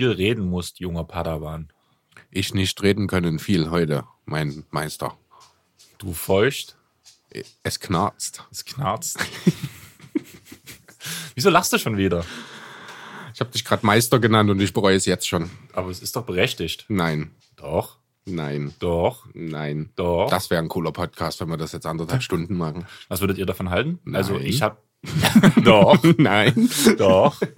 viel reden musst, junger Padawan. Ich nicht reden können viel heute, mein Meister. Du feucht, Es knarzt. es knarzt. Wieso lachst du schon wieder? Ich habe dich gerade Meister genannt und ich bereue es jetzt schon. Aber es ist doch berechtigt. Nein, Doch, nein, doch, nein. doch. Das wäre ein cooler Podcast, wenn wir das jetzt anderthalb Stunden machen. Was würdet ihr davon halten? Also Nein. ich habe doch, Nein. doch.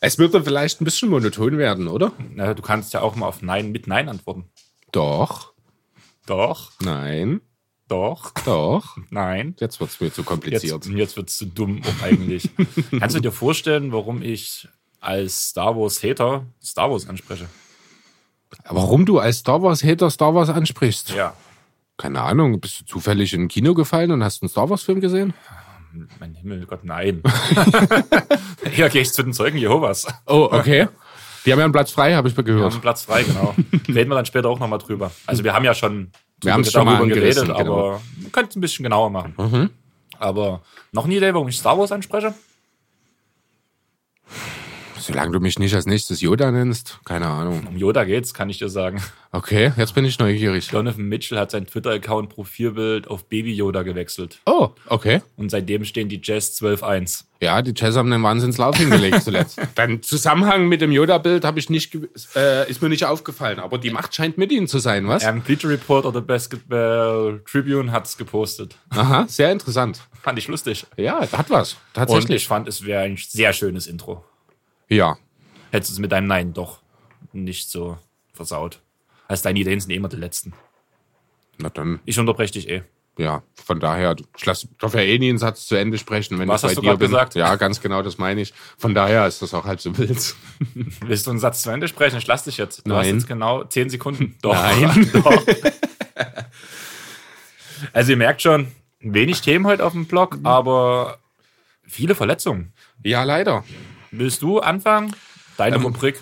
Es würde vielleicht ein bisschen monoton werden, oder? Na, du kannst ja auch mal auf Nein mit Nein antworten. Doch. Doch, Nein. doch, Doch. nein. Jetzt wird es mir zu kompliziert. Jetzt, jetzt wird es zu dumm auch eigentlich. Kannst du dir vorstellen, warum ich als Star Wars Hater Star Wars anspreche? Warum du als Star Wars-Hater Star Wars ansprichst? Ja. Keine Ahnung. Bist du zufällig in ein Kino gefallen und hast einen Star Wars-Film gesehen? Mein Himmel, Gott, nein. Eher gehe ich zu den Zeugen Jehovas. Oh, okay. Die haben ja einen Platz frei, habe ich Wir gehört. haben Platz frei, genau. Reden wir dann später auch nochmal drüber. Also wir haben ja schon Wir haben's schon mal geredet, genau. aber wir könnten es ein bisschen genauer machen. Aber noch eine Idee, warum ich Star Wars anspreche? Solange du mich nicht als nächstes Yoda nennst, keine Ahnung. Um Yoda geht's, kann ich dir sagen. Okay, jetzt bin ich neugierig. Donovan Mitchell hat sein Twitter-Account Profilbild auf Baby Yoda gewechselt. Oh, okay. Und seitdem stehen die Jazz 12-1. Ja, die Jazz haben einen Wahnsinnslauf hingelegt zuletzt. Dann Zusammenhang mit dem Yoda-Bild habe ich nicht, äh, ist mir nicht aufgefallen. Aber die Macht scheint mit ihnen zu sein, was? Ähm, Bleacher Report oder Basketball Tribune hat's gepostet. Aha, sehr interessant. Fand ich lustig. Ja, hat was. Und Tatsächlich. ich fand, es wäre ein sehr schönes Intro. Ja. Hättest du es mit deinem Nein doch nicht so versaut. Also deine Ideen sind eh immer die letzten. Na dann, Ich unterbreche dich eh. ja, von daher, ich lass, darf ja eh nie einen Satz zu Ende sprechen, wenn Was ich bei hast du dir bin. gesagt? Ja, ganz genau, das meine ich. Von daher ist das auch halb so wild. Willst du einen Satz zu Ende sprechen? Ich lass dich jetzt. Du hast Nein. jetzt genau 10 Sekunden. Doch. Nein. Doch. Also ihr merkt schon, wenig Themen heute auf dem Blog, aber viele Verletzungen. Ja, leider. Willst du anfangen? Deine Rubrik.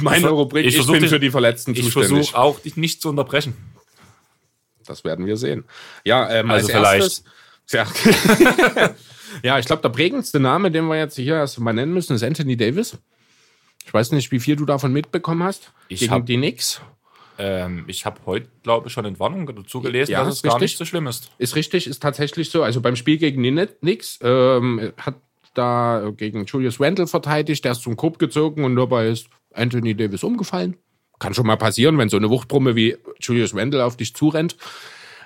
Meine Ich- Rubrik, ich ich, bin dich- für die Verletzten Ich zuständig. versuche auch, dich nicht zu unterbrechen. Das werden wir sehen. Ja, ähm, Also als erstes, ja. ja, ich glaube, der prägendste Name, den wir jetzt hier erst mal nennen müssen, ist Anthony Davis. Ich weiß nicht, wie viel du davon mitbekommen hast. Ich gegen hab- die Knicks. Ähm, ich habe heute, glaube ich, schon Entwarnung dazu gelesen, Ja, dass es ist gar richtig. nicht so schlimm ist. Ist richtig, ist tatsächlich so. Also beim Spiel gegen die Knicks ähm, hat da gegen Julius Randle verteidigt, der ist zum Korb gezogen und dabei ist Anthony Davis umgefallen. Kann schon mal passieren, wenn so eine Wuchtbrumme wie Julius Randle auf dich zurennt.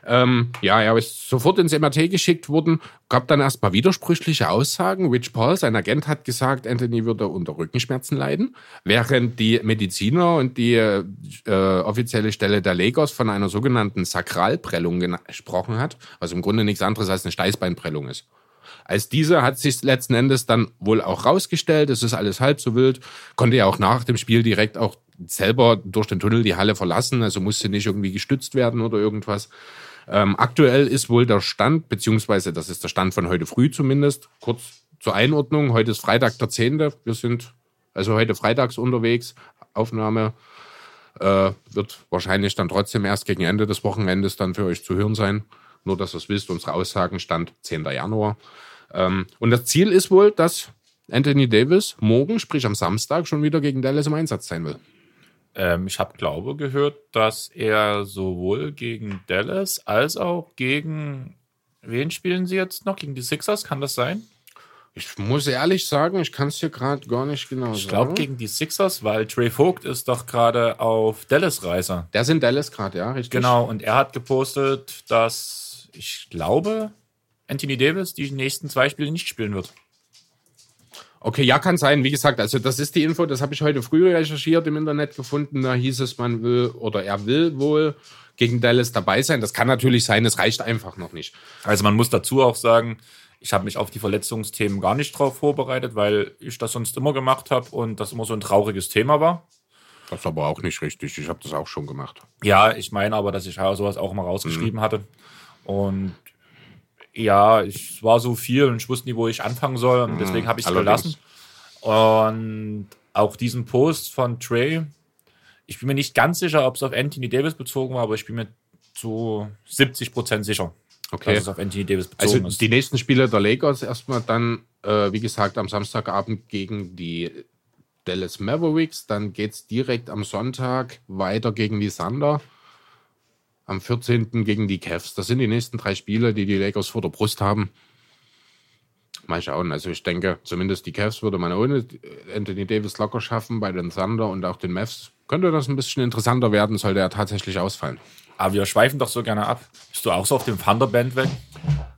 Ähm, ja, er ist sofort ins MRT geschickt worden, gab dann erstmal widersprüchliche Aussagen. Rich Paul, sein Agent, hat gesagt, Anthony würde unter Rückenschmerzen leiden, während die Mediziner und die äh, offizielle Stelle der Lakers von einer sogenannten Sakralprellung gesprochen hat, was im Grunde nichts anderes als eine Steißbeinprellung ist. Als diese hat sich letzten Endes dann wohl auch rausgestellt, es ist alles halb so wild, konnte ja auch nach dem Spiel direkt auch selber durch den Tunnel die Halle verlassen, also musste nicht irgendwie gestützt werden oder irgendwas. Ähm, aktuell ist wohl der Stand, beziehungsweise das ist der Stand von heute früh zumindest, kurz zur Einordnung, heute ist Freitag der 10. Wir sind also heute freitags unterwegs, Aufnahme äh, wird wahrscheinlich dann trotzdem erst gegen Ende des Wochenendes dann für euch zu hören sein. Nur, dass ihr es wisst, unsere Aussagen stand 10. Januar. Ähm, und das Ziel ist wohl, dass Anthony Davis morgen, sprich am Samstag, schon wieder gegen Dallas im Einsatz sein will. Ähm, ich habe, glaube gehört, dass er sowohl gegen Dallas als auch gegen wen spielen sie jetzt noch? Gegen die Sixers, kann das sein? Ich muss ehrlich sagen, ich kann es dir gerade gar nicht genau Ich sagen. glaube gegen die Sixers, weil Trey Vogt ist doch gerade auf Dallas-Reise. Der sind Dallas gerade, ja, richtig? Genau, und er hat gepostet, dass ich glaube, Anthony Davis die nächsten zwei Spiele nicht spielen wird. Okay, ja, kann sein. Wie gesagt, also das ist die Info, das habe ich heute früh recherchiert im Internet gefunden. Da hieß es, man will oder er will wohl gegen Dallas dabei sein. Das kann natürlich sein, es reicht einfach noch nicht. Also man muss dazu auch sagen, ich habe mich auf die Verletzungsthemen gar nicht drauf vorbereitet, weil ich das sonst immer gemacht habe und das immer so ein trauriges Thema war. Das ist aber auch nicht richtig. Ich habe das auch schon gemacht. Ja, ich meine aber, dass ich sowas auch mal rausgeschrieben hatte. Und ja, ich es war so viel und ich wusste nie, wo ich anfangen soll und deswegen habe ich es gelassen. Und auch diesen Post von Trey, ich bin mir nicht ganz sicher, ob es auf Anthony Davis bezogen war, aber ich bin mir zu 70 Prozent sicher, Okay. dass es auf Anthony Davis bezogen Also ist. die nächsten Spiele der Lakers erstmal dann, äh, wie gesagt, am Samstagabend gegen die Dallas Mavericks. Dann geht es direkt am Sonntag weiter gegen die Thunder. Am 14. gegen die Cavs. Das sind die nächsten drei Spiele, die die Lakers vor der Brust haben. Mal schauen. Also ich denke, zumindest die Cavs würde man ohne Anthony Davis locker schaffen. Bei den Thunder und auch den Mavs könnte das ein bisschen interessanter werden, sollte er tatsächlich ausfallen. Aber wir schweifen doch so gerne ab. Bist du auch so auf dem Thunder-Band weg?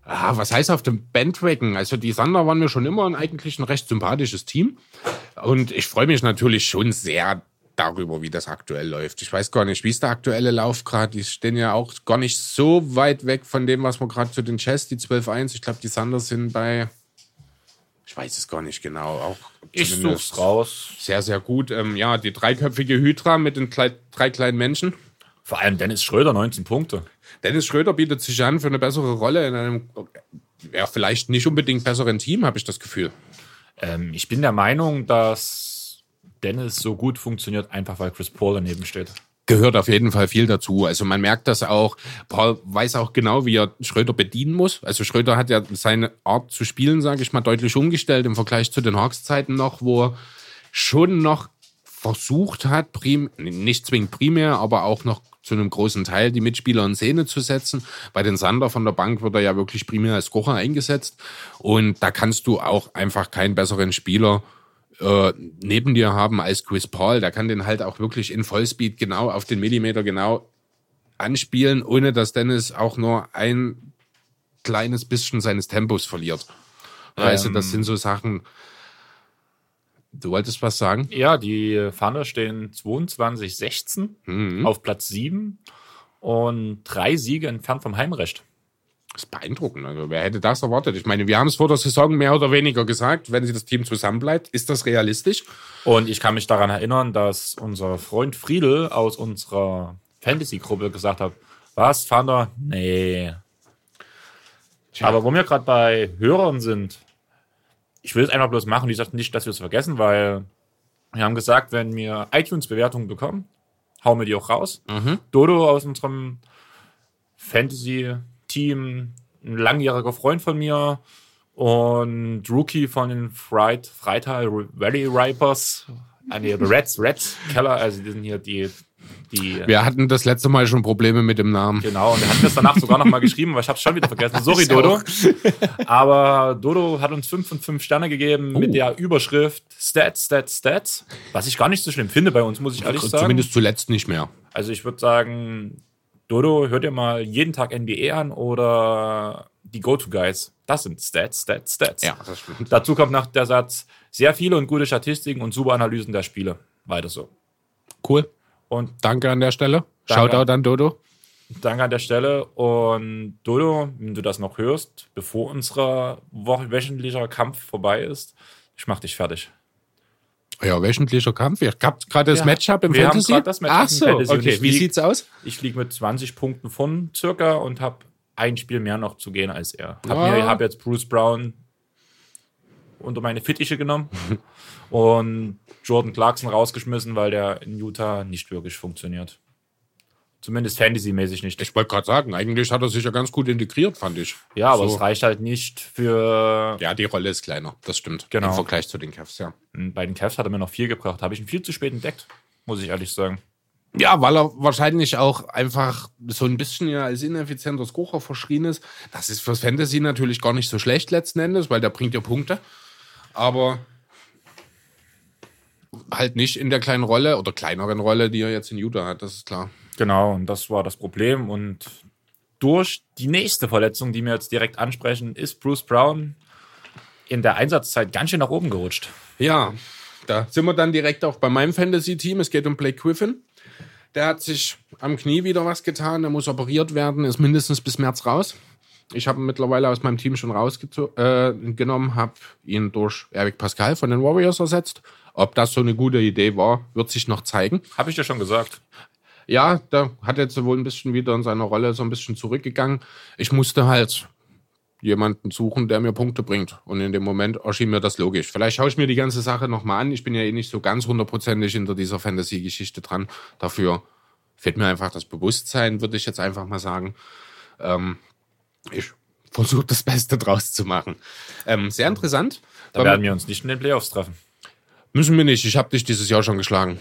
Ah, was heißt auf dem Bandwagon? Also die Thunder waren mir schon immer ein eigentlich ein recht sympathisches Team. Und ich freue mich natürlich schon sehr darüber, wie das aktuell läuft. Ich weiß gar nicht, wie ist der aktuelle Lauf gerade? Die stehen ja auch gar nicht so weit weg von dem, was wir gerade zu den Chess, die 12-1. Ich glaube, die Thunder sind bei ich weiß es gar nicht genau. Auch ich such's raus. Sehr, sehr gut. Ähm, ja, die dreiköpfige Hydra mit den drei, drei kleinen Menschen. Vor allem Dennis Schröder, 19 Punkte. Dennis Schröder bietet sich an für eine bessere Rolle in einem, ja, vielleicht nicht unbedingt besseren Team, habe ich das Gefühl. Ähm, ich bin der Meinung, dass Dennis so gut funktioniert, einfach weil Chris Paul daneben steht gehört auf jeden Fall viel dazu. Also man merkt das auch. Paul weiß auch genau, wie er Schröder bedienen muss. Also Schröder hat ja seine Art zu spielen, sage ich mal, deutlich umgestellt im Vergleich zu den Hawks-Zeiten noch, wo er schon noch versucht hat, prim, nicht zwingend primär, aber auch noch zu einem großen Teil die Mitspieler in Szene zu setzen. Bei den Sander von der Bank wird er ja wirklich primär als Kocher eingesetzt. Und da kannst du auch einfach keinen besseren Spieler äh, neben dir haben als Chris Paul. Der kann den halt auch wirklich in Vollspeed genau auf den Millimeter genau anspielen, ohne dass Dennis auch nur ein kleines bisschen seines Tempos verliert. Ähm, also das sind so Sachen. Du wolltest was sagen? Ja, die Pfanne stehen 22-16 mhm. auf Platz 7 und drei Siege entfernt vom Heimrecht. Das ist beeindruckend. Also, wer hätte das erwartet? Ich meine, wir haben es vor der Saison mehr oder weniger gesagt, wenn sich das Team zusammenbleibt. Ist das realistisch? Und ich kann mich daran erinnern, dass unser Freund Friedel aus unserer Fantasy-Gruppe gesagt hat, was, Fander? Nee. Tja. Aber wo wir gerade bei Hörern sind, ich will es einfach bloß machen, die sagt nicht, dass wir es vergessen, weil wir haben gesagt, wenn wir iTunes-Bewertungen bekommen, hauen wir die auch raus. Mhm. Dodo aus unserem Fantasy Team, ein langjähriger Freund von mir und Rookie von den Fright, Freital Valley Ripers, äh, nee, Reds, Reds Keller, also die sind hier die, die. Wir hatten das letzte Mal schon Probleme mit dem Namen. Genau, und er hat das danach sogar nochmal geschrieben, aber ich habe es schon wieder vergessen. Sorry, Dodo. aber Dodo hat uns 5 von 5 Sterne gegeben uh. mit der Überschrift Stats, Stats, Stats. Was ich gar nicht so schlimm finde bei uns, muss ich ehrlich sagen. Zumindest zuletzt nicht mehr. Also ich würde sagen, Dodo, hört ihr mal jeden Tag NBA an oder die Go-To-Guys. Das sind Stats, Stats, Stats. Ja, das stimmt. Dazu kommt noch der Satz, sehr viele und gute Statistiken und super Analysen der Spiele. Weiter so. Cool. Und danke an der Stelle. Danke, Shoutout an Dodo. Danke an der Stelle. Und Dodo, wenn du das noch hörst, bevor unser wöchentlicher Kampf vorbei ist, ich mach dich fertig. Ja, wöchentlicher Kampf. Ihr habt gerade das ja, Matchup im wir Fantasy? Haben das Matchup Ach so, Fantasy. okay. Wie sieht's aus? Ich liege mit 20 Punkten von circa und habe ein Spiel mehr noch zu gehen als er. Hab ah. mir, hab jetzt Bruce Brown unter meine Fittiche genommen und Jordan Clarkson rausgeschmissen, weil der in Utah nicht wirklich funktioniert. Zumindest Fantasy-mäßig nicht. Ich wollte gerade sagen, eigentlich hat er sich ja ganz gut integriert, fand ich. Ja, aber so. es reicht halt nicht für. Ja, die Rolle ist kleiner, das stimmt. Genau. Im Vergleich zu den Cavs, ja. Bei den Cavs hat er mir noch viel gebracht. Habe ich ihn viel zu spät entdeckt, muss ich ehrlich sagen. Ja, weil er wahrscheinlich auch einfach so ein bisschen ja als ineffizienter Scorer verschrien ist. Das ist fürs Fantasy natürlich gar nicht so schlecht letzten Endes, weil der bringt ja Punkte. Aber halt nicht in der kleinen Rolle oder kleineren Rolle, die er jetzt in Utah hat, das ist klar. Genau, und das war das Problem. Und durch die nächste Verletzung, die wir jetzt direkt ansprechen, ist Bruce Brown in der Einsatzzeit ganz schön nach oben gerutscht. Ja, da sind wir dann direkt auch bei meinem Fantasy-Team. Es geht um Blake Griffin. Der hat sich am Knie wieder was getan. Der muss operiert werden, ist mindestens bis März raus. Ich habe ihn mittlerweile aus meinem Team schon rausgenommen, äh, habe ihn durch Eric Pascal von den Warriors ersetzt. Ob das so eine gute Idee war, wird sich noch zeigen. Habe ich dir schon gesagt ja, da hat er jetzt wohl ein bisschen wieder in seiner Rolle so ein bisschen zurückgegangen. Ich musste halt jemanden suchen, der mir Punkte bringt. Und in dem Moment erschien mir das logisch. Vielleicht schaue ich mir die ganze Sache nochmal an. Ich bin ja eh nicht so ganz hundertprozentig hinter dieser Fantasy-Geschichte dran. Dafür fehlt mir einfach das Bewusstsein, würde ich jetzt einfach mal sagen. Ähm, ich versuche das Beste draus zu machen. Ähm, sehr interessant. Da werden wir uns nicht in den Playoffs treffen. Müssen wir nicht. Ich habe dich dieses Jahr schon geschlagen.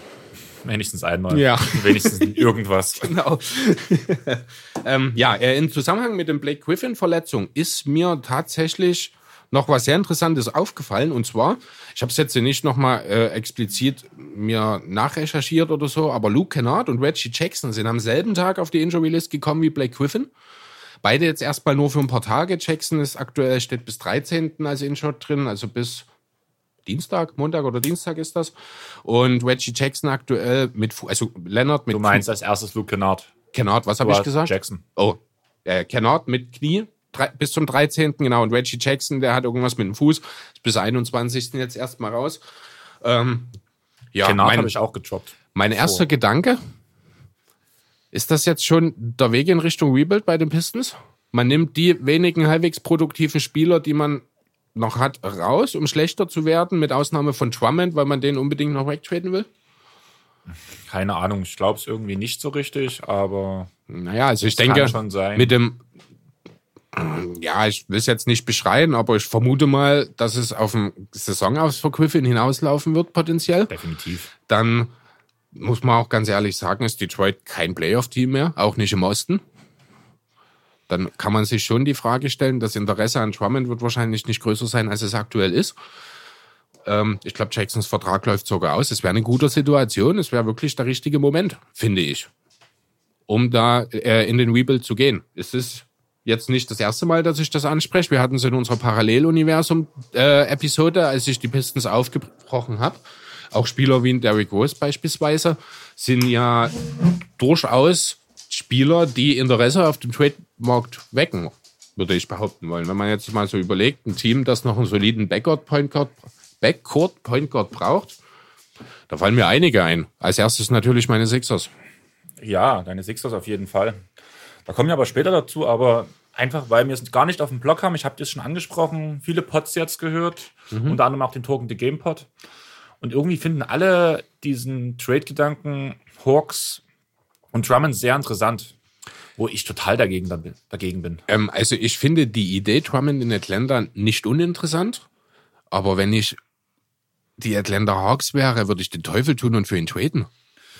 Wenigstens einmal. Ja. Wenigstens irgendwas. Genau. ähm, ja, äh, im Zusammenhang mit dem Blake Griffin-Verletzung ist mir tatsächlich noch was sehr Interessantes aufgefallen. Und zwar, ich habe es jetzt nicht nochmal äh, explizit mir nachrecherchiert oder so, aber Luke Kennard und Reggie Jackson sind am selben Tag auf die Injury List gekommen wie Blake Griffin. Beide jetzt erstmal nur für ein paar Tage. Jackson ist aktuell, steht bis 13. als Inshot drin, also bis Dienstag, Montag oder Dienstag ist das. Und Reggie Jackson aktuell mit, Fu- also Leonard mit Du meinst als erstes Luke Kennard. Kennard, was habe ich gesagt? Jackson. Oh, äh, Kennard mit Knie drei, bis zum 13. genau. Und Reggie Jackson, der hat irgendwas mit dem Fuß. Ist bis 21. jetzt erstmal raus. Ähm, ja, Kennard habe ich auch gedroppt. mein erster Gedanke, ist das jetzt schon der Weg in Richtung Rebuild bei den Pistons? Man nimmt die wenigen halbwegs produktiven Spieler, die man noch hat, raus, um schlechter zu werden, mit Ausnahme von Drummond, weil man den unbedingt noch wegtraden will? Keine Ahnung, ich glaube es irgendwie nicht so richtig, aber Naja, also ich denke, mit dem, ja, ich will es jetzt nicht beschreien, aber ich vermute mal, dass es auf dem Saison aus für Griffin hinauslaufen wird, potenziell. definitiv. Dann muss man auch ganz ehrlich sagen, ist Detroit kein Playoff-Team mehr, auch nicht im Osten. Dann kann man sich schon die Frage stellen, das Interesse an Drummond wird wahrscheinlich nicht größer sein, als es aktuell ist. Ähm, ich glaube, Jacksons Vertrag läuft sogar aus. Es wäre eine gute Situation. Es wäre wirklich der richtige Moment, finde ich, um da äh, in den Rebuild zu gehen. Es ist jetzt nicht das erste Mal, dass ich das anspreche. Wir hatten es in unserer Paralleluniversum-Episode, als ich die Pistons aufgebrochen habe. Auch Spieler wie Derrick Rose beispielsweise sind ja durchaus Spieler, die Interesse auf dem Trademarkt wecken, würde ich behaupten wollen. Wenn man jetzt mal so überlegt, ein Team, das noch einen soliden Backcourt Point Guard, Backcourt Point Guard braucht, da fallen mir einige ein. Als erstes natürlich meine Sixers. Ja, deine Sixers auf jeden Fall. Da kommen wir aber später dazu, aber einfach, weil wir es gar nicht auf dem Blog haben. Ich habe das schon angesprochen, viele Pods jetzt gehört, unter anderem auch den Token the Game Pod. Und irgendwie finden alle diesen Trade-Gedanken Hawks und Drummond sehr interessant, wo ich total dagegen, dann bin- dagegen bin. Ähm, also ich finde die Idee Drummond in Atlanta nicht uninteressant, aber wenn ich die Atlanta Hawks wäre, würde ich den Teufel tun und für ihn traden.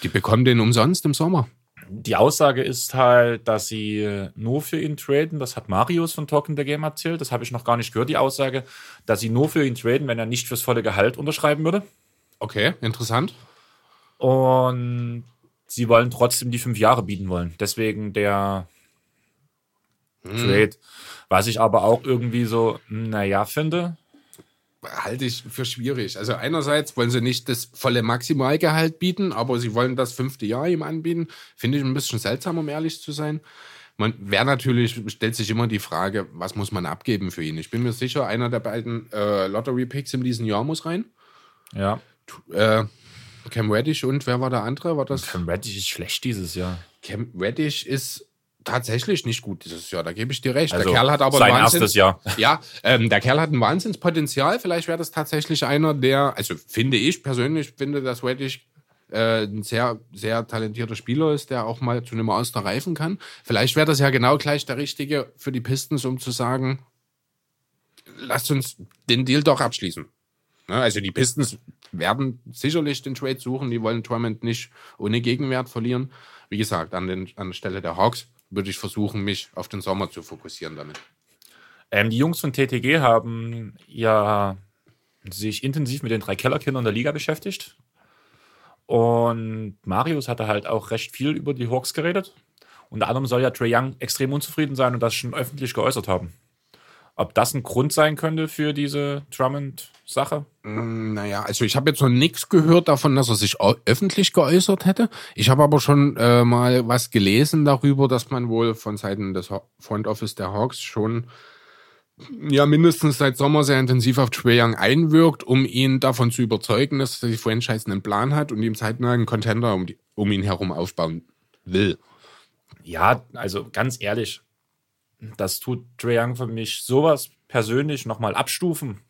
Die bekommen den umsonst im Sommer. Die Aussage ist halt, dass sie nur für ihn traden. Das hat Marius von Talking the Game erzählt. Das habe ich noch gar nicht gehört, die Aussage, dass sie nur für ihn traden, wenn er nicht fürs volle Gehalt unterschreiben würde. Okay, interessant. Und sie wollen trotzdem die fünf Jahre bieten wollen. Deswegen der Trade. Was ich aber auch irgendwie so, naja, finde. Halte ich für schwierig. Also einerseits wollen sie nicht das volle Maximalgehalt bieten, aber sie wollen das fünfte Jahr ihm anbieten. Finde ich ein bisschen seltsam, um ehrlich zu sein. Man wäre natürlich, stellt sich immer die Frage, was muss man abgeben für ihn? Ich bin mir sicher, einer der beiden äh, Lottery-Picks in diesem Jahr muss rein. Ja, Äh, Cam Reddish und wer war der andere? War das? Cam Reddish ist schlecht dieses Jahr. Cam Reddish ist tatsächlich nicht gut dieses Jahr, da gebe ich dir recht. Also, der Kerl hat aber sein ein Wahnsinns- erstes Jahr. Ja, ähm, der Kerl hat ein Wahnsinnspotenzial. Vielleicht wäre das tatsächlich einer, der, also finde ich persönlich, finde, dass Reddish äh, ein sehr, sehr talentierter Spieler ist, der auch mal zu einem Master reifen kann. Vielleicht wäre das ja genau gleich der Richtige für die Pistons, um zu sagen, lasst uns den Deal doch abschließen. Ne, also die Pistons werden sicherlich den Trade suchen, die wollen Drummond nicht ohne Gegenwert verlieren. Wie gesagt, an, den, an der Stelle der Hawks würde ich versuchen, mich auf den Sommer zu fokussieren damit. Ähm, die Jungs von TTG haben ja sich intensiv mit den drei Kellerkindern der Liga beschäftigt. Und Marius hatte halt auch recht viel über die Hawks geredet. Unter anderem soll ja Trey Young extrem unzufrieden sein und das schon öffentlich geäußert haben. Ob das ein Grund sein könnte für diese Drummond-Sache? Naja, also ich habe jetzt noch nichts gehört davon, dass er sich öffentlich geäußert hätte. Ich habe aber schon äh, mal was gelesen darüber, dass man wohl von Seiten des Front Office der Hawks schon ja mindestens seit Sommer sehr intensiv auf Trae Young einwirkt, um ihn davon zu überzeugen, dass die Franchise einen Plan hat und ihm zeitnah einen Contender um, die, um ihn herum aufbauen will. Ja, also ganz ehrlich, das tut Trae Young für mich sowas persönlich nochmal abstufen.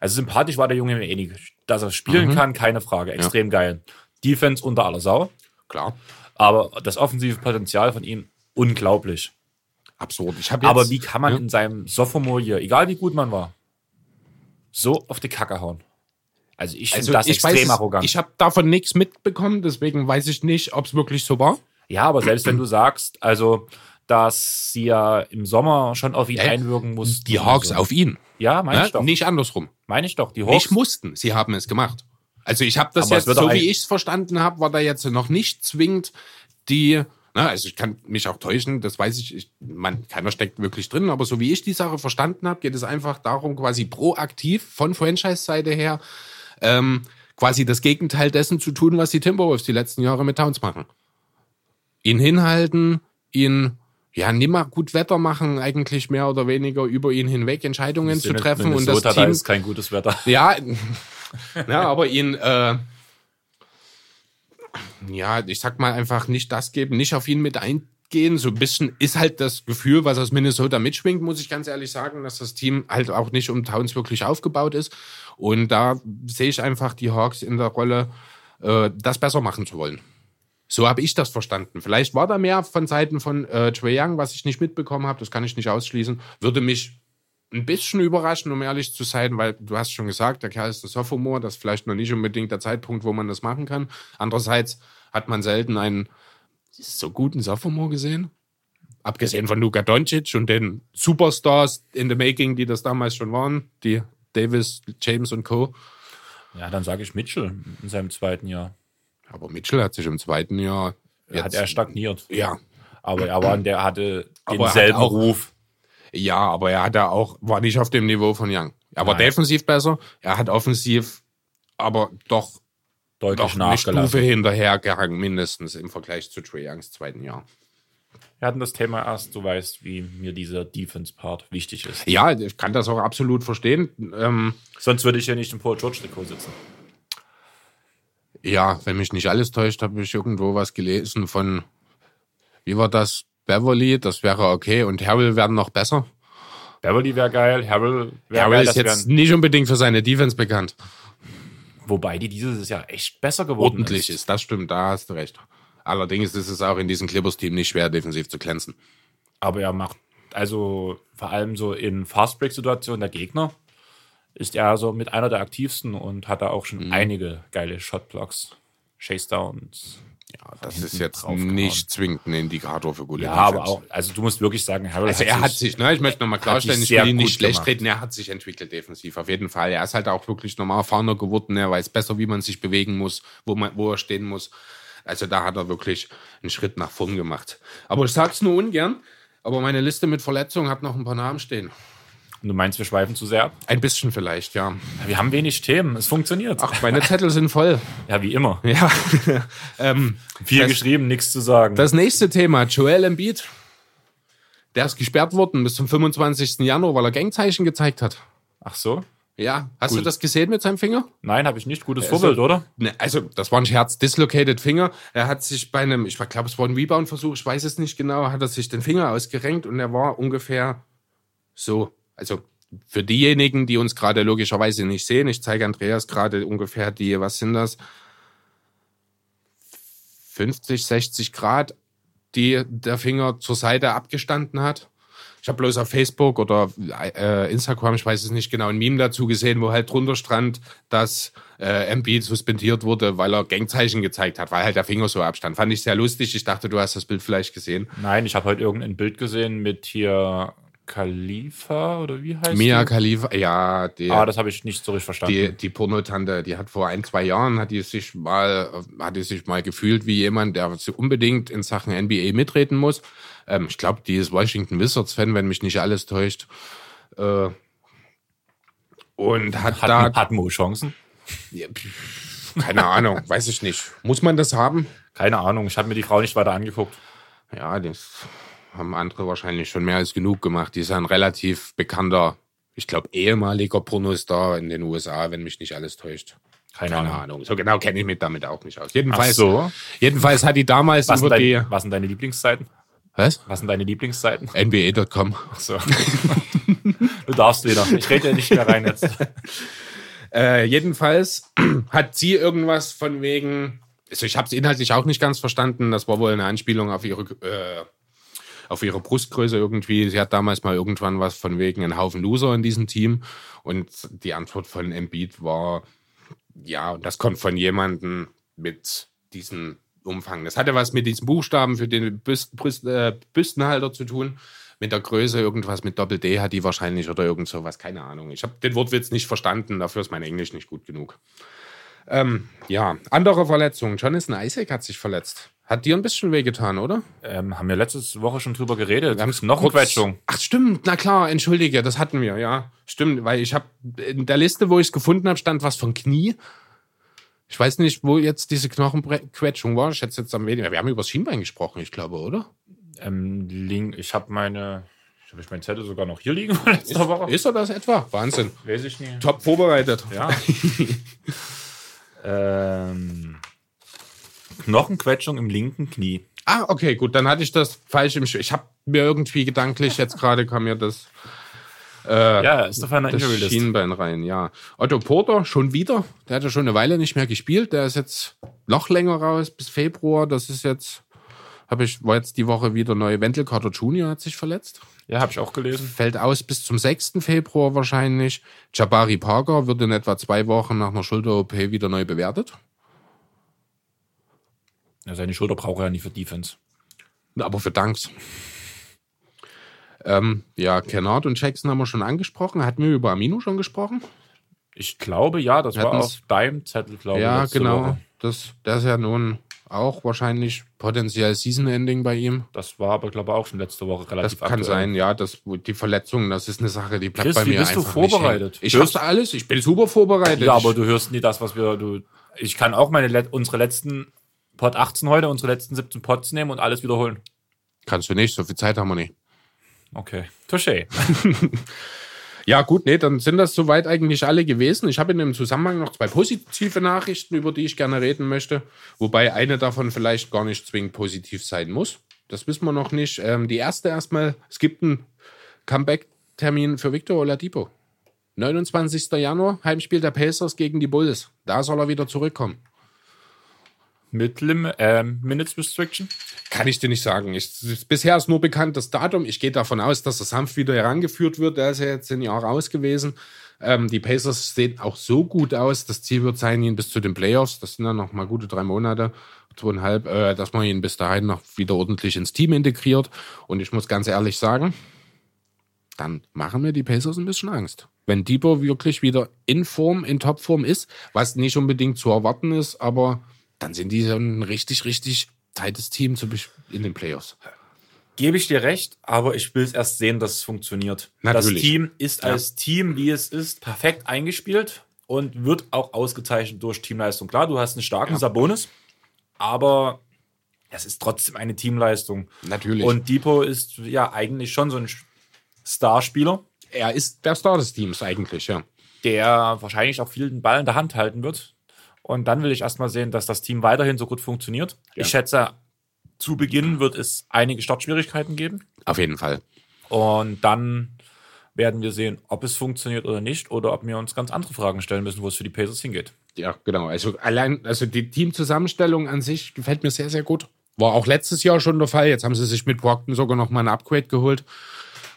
Also sympathisch war der Junge mir eh nicht. Dass er spielen kann, keine Frage. Extrem geil. Defense unter aller Sau. Klar, Aber das offensive Potenzial von ihm unglaublich. absurd. Ich habe Aber wie kann man in seinem Sophomore Year, egal wie gut man war, so auf die Kacke hauen? Also ich finde Also das ich extrem weiß, arrogant. Ich habe davon nichts mitbekommen, deswegen weiß ich nicht, ob es wirklich so war. ja, aber selbst wenn du sagst, also dass sie ja im Sommer schon auf ihn Ja, ja. einwirken mussten. Die Hawks so. auf ihn. Ja, meine Ne? ich doch. Nicht andersrum. Meine ich doch. Die Hawks. Nicht mussten, sie haben es gemacht. Also ich habe das Aber jetzt, so wie ich es verstanden habe, war da jetzt noch nicht zwingend die, na, also ich kann mich auch täuschen, das weiß ich, ich man, keiner steckt wirklich drin, aber so wie ich die Sache verstanden habe, geht es einfach darum, quasi proaktiv von Franchise-Seite her ähm, quasi das Gegenteil dessen zu tun, was die Timberwolves die letzten Jahre mit Towns machen. Ihn hinhalten, ihn ja nimmer gut Wetter machen, eigentlich mehr oder weniger über ihn hinweg Entscheidungen zu treffen und das Minnesota, da Team ist kein gutes Wetter. ja, ja, aber ihn, äh, ja, ich sag mal einfach nicht das geben, nicht auf ihn mit eingehen. So ein bisschen ist halt das Gefühl, was aus Minnesota mitschwingt, muss ich ganz ehrlich sagen, dass das Team halt auch nicht um Towns wirklich aufgebaut ist. Und da sehe ich einfach die Hawks in der Rolle, äh, das besser machen zu wollen. So habe ich das verstanden. Vielleicht war da mehr von Seiten von äh, Trae Young, was ich nicht mitbekommen habe. Das kann ich nicht ausschließen. Würde mich ein bisschen überraschen, um ehrlich zu sein, weil du hast schon gesagt, der Kerl ist ein Sophomore, das ist vielleicht noch nicht unbedingt der Zeitpunkt, wo man das machen kann. Andererseits hat man selten einen so guten Sophomore gesehen. Abgesehen von Luka Doncic und den Superstars in the making, die das damals schon waren, die Davis, James und Co. Ja, dann sage ich Mitchell in seinem zweiten Jahr. Aber Mitchell hat sich im zweiten Jahr Er hat er stagniert. ja, Aber er war, der hatte hat denselben auch- Ruf. Ja, aber er hat ja auch, war nicht auf dem Niveau von Young. Er war Nein. defensiv besser, er hat offensiv aber doch, Deutlich doch eine Stufe hinterhergehangen, mindestens im Vergleich zu Trae Youngs zweiten Jahr. Wir hatten das Thema erst, du weißt, wie mir dieser Defense-Part wichtig ist. Ja, ich kann das auch absolut verstehen. Ähm, Sonst würde ich ja nicht im Paul George-Trikot sitzen. Ja, wenn mich nicht alles täuscht, habe ich irgendwo was gelesen von, wie war das? Beverly, das wäre okay und Harrell werden noch besser. Beverly wäre geil, Harrell wäre Harrell geil. ist jetzt nicht unbedingt für seine Defense bekannt. wobei die dieses Jahr echt besser geworden Ordentlich ist. ist, das stimmt, da hast du recht. Allerdings ist es auch in diesem Clippers-Team nicht schwer, defensiv zu glänzen. Aber er macht, also vor allem so in Fastbreak-Situationen der Gegner, ist er so mit einer der aktivsten und hat da auch schon Mhm. einige geile Shotblocks, Chase-Downs. Ja, das ist jetzt nicht zwingend ein Indikator für gute Ja, aber auch, also du musst wirklich sagen, Harrell Also er hat sich, ne, ich möchte nochmal klarstellen, sich ich will ihn nicht schlecht gemacht. reden, er hat sich entwickelt defensiv, auf jeden Fall. Er ist halt auch wirklich normal erfahrener geworden, er weiß besser, wie man sich bewegen muss, wo, man, wo er stehen muss. Also da hat er wirklich einen Schritt nach vorn gemacht. Aber ich sag's nur ungern, aber meine Liste mit Verletzungen hat noch ein paar Namen stehen. Du meinst, wir schweifen zu sehr ab? Ein bisschen vielleicht, ja. Wir haben wenig Themen, es funktioniert. Ach, meine Zettel sind voll. Ja, wie immer. Ja. ähm, Viel das- geschrieben, nichts zu sagen. Das nächste Thema, Joel Embiid. Der ist gesperrt worden bis zum 25. Januar, weil er Gangzeichen gezeigt hat. Ach so? Ja, hast du Gut. das gesehen mit seinem Finger? Nein, habe ich nicht. Gutes Vorbild, oder? Ne, also, das war ein Scherz, dislocated Finger. Er hat sich bei einem, ich glaube, es war ein Rebound-Versuch, ich weiß es nicht genau, hat er sich den Finger ausgerenkt und er war ungefähr so, also für diejenigen, die uns gerade logischerweise nicht sehen, ich zeige Andreas gerade ungefähr die, was sind das? 50, 60 Grad, die der Finger zur Seite abgestanden hat. Ich habe bloß auf Facebook oder äh, Instagram, ich weiß es nicht genau, ein Meme dazu gesehen, wo halt drunter stand, dass äh, Embiid suspendiert wurde, weil er Gangzeichen gezeigt hat, weil halt der Finger so abstand. Fand ich sehr lustig. Ich dachte, du hast das Bild vielleicht gesehen. Nein, ich habe heute irgendein Bild gesehen mit hier Khalifa oder wie heißt Mia die? Khalifa, ja, die, Ah, das habe ich nicht so richtig verstanden. die, die Pornotante, die hat vor ein, zwei Jahren, hat die sich mal, hat die sich mal gefühlt wie jemand, der so unbedingt in Sachen NBA mitreden muss. Ähm, ich glaube, die ist Washington Wizards-Fan, wenn mich nicht alles täuscht. Äh, und hat, hat, da, hat Mo Chancen? Ja, keine Ahnung, weiß ich nicht. Muss man das haben? Keine Ahnung, ich habe mir die Frau nicht weiter angeguckt. Ja, das haben andere wahrscheinlich schon mehr als genug gemacht. Die ist ja ein relativ bekannter, ich glaube, ehemaliger Pornostar in den USA, wenn mich nicht alles täuscht. Keine, Keine Ahnung. Ahnung. So genau kenne ich mich damit auch nicht aus. Jedenfalls, so. jedenfalls hat die damals Was sind, über die. deine, was sind deine Lieblingsseiten? Was? Was sind deine Lieblingsseiten? NBA.com. So. du darfst wieder. Ich rede ja nicht mehr rein jetzt. Äh, jedenfalls hat sie irgendwas von wegen. Also ich habe es inhaltlich auch nicht ganz verstanden. Das war wohl eine Anspielung auf ihre äh, auf ihre Brustgröße irgendwie. Sie hat damals mal irgendwann was von wegen ein Haufen Loser in diesem Team. Und die Antwort von Embiid war, Ja, das kommt von jemandem mit diesem Umfang. Das hatte was mit diesen Buchstaben für den Büsten, Brüst, äh, Büstenhalter zu tun. Mit der Größe, irgendwas mit Doppel-D hat die wahrscheinlich oder irgend sowas, keine Ahnung. Ich habe den Wortwitz nicht verstanden, dafür ist mein Englisch nicht gut genug. Ähm, ja, andere Verletzungen. Jonathan Isaac hat sich verletzt. Hat dir ein bisschen wehgetan, oder? Ähm, haben wir letzte Woche schon drüber geredet. Wir haben's noch eine kurz- Quetschung. Ach, stimmt. Na klar, entschuldige, das hatten wir, ja. Stimmt, weil ich habe in der Liste, wo ich es gefunden habe, stand was von Knie. Ich weiß nicht, wo jetzt diese Knochenquetschung war. Ich hätte jetzt am wenigsten. Wir haben über das Schienbein gesprochen, ich glaube, oder? Ähm, Link, ich habe meine, habe ich meinen Zettel sogar noch hier liegen von letzter Woche. Ist er das etwa? Wahnsinn. Weiß ich nicht. Top vorbereitet. Ja. ähm, Knochenquetschung im linken Knie. Ah, okay, gut, dann hatte ich das falsch im Sch Ich habe mir irgendwie gedanklich, jetzt gerade kam mir das, Ja, ist auf einer das Injury List. Schienbein rein, ja. Otto Porter schon wieder. Der hat ja schon eine Weile nicht mehr gespielt. Der ist jetzt noch länger raus, bis Februar. Das ist jetzt, habe ich, war jetzt die Woche wieder neu. Wendell Carter Jr. hat sich verletzt. Ja, habe ich auch gelesen. Fällt aus bis zum 6. Februar wahrscheinlich. Jabari Parker wird in etwa zwei Wochen nach einer Schulter-OP wieder neu bewertet. Ja, seine Schulter braucht er ja nicht für Defense. Aber für Danks. Ähm, ja, Kennard und Jackson haben wir schon angesprochen. Hatten wir über Amino schon gesprochen? Ich glaube, ja, das Wir war hatten's- auf deinem Zettel, glaube ich. ja, genau. Woche. Das, das ist ja nun auch wahrscheinlich potenziell Season-Ending bei ihm. Das war aber, glaube ich, auch schon letzte Woche Das relativ kann aktuell. sein, ja. Das, die Verletzung, das ist eine Sache, die bleibt Chris, bei wie mir bist du nicht vorbereitet? Ich Hörst- alles. Ich bin super vorbereitet. Ja, aber du hörst nie das, was wir. Du, ich kann auch meine unsere letzten Pod 18 heute, unsere letzten 17 Pods nehmen und alles wiederholen. Kannst du nicht, so viel Zeit haben wir nicht. Okay. Touché. Ja, gut, nee, dann sind das soweit eigentlich alle gewesen. Ich habe in dem Zusammenhang noch zwei positive Nachrichten, über die ich gerne reden möchte. Wobei eine davon vielleicht gar nicht zwingend positiv sein muss. Das wissen wir noch nicht. Ähm, die erste erstmal, es gibt einen Comeback-Termin für Victor Oladipo. 29. Januar, Heimspiel der Pacers gegen die Bulls. Da soll er wieder zurückkommen. Mit Lim ähm, Minutes Restriction. Kann ich dir nicht sagen. Ich, bisher ist nur bekannt das Datum. Ich gehe davon aus, dass er sanft wieder herangeführt wird. Der ist ja jetzt ein Jahr raus gewesen. Ähm, die Pacers sehen auch so gut aus. Das Ziel wird sein, ihn bis zu den Playoffs, das sind dann noch mal gute drei Monate, zweieinhalb, äh, dass man ihn bis dahin noch wieder ordentlich ins Team integriert. Und ich muss ganz ehrlich sagen, dann machen mir die Pacers ein bisschen Angst. Wenn Debo wirklich wieder in Form, in Topform ist, was nicht unbedingt zu erwarten ist, aber dann sind die so ein richtig, richtig tightes Team in den Playoffs. Gebe ich dir recht, aber ich will es erst sehen, dass es funktioniert. Natürlich. Das Team ist als Team, wie es ist, perfekt eingespielt und wird auch ausgezeichnet durch Teamleistung. Klar, du hast einen starken Sabonis, aber es ist trotzdem eine Teamleistung. Natürlich. Und Depot ist ja eigentlich schon so ein Starspieler, er ist der Star des Teams eigentlich, ja. der wahrscheinlich auch viel den Ball in der Hand halten wird. Und dann will ich erstmal sehen, dass das Team weiterhin so gut funktioniert. Ja. Ich schätze, zu Beginn wird es einige Startschwierigkeiten geben. Auf jeden Fall. Und dann werden wir sehen, ob es funktioniert oder nicht, oder ob wir uns ganz andere Fragen stellen müssen, wo es für die Pacers hingeht. Ja, genau. Also allein, also die Teamzusammenstellung an sich gefällt mir sehr, sehr gut. War auch letztes Jahr schon der Fall. Jetzt haben sie sich mit Brockton sogar noch mal ein Upgrade geholt.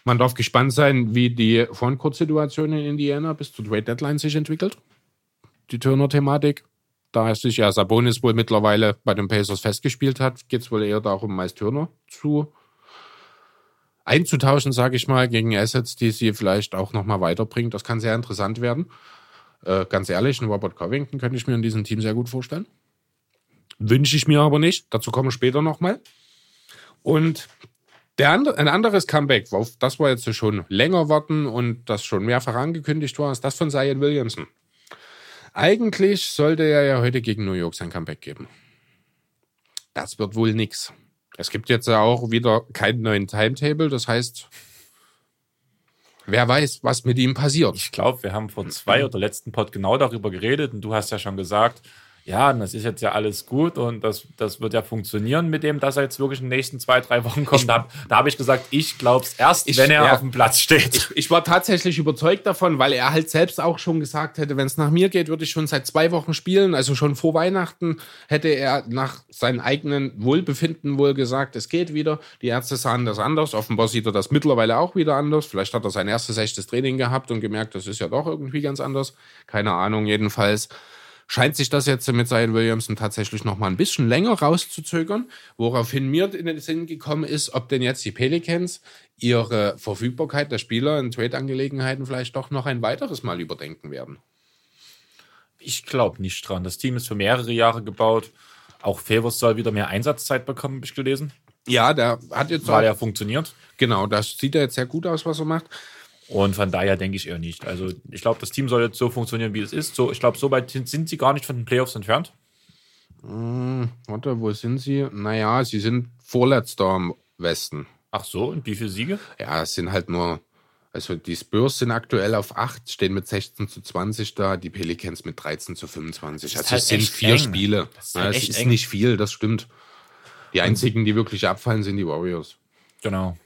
Man darf gespannt sein, wie die Frontcourt-Situation in Indiana bis zur Trade Deadline sich entwickelt. Die Turner-Thematik. Da sich ja Sabonis wohl mittlerweile bei den Pacers festgespielt hat, geht es wohl eher darum, Miles Turner zu einzutauschen, sage ich mal, gegen Assets, die sie vielleicht auch noch mal weiterbringen. Das kann sehr interessant werden. Äh, ganz ehrlich, einen Robert Covington könnte ich mir in diesem Team sehr gut vorstellen. Wünsche ich mir aber nicht. Dazu kommen wir später nochmal. Und der andere, ein anderes Comeback, auf das wir jetzt schon länger warten und das schon mehrfach angekündigt war, ist das von Zion Williamson. Eigentlich sollte er ja heute gegen New York sein Comeback geben. Das wird wohl nix. Es gibt jetzt ja auch wieder keinen neuen Timetable. Das heißt, wer weiß, was mit ihm passiert. Ich glaube, wir haben vor zwei oder letzten Pod genau darüber geredet und du hast ja schon gesagt, ja, das ist jetzt ja alles gut und das, das wird ja funktionieren mit dem, dass er jetzt wirklich in den nächsten zwei, drei Wochen kommt. da da habe ich gesagt, ich glaube es erst, Ich- wenn er ja. auf dem Platz steht. Ich war tatsächlich überzeugt davon, weil er halt selbst auch schon gesagt hätte, wenn es nach mir geht, würde ich schon seit zwei Wochen spielen. Also schon vor Weihnachten hätte er nach seinem eigenen Wohlbefinden wohl gesagt, es geht wieder. Die Ärzte sahen das anders. Offenbar sieht er das mittlerweile auch wieder anders. Vielleicht hat er sein erstes echtes Training gehabt und gemerkt, das ist ja doch irgendwie ganz anders. Keine Ahnung, jedenfalls scheint sich das jetzt mit Zion Williamson tatsächlich noch mal ein bisschen länger rauszuzögern, woraufhin mir in den Sinn gekommen ist, ob denn jetzt die Pelicans ihre Verfügbarkeit der Spieler in Trade-Angelegenheiten vielleicht doch noch ein weiteres Mal überdenken werden. Ich glaube nicht dran. Das Team ist für mehrere Jahre gebaut. Auch Favors soll wieder mehr Einsatzzeit bekommen, habe ich gelesen. Ja, der hat jetzt Weil er funktioniert. Genau, das sieht ja jetzt sehr gut aus, was er macht. Und von daher denke ich eher nicht. Also ich glaube, das Team soll jetzt so funktionieren, wie es ist. So, ich glaube, so weit sind, sind sie gar nicht von den Playoffs entfernt. Hm, warte, wo sind sie? Naja, sie sind vorletzter im Westen. Ach so, und wie viele Siege? Ja, es sind halt nur, also die Spurs sind aktuell auf 8, stehen mit 16 zu 20 da, die Pelicans mit 13 zu 25. Das Also halt es sind vier eng. Spiele. Das ist Ja, halt es echt ist eng. nicht viel, das stimmt. Die einzigen, die wirklich abfallen, sind die Warriors. Genau.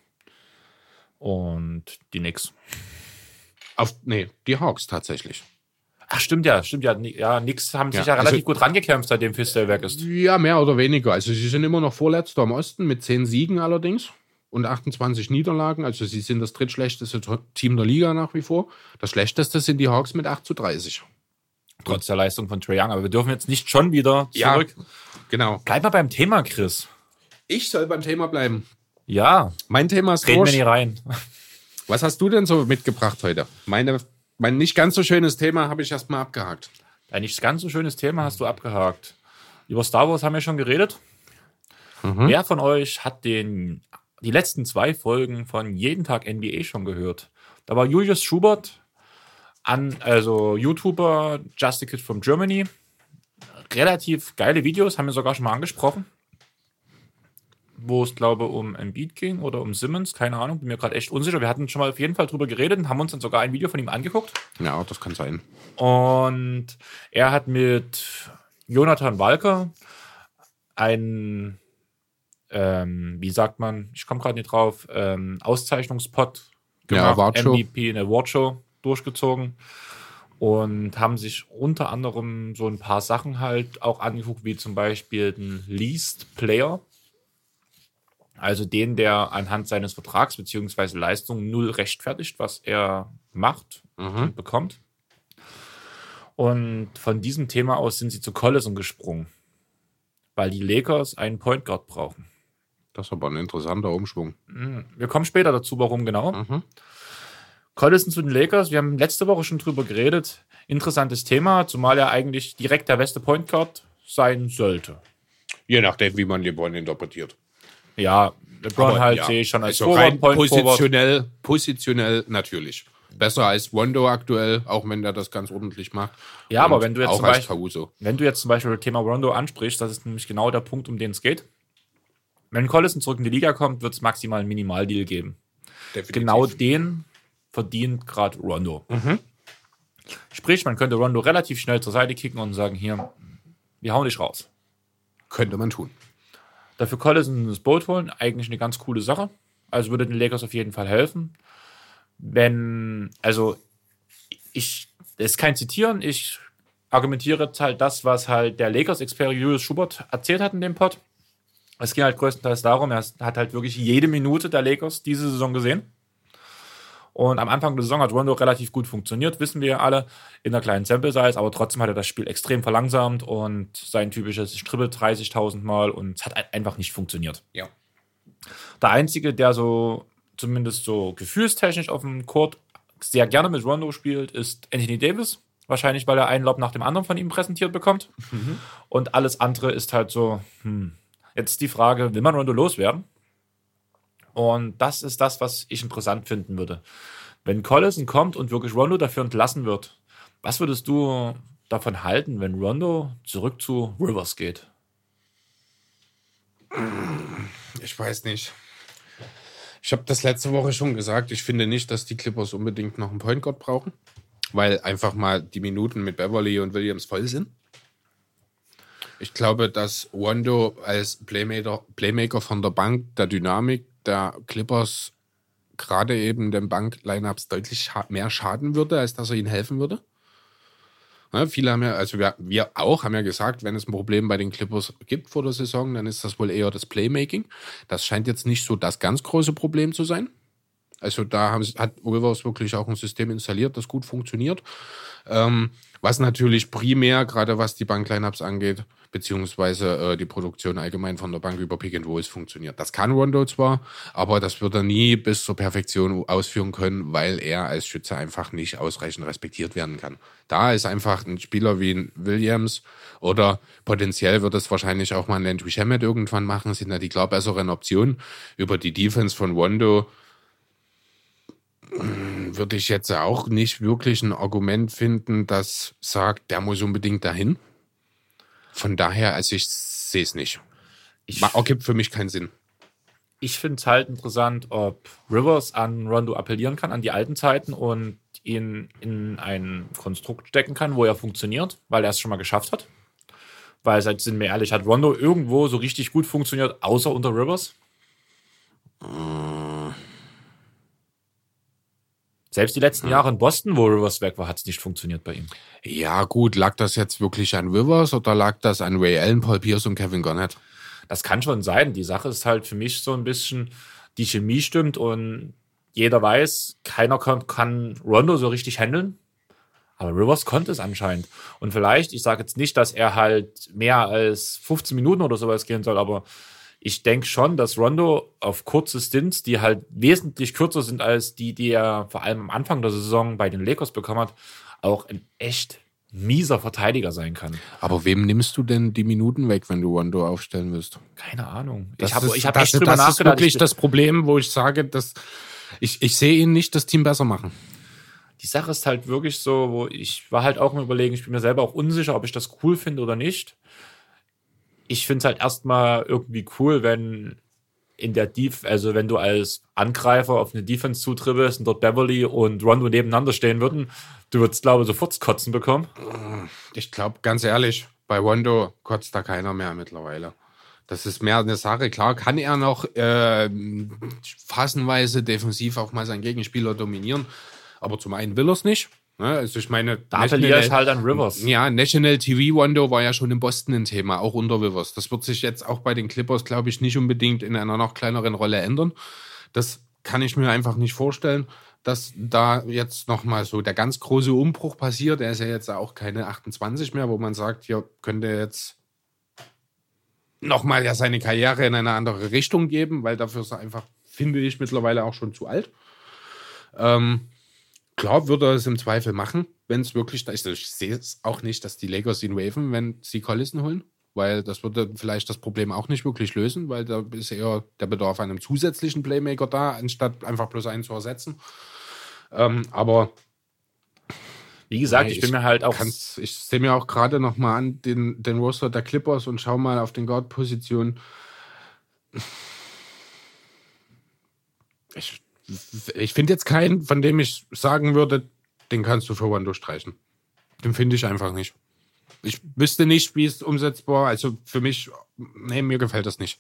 Und die Knicks. Auf, nee, die Hawks tatsächlich. Ach, stimmt ja, stimmt ja. Ja, Knicks haben sich Ja, ja relativ also- gut rangekämpft, seitdem Fistel weg ist. Ja, mehr oder weniger. Also sie sind immer noch Vorletzter im Osten mit 10 Siegen allerdings und 28 Niederlagen. Also sie sind das drittschlechteste Team der Liga nach wie vor. Das schlechteste sind die Hawks mit 8 zu 30. Trotz der Leistung von Trae Young. Aber wir dürfen jetzt nicht schon wieder Ja. zurück. Genau. Bleib mal beim Thema, Chris. Ich soll beim Thema bleiben. Ja, Mein Thema ist reden wir nie rein. Was hast du denn so mitgebracht heute? Meine, mein nicht ganz so schönes Thema habe ich erstmal abgehakt. Ein nicht ganz so schönes Thema hast du abgehakt. Über Star Wars haben wir schon geredet. Wer von euch hat den, die letzten zwei Folgen von Jeden Tag NBA schon gehört? Da war Julius Schubert, an, also YouTuber Just a Kid from Germany. Relativ geile Videos, haben wir sogar schon mal angesprochen. Wo es, glaube um Embiid ging oder um Simmons, keine Ahnung, bin mir gerade echt unsicher. Wir hatten schon mal auf jeden Fall drüber geredet und haben uns dann sogar ein Video von ihm angeguckt. Ja, das kann sein. Und er hat mit Jonathan Walker einen, ähm, wie sagt man, ich komme gerade nicht drauf, ähm, Auszeichnungspot Ja, gemacht, Awardshow. MVP in der Awardshow durchgezogen und haben sich unter anderem so ein paar Sachen halt auch angeguckt, wie zum Beispiel den Least Player, also den, der anhand seines Vertrags beziehungsweise Leistung null rechtfertigt, was er macht und bekommt. Und von diesem Thema aus sind sie zu Collison gesprungen, weil die Lakers einen Point Guard brauchen. Das ist aber ein interessanter Umschwung. Wir kommen später dazu, warum genau. Mhm. Collison zu den Lakers, wir haben letzte Woche schon drüber geredet. Interessantes Thema, zumal er eigentlich direkt der beste Point Guard sein sollte. Je nachdem, wie man LeBron interpretiert. Ja, LeBron Aber halt ja, sehe ich schon als also rein Point Forward. positionell, positionell natürlich. Besser als Rondo aktuell, auch wenn der das ganz ordentlich macht. Ja, aber Und wenn du jetzt zum Beispiel-. Wenn du jetzt zum Beispiel das Thema Rondo ansprichst, das ist nämlich genau der Punkt, um den es geht. Wenn Collison zurück in die Liga kommt, wird es maximal einen Minimaldeal geben. Definitiv. Genau den verdient gerade Rondo. Sprich, man könnte Rondo relativ schnell zur Seite kicken und sagen, hier, wir hauen dich raus. könnte man tun. Dafür Collison das Boot holen, eigentlich eine ganz coole Sache. Also würde den Lakers auf jeden Fall helfen. Wenn, also ich, das ist kein Zitieren, ich argumentiere halt das, was halt der Lakers-Experte Julius Schubert erzählt hat in dem Pod. Es ging halt größtenteils darum, er hat halt wirklich jede Minute der Lakers diese Saison gesehen. Und am Anfang der Saison hat Rondo relativ gut funktioniert, wissen wir ja alle, in einer kleinen Sample-Size, aber trotzdem hat er das Spiel extrem verlangsamt und sein typisches Stribbel 30.000 Mal und es hat ein- einfach nicht funktioniert. Ja. Der Einzige, der so, zumindest so gefühlstechnisch auf dem Court sehr gerne mit Rondo spielt, ist Anthony Davis. Wahrscheinlich, weil er einen Lob nach dem anderen von ihm präsentiert bekommt. Und alles andere ist halt so, hm. Jetzt die Frage, will man Rondo loswerden? Und das ist das, was ich interessant finden würde. Wenn Collison kommt und wirklich Rondo dafür entlassen wird, was würdest du davon halten, wenn Rondo zurück zu Rivers geht? Ich weiß nicht. Ich habe das letzte Woche schon gesagt. Ich finde nicht, dass die Clippers unbedingt noch einen Point Guard brauchen, weil einfach mal die Minuten mit Beverly und Williams voll sind. Ich glaube, dass Rondo als Playmaker, Playmaker von der Bank der Dynamik der Clippers gerade eben den Bank-Lineups deutlich mehr schaden würde, als dass er ihnen helfen würde. Ja, viele haben ja, also wir, wir auch haben ja gesagt, wenn es ein Problem bei den Clippers gibt vor der Saison, dann ist das wohl eher das Playmaking. Das scheint jetzt nicht so das ganz große Problem zu sein. Also da haben, hat Rivers wirklich auch ein System installiert, das gut funktioniert. Ähm, was natürlich primär, gerade was die Bank-Lineups angeht, beziehungsweise äh, die Produktion allgemein von der Bank über Pick and Rolls funktioniert. Das kann Rondo zwar, aber das wird er nie bis zur Perfektion ausführen können, weil er als Schütze einfach nicht ausreichend respektiert werden kann. Da ist einfach ein Spieler wie ein Williams oder potenziell wird es wahrscheinlich auch mal ein Landry Shamet irgendwann machen, sind da die klar besseren Optionen. Über die Defense von Rondo würde ich jetzt auch nicht wirklich ein Argument finden, das sagt, der muss unbedingt dahin. Von daher, also ich sehe es nicht. Ich ergibt für mich keinen Sinn. Ich finde es halt interessant, ob Rivers an Rondo appellieren kann, an die alten Zeiten und ihn in ein Konstrukt stecken kann, wo er funktioniert, weil er es schon mal geschafft hat. Weil, sind wir ehrlich, hat Rondo irgendwo so richtig gut funktioniert, außer unter Rivers? Äh. Selbst die letzten Jahre in Boston, wo Rivers weg war, hat es nicht funktioniert bei ihm. Ja, gut, lag das jetzt wirklich an Rivers oder lag das an Ray Allen, Paul Pierce und Kevin Garnett? Das kann schon sein. Die Sache ist halt für mich so ein bisschen, die Chemie stimmt und jeder weiß, keiner kann, kann Rondo so richtig handeln. Aber Rivers konnte es anscheinend. Und vielleicht, ich sage jetzt nicht, dass er halt mehr als 15 Minuten oder sowas gehen soll, aber ich denke schon, dass Rondo auf kurze Stints, die halt wesentlich kürzer sind als die, die er vor allem am Anfang der Saison bei den Lakers bekommen hat, auch ein echt mieser Verteidiger sein kann. Aber wem nimmst du denn die Minuten weg, wenn du Rondo aufstellen wirst? Keine Ahnung. Das ich habe hab echt drüber das ist wirklich das Problem, wo ich sage, dass ich, ich sehe ihn nicht das Team besser machen. Die Sache ist halt wirklich so, wo ich war halt auch im Überlegen, ich bin mir selber auch unsicher, ob ich das cool finde oder nicht ich finde es halt erstmal irgendwie cool, wenn in der Def, also wenn du als Angreifer auf eine Defense zutribbelst und dort Beverly und Rondo nebeneinander stehen würden, du würdest, glaube ich, sofort Kotzen bekommen. Ich glaube, ganz ehrlich, bei Rondo kotzt da keiner mehr mittlerweile. Das ist mehr eine Sache. Klar kann er noch äh, phasenweise defensiv auch mal seinen Gegenspieler dominieren, aber zum einen will er es nicht? Also ich meine, da appelliere ich halt an Rivers. Ja, National TV Wando war ja schon in Boston ein Thema, auch unter Rivers. Das wird sich jetzt auch bei den Clippers, glaube ich, nicht unbedingt in einer noch kleineren Rolle ändern. Das kann ich mir einfach nicht vorstellen, dass da jetzt nochmal so der ganz große Umbruch passiert. Er ist ja jetzt auch keine 28 mehr, wo man sagt, hier könnte jetzt nochmal ja seine Karriere in eine andere Richtung geben, weil dafür ist er einfach, finde ich, mittlerweile auch schon zu alt. Ähm, Klar würde er es im Zweifel machen, wenn es wirklich da ist. Also ich sehe es auch nicht, dass die Lakers ihn waven, wenn sie Collison holen, weil das würde vielleicht das Problem auch nicht wirklich lösen, weil da ist eher der Bedarf an einem zusätzlichen Playmaker da, anstatt einfach bloß einen zu ersetzen. Ähm, aber wie gesagt, ich, ich bin mir halt auch. Ich sehe mir auch gerade noch mal an den, den Roster der Clippers und schau mal auf den Guard-Positionen. Ich ich finde jetzt keinen, von dem ich sagen würde, den kannst du für Wando streichen. Den finde ich einfach nicht. Ich wüsste nicht, wie es umsetzbar, also für mich, nee, mir gefällt das nicht.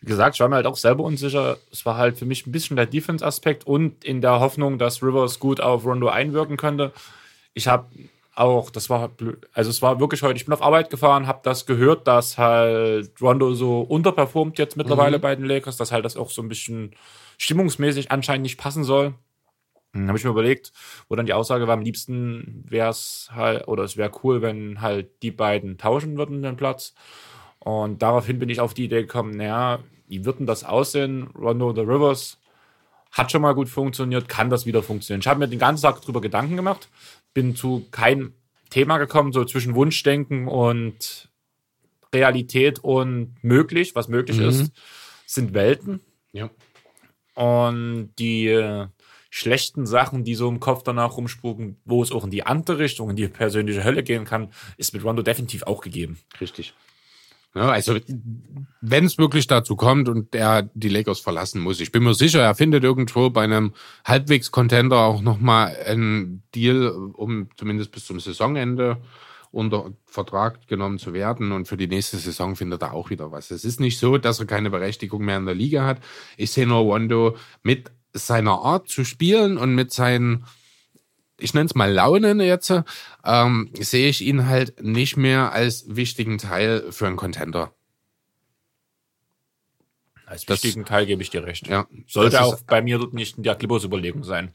Wie gesagt, ich war mir halt auch selber unsicher. Es war halt für mich ein bisschen der Defense-Aspekt und in der Hoffnung, dass Rivers gut auf Rondo einwirken könnte. Ich habe auch, das war also es war wirklich heute, ich bin auf Arbeit gefahren, habe das gehört, dass halt Rondo so unterperformt jetzt mittlerweile mhm. bei den Lakers, dass halt das auch so ein bisschen stimmungsmäßig anscheinend nicht passen soll. Dann habe ich mir überlegt, wo dann die Aussage war, am liebsten wäre es halt, oder es wäre cool, wenn halt die beiden tauschen würden den Platz. Und daraufhin bin ich auf die Idee gekommen, naja, wie würden das aussehen? Rondo the Rivers hat schon mal gut funktioniert, kann das wieder funktionieren. Ich habe mir den ganzen Tag darüber Gedanken gemacht, bin zu keinem Thema gekommen, so zwischen Wunschdenken und Realität und möglich, was möglich mhm. ist, sind Welten. Ja. Und die äh, schlechten Sachen, die so im Kopf danach rumspuken, wo es auch in die andere Richtung, in die persönliche Hölle gehen kann, ist mit Rondo definitiv auch gegeben. Richtig. Ja, also, wenn es wirklich dazu kommt und er die Lakers verlassen muss, ich bin mir sicher, er findet irgendwo bei einem Halbwegs-Contender auch nochmal einen Deal, um zumindest bis zum Saisonende unter Vertrag genommen zu werden und für die nächste Saison findet er auch wieder was. Es ist nicht so, dass er keine Berechtigung mehr in der Liga hat. Ich sehe nur Wando mit seiner Art zu spielen und mit seinen, ich nenne es mal Launen jetzt, ähm, sehe ich ihn halt nicht mehr als wichtigen Teil für einen Contender. Als Das- wichtigen Teil gebe ich dir recht. Ja, Sollte auch bei mir dort nicht in der Clippers-Überlegung sein.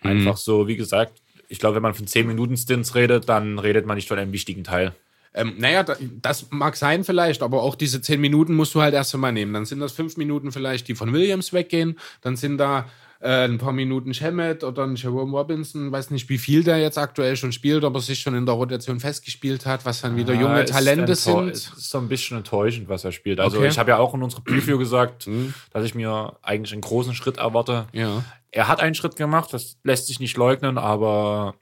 Einfach so, wie gesagt, ich glaube, wenn man von 10 Minuten Stints redet, dann redet man nicht von einem wichtigen Teil. Ähm, naja, da, das mag sein vielleicht, aber auch diese zehn Minuten musst du halt erst einmal nehmen. Dann sind das fünf Minuten vielleicht, die von Williams weggehen. Dann sind da äh, ein paar Minuten Shemet oder ein Jerome Robinson. Weiß nicht, wie viel der jetzt aktuell schon spielt, aber sich schon in der Rotation festgespielt hat, was dann wieder junge ist Talente enttäu- sind. Es ist so ein bisschen enttäuschend, was er spielt. Also Okay. ich habe ja auch in unserer Preview gesagt, dass ich mir eigentlich einen großen Schritt erwarte. Ja. Er hat einen Schritt gemacht, das lässt sich nicht leugnen, aber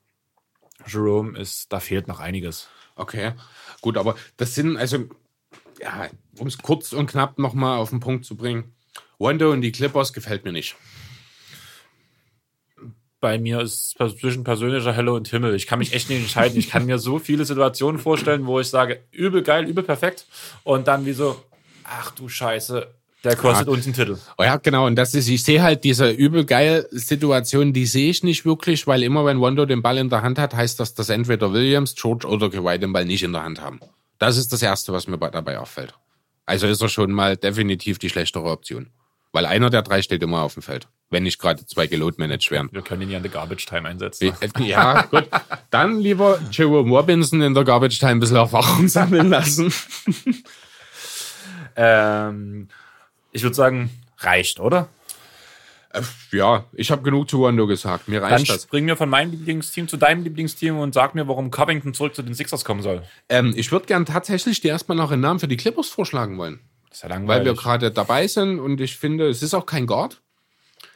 Jerome ist, da fehlt noch einiges. Okay, gut, aber das sind, also, ja, um es kurz und knapp nochmal auf den Punkt zu bringen. Wando und die Clippers gefällt mir nicht. Bei mir ist es zwischen persönlicher Hölle und Himmel. Ich kann mich echt nicht entscheiden. Ich kann mir so viele Situationen vorstellen, wo ich sage, übel geil, übel perfekt. Und dann wie so, ach du Scheiße, der kostet Ja. uns einen Titel. Oh ja, genau. Und das ist, ich sehe halt diese übel geil Situation, die sehe ich nicht wirklich, weil immer wenn Wando den Ball in der Hand hat, heißt das, dass entweder Williams, George oder Kawhi den Ball nicht in der Hand haben. Das ist das Erste, was mir bei- dabei auffällt. Also ist er schon mal definitiv die schlechtere Option. Weil einer der drei steht immer auf dem Feld. Wenn nicht gerade zwei gelot managed wären. Wir können ihn ja in der Garbage Time einsetzen. Ja, gut. Dann lieber Jerome Robinson in der Garbage Time ein bisschen Erfahrung sammeln lassen. Ähm, ich würde sagen, reicht, oder? Ja, ich habe genug zu Wando gesagt. Mir Dann reicht das. spring mir von meinem Lieblingsteam zu deinem Lieblingsteam und sag mir, warum Covington zurück zu den Sixers kommen soll. Ähm, ich würde gern tatsächlich dir erstmal noch einen Namen für die Clippers vorschlagen wollen. Ist ja Weil langweilig. wir gerade dabei sind und ich finde, es ist auch kein Guard.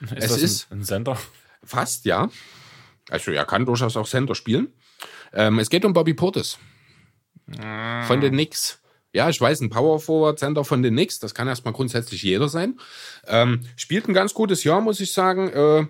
ist es das ist- ein, ein Center. Fast, ja. Also er kann durchaus auch Center spielen. Ähm, es geht um Bobby Portis. Von den Knicks. Ja, ich weiß, ein Power Forward Center von den Knicks. Das kann erstmal grundsätzlich jeder sein. Ähm, spielt ein ganz gutes Jahr, muss ich sagen. Äh,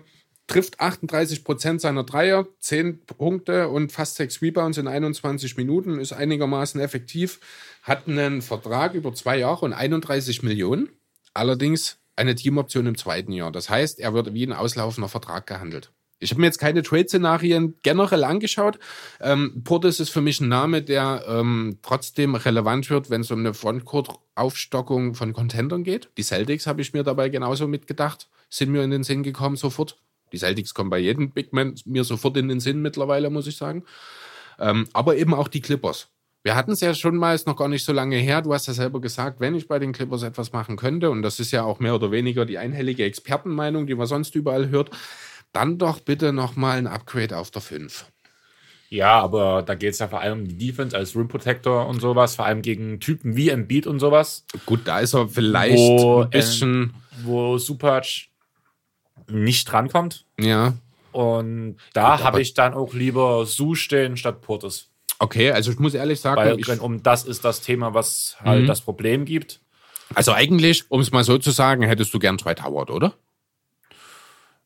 trifft 38 Prozent seiner Dreier, 10 Punkte und fast 6 Rebounds in 21 Minuten. Ist einigermaßen effektiv. Hat einen Vertrag über zwei Jahre und 31 Millionen. Allerdings eine Teamoption im zweiten Jahr. Das heißt, er wird wie ein auslaufender Vertrag gehandelt. Ich habe mir jetzt keine Trade-Szenarien generell angeschaut. Ähm, Portis ist für mich ein Name, der ähm, trotzdem relevant wird, wenn es um eine Frontcourt-Aufstockung von Contendern geht. Die Celtics habe ich mir dabei genauso mitgedacht, sind mir in den Sinn gekommen sofort. Die Celtics kommen bei jedem Big Man mir sofort in den Sinn mittlerweile, muss ich sagen. Ähm, aber eben auch die Clippers. Wir hatten es ja schon mal, ist noch gar nicht so lange her. Du hast ja selber gesagt, wenn ich bei den Clippers etwas machen könnte, und das ist ja auch mehr oder weniger die einhellige Expertenmeinung, die man sonst überall hört, dann doch bitte nochmal ein Upgrade auf der 5. Ja, aber da geht es ja vor allem um die Defense als Rim Protector und sowas, vor allem gegen Typen wie Embiid und sowas, Gut, da ist er vielleicht Wo, ein bisschen, wo Supac nicht drankommt. ja. Und da habe ich dann auch lieber Su stehen statt Portis. Okay, also ich muss ehrlich sagen, Weil ich, wenn um das ist das Thema, was halt Mhm. das Problem gibt. also eigentlich, um es mal so zu sagen, hättest du gern Dwight Howard, oder?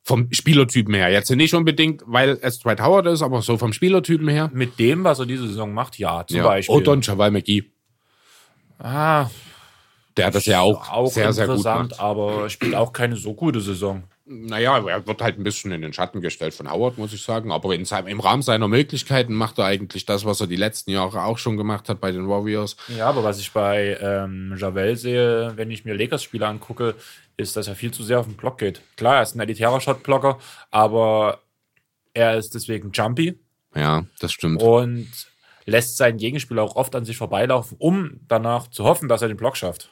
Vom Spielertypen her. Jetzt nicht unbedingt, weil es Dwight Howard ist, aber so vom Spielertypen her. Mit dem, was er diese Saison macht, ja, zum Ja. Beispiel. Oder ein Javal McGee. ah, Der hat das ja auch, auch sehr, sehr gut gemacht. aber spielt auch keine so gute Saison. Naja, er wird halt ein bisschen in den Schatten gestellt von Howard, muss ich sagen. Aber in seinem, im Rahmen seiner Möglichkeiten macht er eigentlich das, was er die letzten Jahre auch schon gemacht hat bei den Warriors. Ja, aber was ich bei ähm, Javel sehe, wenn ich mir Lakers-Spieler angucke, ist, dass er viel zu sehr auf den Block geht. Klar, er ist ein elitärer Shotblocker, aber er ist deswegen jumpy Ja, das stimmt. und lässt seinen Gegenspieler auch oft an sich vorbeilaufen, um danach zu hoffen, dass er den Block schafft.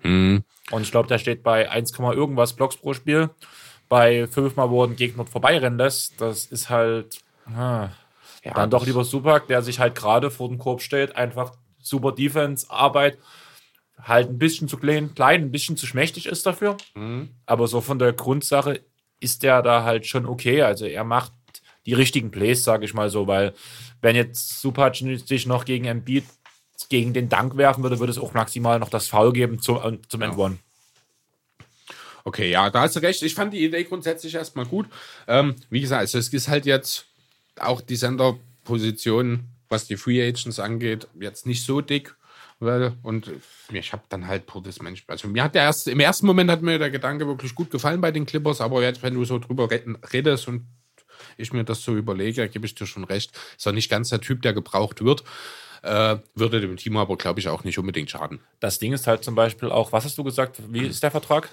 Hm. Und ich glaube, der steht bei 1, irgendwas Blocks pro Spiel. Bei fünfmal, wo einen Gegner vorbeirennen lässt, das ist halt ah, Ja, dann doch lieber Supak, der sich halt gerade vor den Korb stellt, einfach super Defense, Arbeit, halt ein bisschen zu klein, klein, ein bisschen zu schmächtig ist dafür. Mhm. Aber so von der Grundsache ist der da halt schon okay. Also er macht die richtigen Plays, sage ich mal so, weil wenn jetzt Supac sich noch gegen Embiid gegen den Dank werfen würde, würde es auch maximal noch das Foul geben zum, äh, zum End One. Okay, ja, da hast du recht. Ich fand die Idee grundsätzlich erstmal gut. Ähm, wie gesagt, also es ist halt jetzt auch die Senderposition, was die Free Agents angeht, jetzt nicht so dick. Weil, und ich habe dann halt Portis Mensch. Also mir hat der erst, im ersten Moment hat mir der Gedanke wirklich gut gefallen bei den Clippers, aber jetzt, wenn du so drüber re- redest und ich mir das so überlege, gebe ich dir schon recht, ist er nicht ganz der Typ, der gebraucht wird. Äh, würde dem Team aber, glaube ich, auch nicht unbedingt schaden. Das Ding ist halt zum Beispiel auch, was hast du gesagt, wie ist der Vertrag?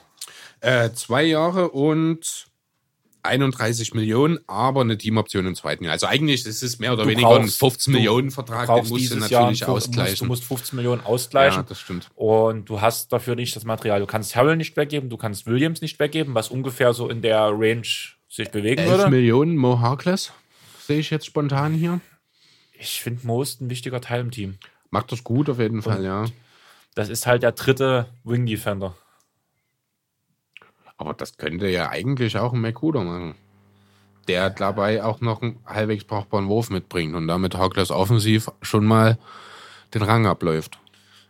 Äh, zwei Jahre und 31 Millionen, aber eine Teamoption im zweiten Jahr. Also eigentlich ist es mehr oder Du weniger brauchst- ein 15 du Millionen Vertrag, den musst du dieses Jahr natürlich du musst, ausgleichen. du musst 15 Millionen ausgleichen. ja, das stimmt. Und du hast dafür nicht das Material. Du kannst Harrell nicht weggeben, du kannst Williams nicht weggeben, was ungefähr so in der Range sich bewegen 11 würde. Millionen Mo Harkless, sehe ich jetzt spontan hier. Ich finde Most ein wichtiger Teil im Team. Macht das gut auf jeden Fall, ja. Das ist halt der dritte Wing Defender. Aber das könnte ja eigentlich auch ein McCuder machen. Der dabei auch noch einen halbwegs brauchbaren Wurf mitbringt und damit Harkless offensiv schon mal den Rang abläuft.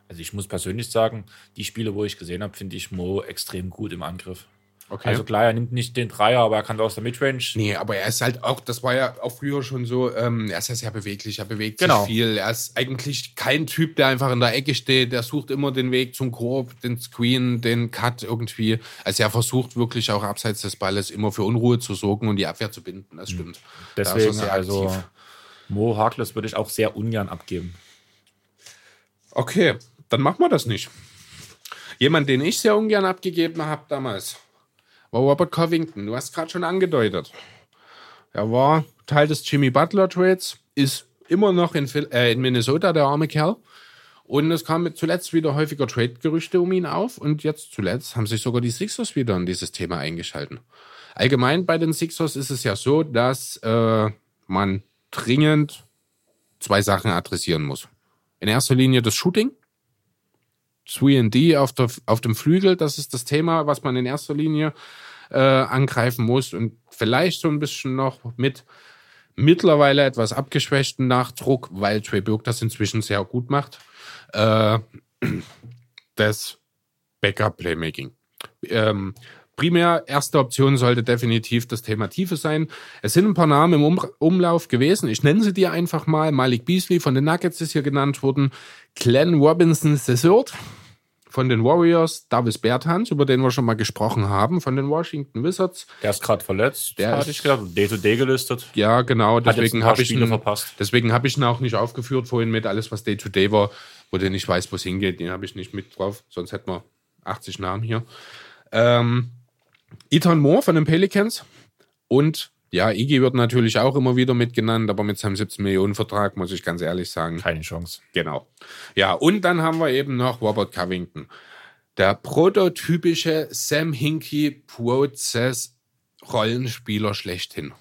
Also ich muss persönlich sagen, die Spiele, wo ich gesehen habe, finde ich Mo extrem gut im Angriff. Okay. Also klar, er nimmt nicht den Dreier, aber er kann aus der Midrange. Nee, aber er ist halt auch, das war ja auch früher schon so, ähm, er ist ja sehr beweglich, er bewegt Genau. sich viel. Er ist eigentlich kein Typ, der einfach in der Ecke steht, der sucht immer den Weg zum Korb, den Screen, den Cut irgendwie. Also er versucht wirklich auch abseits des Balles immer für Unruhe zu sorgen und die Abwehr zu binden, das stimmt. Da ist er Deswegen, sehr also aktiv. Mo Harkless würde ich auch sehr ungern abgeben. Okay, dann machen wir das nicht. Jemand, den ich sehr ungern abgegeben habe damals, war Robert Covington. Du hast gerade schon angedeutet. Er war Teil des Jimmy Butler Trades, ist immer noch in, äh, in Minnesota, der arme Kerl. Und es kamen zuletzt wieder häufiger Trade-Gerüchte um ihn auf. Und jetzt zuletzt haben sich sogar die Sixers wieder in dieses Thema eingeschalten. Allgemein bei den Sixers ist es ja so, dass äh, man dringend zwei Sachen adressieren muss. In erster Linie das Shooting. 3D auf, der, auf dem Flügel, das ist das Thema, was man in erster Linie äh, angreifen muss. Und vielleicht so ein bisschen noch mit mittlerweile etwas abgeschwächten Nachdruck, weil Trey Burke das inzwischen sehr gut macht. Äh, das Backup-Playmaking. Ähm, primär erste Option sollte definitiv das Thema Tiefe sein. Es sind ein paar Namen im um Umlauf gewesen. Ich nenne sie dir einfach mal. Malik Beasley von den Nuggets ist hier genannt worden. Glenn Robinson III von den Warriors. Davis Bertans, über den wir schon mal gesprochen haben, von den Washington Wizards. Der ist gerade verletzt, Der hatte ich gedacht. Day-to-Day gelistet. Ja, genau. Deswegen habe ich, ihn- deswegen habe ich ihn auch nicht aufgeführt vorhin mit alles, was Day-to-Day war, wo der nicht weiß, wo es hingeht. Den habe ich nicht mit drauf. Sonst hätten wir 80 Namen hier. Ähm, Ethan Moore von den Pelicans und ja, Iggy wird natürlich auch immer wieder mitgenannt, aber mit seinem 17 Millionen Vertrag muss ich ganz ehrlich sagen, Keine Chance. Genau. Ja, und dann haben wir eben noch Robert Covington. Der prototypische Sam Hinkie Prozess Rollenspieler schlechthin.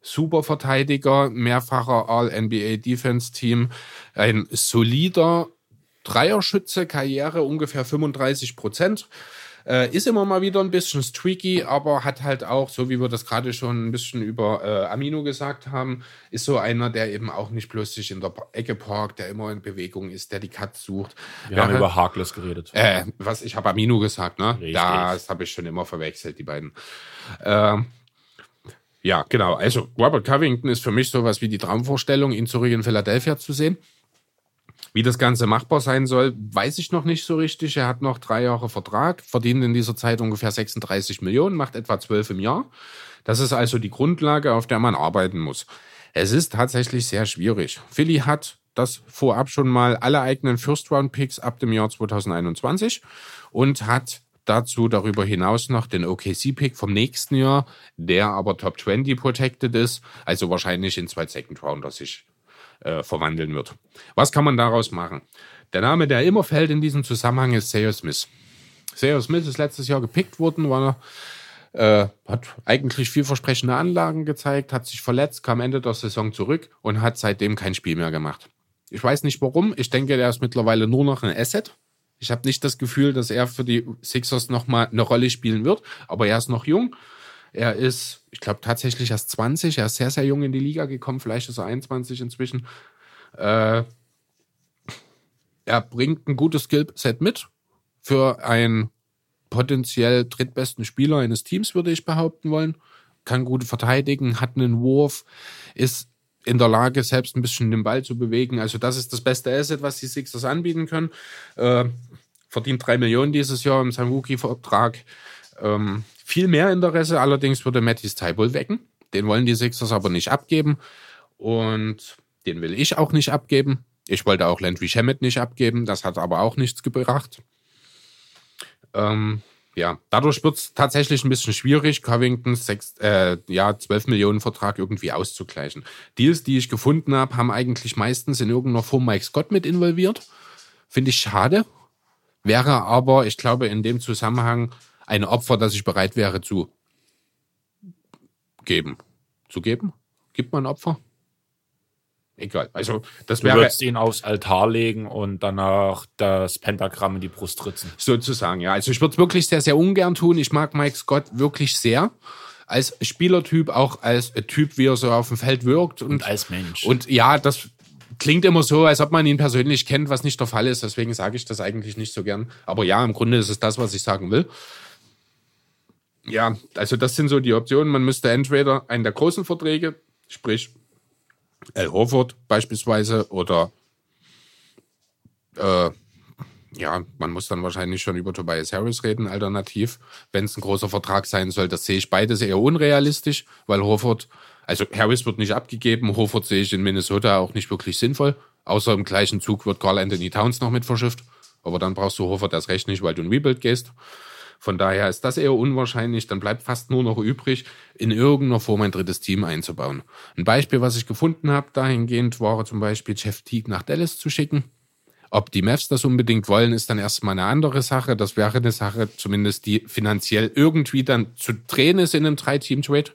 Super Verteidiger, mehrfacher All-NBA Defense Team, ein solider Dreierschütze, Karriere ungefähr 35 Prozent. Äh, ist immer mal wieder ein bisschen streaky, aber hat halt auch, so wie wir das gerade schon ein bisschen über äh, Amino gesagt haben, ist so einer, der eben auch nicht bloß sich in der Ecke parkt, der immer in Bewegung ist, der die Cuts sucht. Wir haben Wäre- über Harkless geredet. äh, was, ich habe Amino gesagt, ne? Richtig. Das habe ich schon immer verwechselt, die beiden. Ähm, ja, genau. Also Robert Covington ist für mich sowas wie die Traumvorstellung, ihn zurück in Philadelphia zu sehen. Wie das Ganze machbar sein soll, weiß ich noch nicht so richtig. Er hat noch drei Jahre Vertrag, verdient in dieser Zeit ungefähr 36 Millionen, macht etwa 12 im Jahr. Das ist also die Grundlage, auf der man arbeiten muss. Es ist tatsächlich sehr schwierig. Philly hat das vorab schon mal alle eigenen First-Round-Picks ab dem Jahr 2021 und hat dazu darüber hinaus noch den OKC-Pick vom nächsten Jahr, der aber Top 20 protected ist, also wahrscheinlich in zwei Second-Rounder sich äh, verwandeln wird. Was kann man daraus machen? Der Name, der immer fällt in diesem Zusammenhang, ist Sayo Smith. Sayo Smith ist letztes Jahr gepickt worden, war äh, hat eigentlich vielversprechende Anlagen gezeigt, hat sich verletzt, kam Ende der Saison zurück und hat seitdem kein Spiel mehr gemacht. Ich weiß nicht warum. Ich denke, der ist mittlerweile nur noch ein Asset. Ich habe nicht das Gefühl, dass er für die Sixers nochmal eine Rolle spielen wird, aber er ist noch jung. Er ist, ich glaube, tatsächlich erst 20. Er ist sehr, sehr jung in die Liga gekommen. Vielleicht ist er 21 inzwischen. Äh, er bringt ein gutes Skillset mit für einen potenziell drittbesten Spieler eines Teams, würde ich behaupten wollen. Kann gut verteidigen, hat einen Wurf, ist in der Lage, selbst ein bisschen den Ball zu bewegen. Also das ist das beste Asset, was die Sixers anbieten können. Äh, verdient drei Millionen dieses Jahr in seinem Rookie-Vertrag. Ähm, viel mehr Interesse allerdings würde Mattis Tybul wecken. Den wollen die Sixers aber nicht abgeben. Und den will ich auch nicht abgeben. Ich wollte auch Landry Shamet nicht abgeben, das hat aber auch nichts gebracht. Ähm, ja, dadurch wird es tatsächlich ein bisschen schwierig, Covingtons äh, ja, 12 Millionen Vertrag irgendwie auszugleichen. Deals, die ich gefunden habe, haben eigentlich meistens in irgendeiner Form Mike Scott mit involviert. Finde ich schade. Wäre aber, ich glaube, in dem Zusammenhang ein Opfer, das ich bereit wäre zu geben. Zu geben? Gibt man Opfer? Egal. Also, das Du wäre würdest ihn aufs Altar legen und danach das Pentagramm in die Brust ritzen. sozusagen, ja. Also, ich würde es wirklich sehr, sehr ungern tun. Ich mag Mike Scott wirklich sehr. Als Spielertyp, auch als Typ, wie er so auf dem Feld wirkt. Und, Und als Mensch. Und ja, das klingt immer so, als ob man ihn persönlich kennt, was nicht der Fall ist. Deswegen sage ich das eigentlich nicht so gern. Aber ja, im Grunde ist es das, was ich sagen will. Ja, also das sind so die Optionen. Man müsste entweder einen der großen Verträge, sprich Al Horford beispielsweise, oder äh, ja, man muss dann wahrscheinlich schon über Tobias Harris reden, alternativ, wenn es ein großer Vertrag sein soll. Das sehe ich beides eher unrealistisch, weil Horford, also Harris wird nicht abgegeben, Horford sehe ich in Minnesota auch nicht wirklich sinnvoll. Außer im gleichen Zug wird Carl Anthony Towns noch mit verschifft. Aber dann brauchst du Horford das Recht nicht, weil du ein Rebuild gehst. Von daher ist das eher unwahrscheinlich. Dann bleibt fast nur noch übrig, in irgendeiner Form ein drittes Team einzubauen. Ein Beispiel, was ich gefunden habe dahingehend, war zum Beispiel Jeff Teague nach Dallas zu schicken. Ob die Mavs das unbedingt wollen, ist dann erstmal eine andere Sache. Das wäre eine Sache, zumindest die finanziell irgendwie dann zu drehen ist in einem Drei-Team-Trade.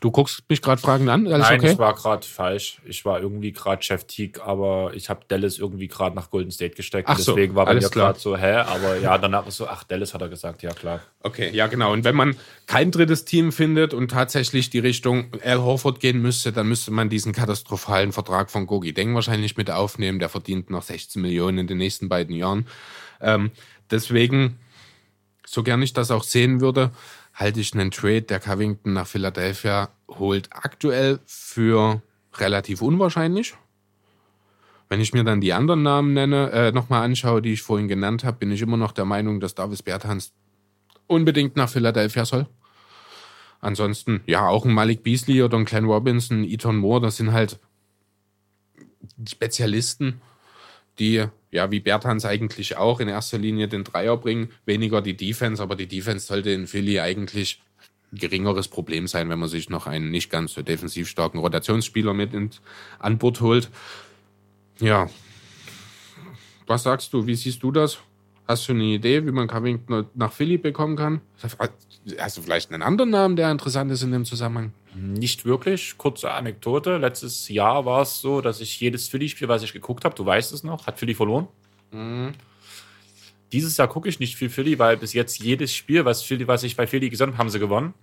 Du guckst mich gerade fragend an. Alles Nein, okay? ich war gerade falsch. Ich war irgendwie gerade Chef Teague, aber ich habe Dallas irgendwie gerade nach Golden State gesteckt. Ach so, Deswegen war bei mir klar. gerade so, hä? Aber ja, danach ist so, ach, Dallas hat er gesagt, ja klar. Okay, ja genau. Und wenn man kein drittes Team findet und tatsächlich die Richtung Al Horford gehen müsste, dann müsste man diesen katastrophalen Vertrag von Gogi Deng wahrscheinlich mit aufnehmen. Der verdient noch 16 Millionen in den nächsten beiden Jahren. Ähm, deswegen, so gern ich das auch sehen würde, halte ich einen Trade, der Covington nach Philadelphia holt, aktuell für relativ unwahrscheinlich. Wenn ich mir dann die anderen Namen nenne, äh, nochmal anschaue, die ich vorhin genannt habe, bin ich immer noch der Meinung, dass Davis Bertans unbedingt nach Philadelphia soll. Ansonsten, ja, auch ein Malik Beasley oder ein Glenn Robinson, Eton Moore, das sind halt Spezialisten, die, ja, wie Bertans eigentlich auch, in erster Linie den Dreier bringen, weniger die Defense, aber die Defense sollte in Philly eigentlich ein geringeres Problem sein, wenn man sich noch einen nicht ganz so defensiv starken Rotationsspieler mit ins, an Bord holt. Ja. Was sagst du? Wie siehst du das? Hast du eine Idee, wie man Covington nach Philly bekommen kann? Hast du vielleicht einen anderen Namen, der interessant ist in dem Zusammenhang? Nicht wirklich. Kurze Anekdote. Letztes Jahr war es so, dass ich jedes Philly-Spiel, was ich geguckt habe, du weißt es noch, hat Philly verloren. Dieses Jahr gucke ich nicht viel Philly, weil bis jetzt jedes Spiel, was, Philly, was ich bei Philly gesehen habe, haben sie gewonnen.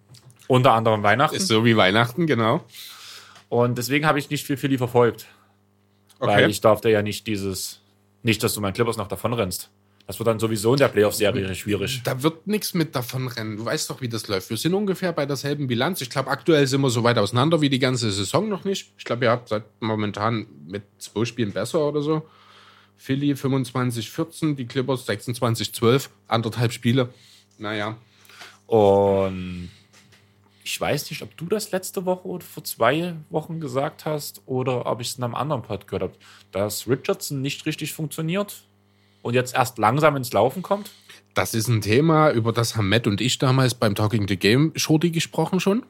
Unter anderem Weihnachten. Ist so wie Weihnachten, genau. Und deswegen habe ich nicht viel Philly verfolgt. Okay. Weil ich darf da ja nicht dieses, nicht, dass du meinen Clippers noch davon rennst. Das wird dann sowieso in der Playoff-Serie schwierig. Da wird nichts mit davon rennen. Du weißt doch, wie das läuft. Wir sind ungefähr bei derselben Bilanz. Ich glaube, aktuell sind wir so weit auseinander wie die ganze Saison noch nicht. Ich glaube, ihr habt seit momentan mit zwei Spielen besser oder so. Philly 25-14, die Clippers 26-12, anderthalb Spiele. Naja. Und ich weiß nicht, ob du das letzte Woche oder vor zwei Wochen gesagt hast oder ob ich es in einem anderen Pod gehört habe, dass Richardson nicht richtig funktioniert und jetzt erst langsam ins Laufen kommt. Das ist ein Thema, über das haben Matt und ich damals beim Talking the Game Shorty gesprochen schon.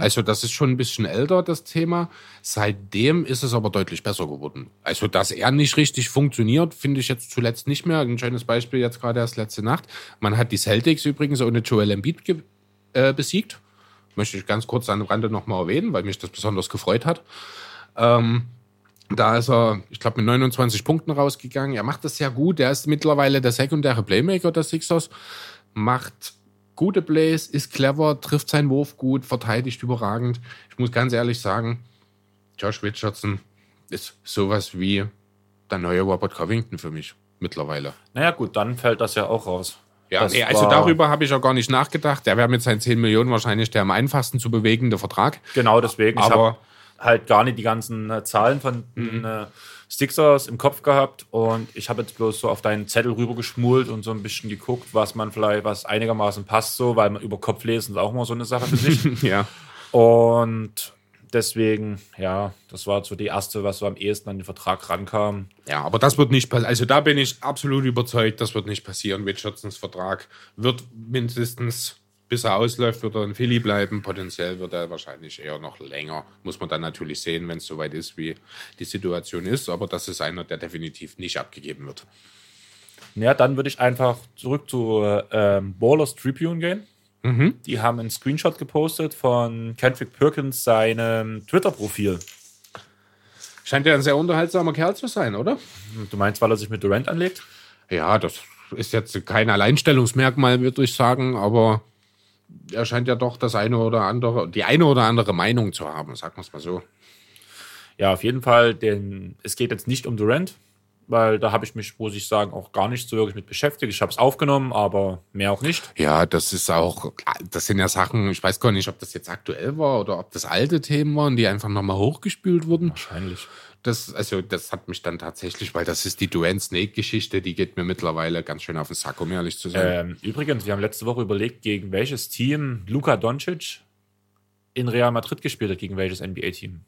Also das ist schon ein bisschen älter, das Thema. Seitdem ist es aber deutlich besser geworden. Also, dass er nicht richtig funktioniert, finde ich jetzt zuletzt nicht mehr. Ein schönes Beispiel jetzt gerade erst letzte Nacht. Man hat die Celtics übrigens ohne Joel Embiid äh, besiegt. Möchte ich ganz kurz an dem Rande nochmal erwähnen, weil mich das besonders gefreut hat. Ähm, da ist er, ich glaube, mit 29 Punkten rausgegangen. Er macht das sehr gut. Er ist mittlerweile der sekundäre Playmaker der Sixers. Macht gute Plays, ist clever, trifft seinen Wurf gut, verteidigt überragend. Ich muss ganz ehrlich sagen, Josh Richardson ist sowas wie der neue Robert Covington für mich mittlerweile. Naja, gut, dann fällt das ja auch raus. Ja, nee, also darüber habe ich auch gar nicht nachgedacht. Der wäre mit seinen 10 Millionen wahrscheinlich der am einfachsten zu bewegende Vertrag. Genau deswegen. Aber- halt gar nicht die ganzen äh, Zahlen von den äh, Sixers im Kopf gehabt und ich habe jetzt bloß so auf deinen Zettel rüber geschmult und so ein bisschen geguckt, was man vielleicht, was einigermaßen passt so, weil man über Kopf lesen ist auch immer so eine Sache für sich. Ja. Und deswegen, ja, das war so die erste, was so am ehesten an den Vertrag rankam. Ja, aber das wird nicht passieren. Also da bin ich absolut überzeugt, das wird nicht passieren. Richardsons Vertrag wird mindestens, bis er ausläuft, wird er in Philly bleiben. Potenziell wird er wahrscheinlich eher noch länger. Muss man dann natürlich sehen, wenn es soweit ist, wie die Situation ist. Aber das ist einer, der definitiv nicht abgegeben wird. Ja, dann würde ich einfach zurück zu ähm, Ballers Tribune gehen. Die haben einen Screenshot gepostet von Kendrick Perkins seinem Twitter-Profil. Scheint ja ein sehr unterhaltsamer Kerl zu sein, oder? Du meinst, weil er sich mit Durant anlegt? Ja, das ist jetzt kein Alleinstellungsmerkmal, würde ich sagen, aber er scheint ja doch das eine oder andere, die eine oder andere Meinung zu haben, sagen wir es mal so. Ja, auf jeden Fall. Denn es geht jetzt nicht um Durant, weil da habe ich mich, muss ich sagen, auch gar nicht so wirklich mit beschäftigt. Ich habe es aufgenommen, aber mehr auch nicht. Ja, das ist auch, das sind ja Sachen, ich weiß gar nicht, ob das jetzt aktuell war oder ob das alte Themen waren, die einfach nochmal hochgespült wurden. Wahrscheinlich. Das, also, das hat mich dann tatsächlich, weil das ist die Duane Snake-Geschichte, die geht mir mittlerweile ganz schön auf den Sack, um ehrlich zu sein. Ähm, übrigens, wir haben letzte Woche überlegt, gegen welches Team Luka Doncic in Real Madrid gespielt hat, gegen welches NBA-Team.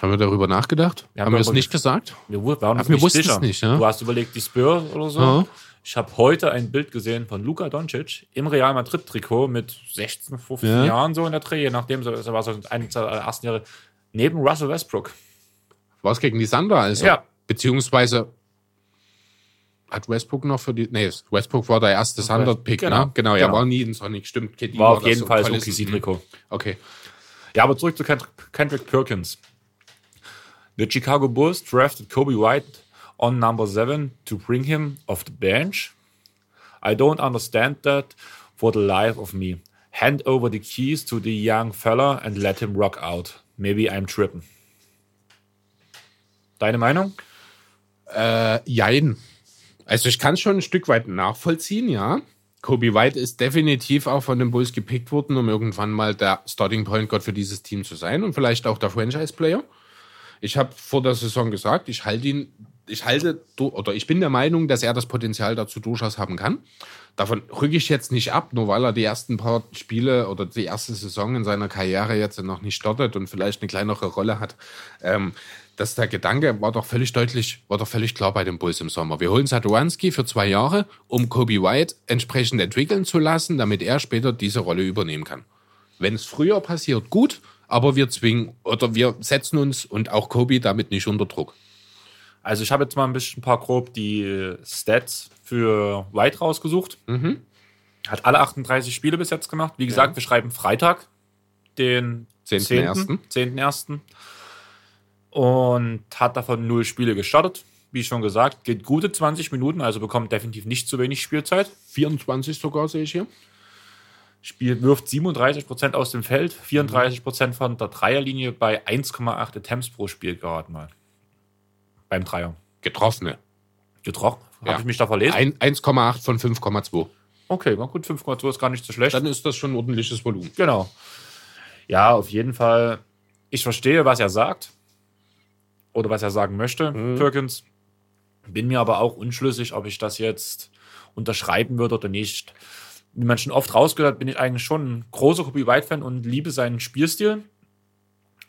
haben wir darüber nachgedacht? Ja, haben wir es nicht gesagt? Wir waren uns wir nicht wussten es sicher. nicht, ja? Du hast überlegt, die Spurs oder so. Ja. Ich habe heute ein Bild gesehen von Luka Doncic im Real Madrid-Trikot mit 16, 15 Ja. Jahren so in der Dreh, nachdem, das war so eines der ersten Jahre, neben Russell Westbrook. War es gegen die Sander also? Ja. Beziehungsweise hat Westbrook noch für die. Nee, Westbrook war der erste Sander-Pick, genau. ne? Genau, er Genau. war nie in Sonic, stimmt. KD War auf das jeden so Fall so OKC-Trikot. Okay. Ja, aber zurück zu Kend Kendrick Perkins. The Chicago Bulls drafted Kobe White on number seven to bring him off the bench. I don't understand that for the life of me. Hand over the keys to the young fella and let him rock out. Maybe I'm tripping. Deine Meinung? Äh, jein. Also ich kann es schon ein Stück weit nachvollziehen, ja. Kobe White ist definitiv auch von den Bulls gepickt worden, um irgendwann mal der Starting Point Guard für dieses Team zu sein und vielleicht auch der Franchise-Player. Ich habe vor der Saison gesagt, ich halte ihn, ich halte, oder ich bin der Meinung, dass er das Potenzial dazu durchaus haben kann. Davon rücke ich jetzt nicht ab, nur weil er die ersten paar Spiele oder die erste Saison in seiner Karriere jetzt noch nicht startet und vielleicht eine kleinere Rolle hat. Ähm, dass der Gedanke war doch völlig deutlich, war doch völlig klar bei den Bulls im Sommer. Wir holen Satoranski für zwei Jahre, um Kobe White entsprechend entwickeln zu lassen, damit er später diese Rolle übernehmen kann. Wenn es früher passiert, gut, aber wir zwingen oder wir setzen uns und auch Kobe damit nicht unter Druck. Also ich habe jetzt mal ein bisschen ein paar grob die Stats für White rausgesucht. Hat alle 38 Spiele bis jetzt gemacht. Wie gesagt, wir schreiben Freitag, den 10.1.. 10.1. Und hat davon null Spiele gestartet. Wie schon gesagt, geht gute 20 Minuten, also bekommt definitiv nicht zu wenig Spielzeit. 24 sogar sehe ich hier. Spiel wirft 37% aus dem Feld, 34% von der Dreierlinie bei 1,8 Attempts pro Spiel gerade mal. Beim Dreier. Getroffene. Getroffen? Habe Ja. ich mich da verlesen? Ein- 1,8 von 5,2. Okay, war gut, 5,2 ist gar nicht so schlecht. Dann ist das schon ein ordentliches Volumen. Genau. Ja, auf jeden Fall. Ich verstehe, was er sagt. Oder was er sagen möchte, Perkins. Bin mir aber auch unschlüssig, ob ich das jetzt unterschreiben würde oder nicht. Wie man schon oft rausgehört hat, bin ich eigentlich schon ein großer Kobe White-Fan und liebe seinen Spielstil.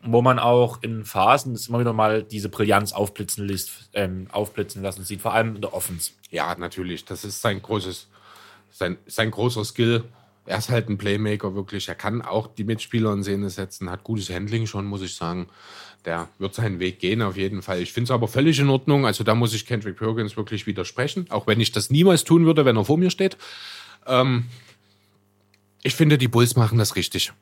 Wo man auch in Phasen immer wieder mal diese Brillanz aufblitzen, lässt, ähm, aufblitzen lassen sieht, vor allem in der Offense. Ja, natürlich. Das ist sein großes, sein, sein großer Skill. Er ist halt ein Playmaker, wirklich. Er kann auch die Mitspieler in Szene setzen, hat gutes Handling schon, muss ich sagen. Der wird seinen Weg gehen, auf jeden Fall. Ich finde es aber völlig in Ordnung. Also da muss ich Kendrick Perkins wirklich widersprechen, auch wenn ich das niemals tun würde, wenn er vor mir steht. Ähm, ich finde, die Bulls machen das richtig.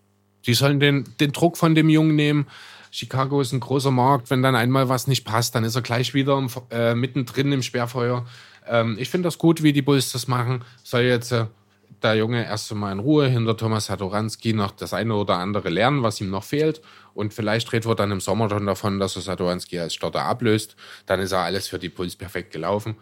Die sollen den, den Druck von dem Jungen nehmen. Chicago ist ein großer Markt. Wenn dann einmal was nicht passt, dann ist er gleich wieder im, äh, mittendrin im Sperrfeuer. Ähm, ich finde das gut, wie die Bulls das machen. Soll jetzt äh, der Junge erst einmal in Ruhe hinter Thomas Satoranski noch das eine oder andere lernen, was ihm noch fehlt. Und vielleicht redet wir dann im Sommer schon davon, dass er Satoranski als Starter ablöst. Dann ist er alles für die Bulls perfekt gelaufen.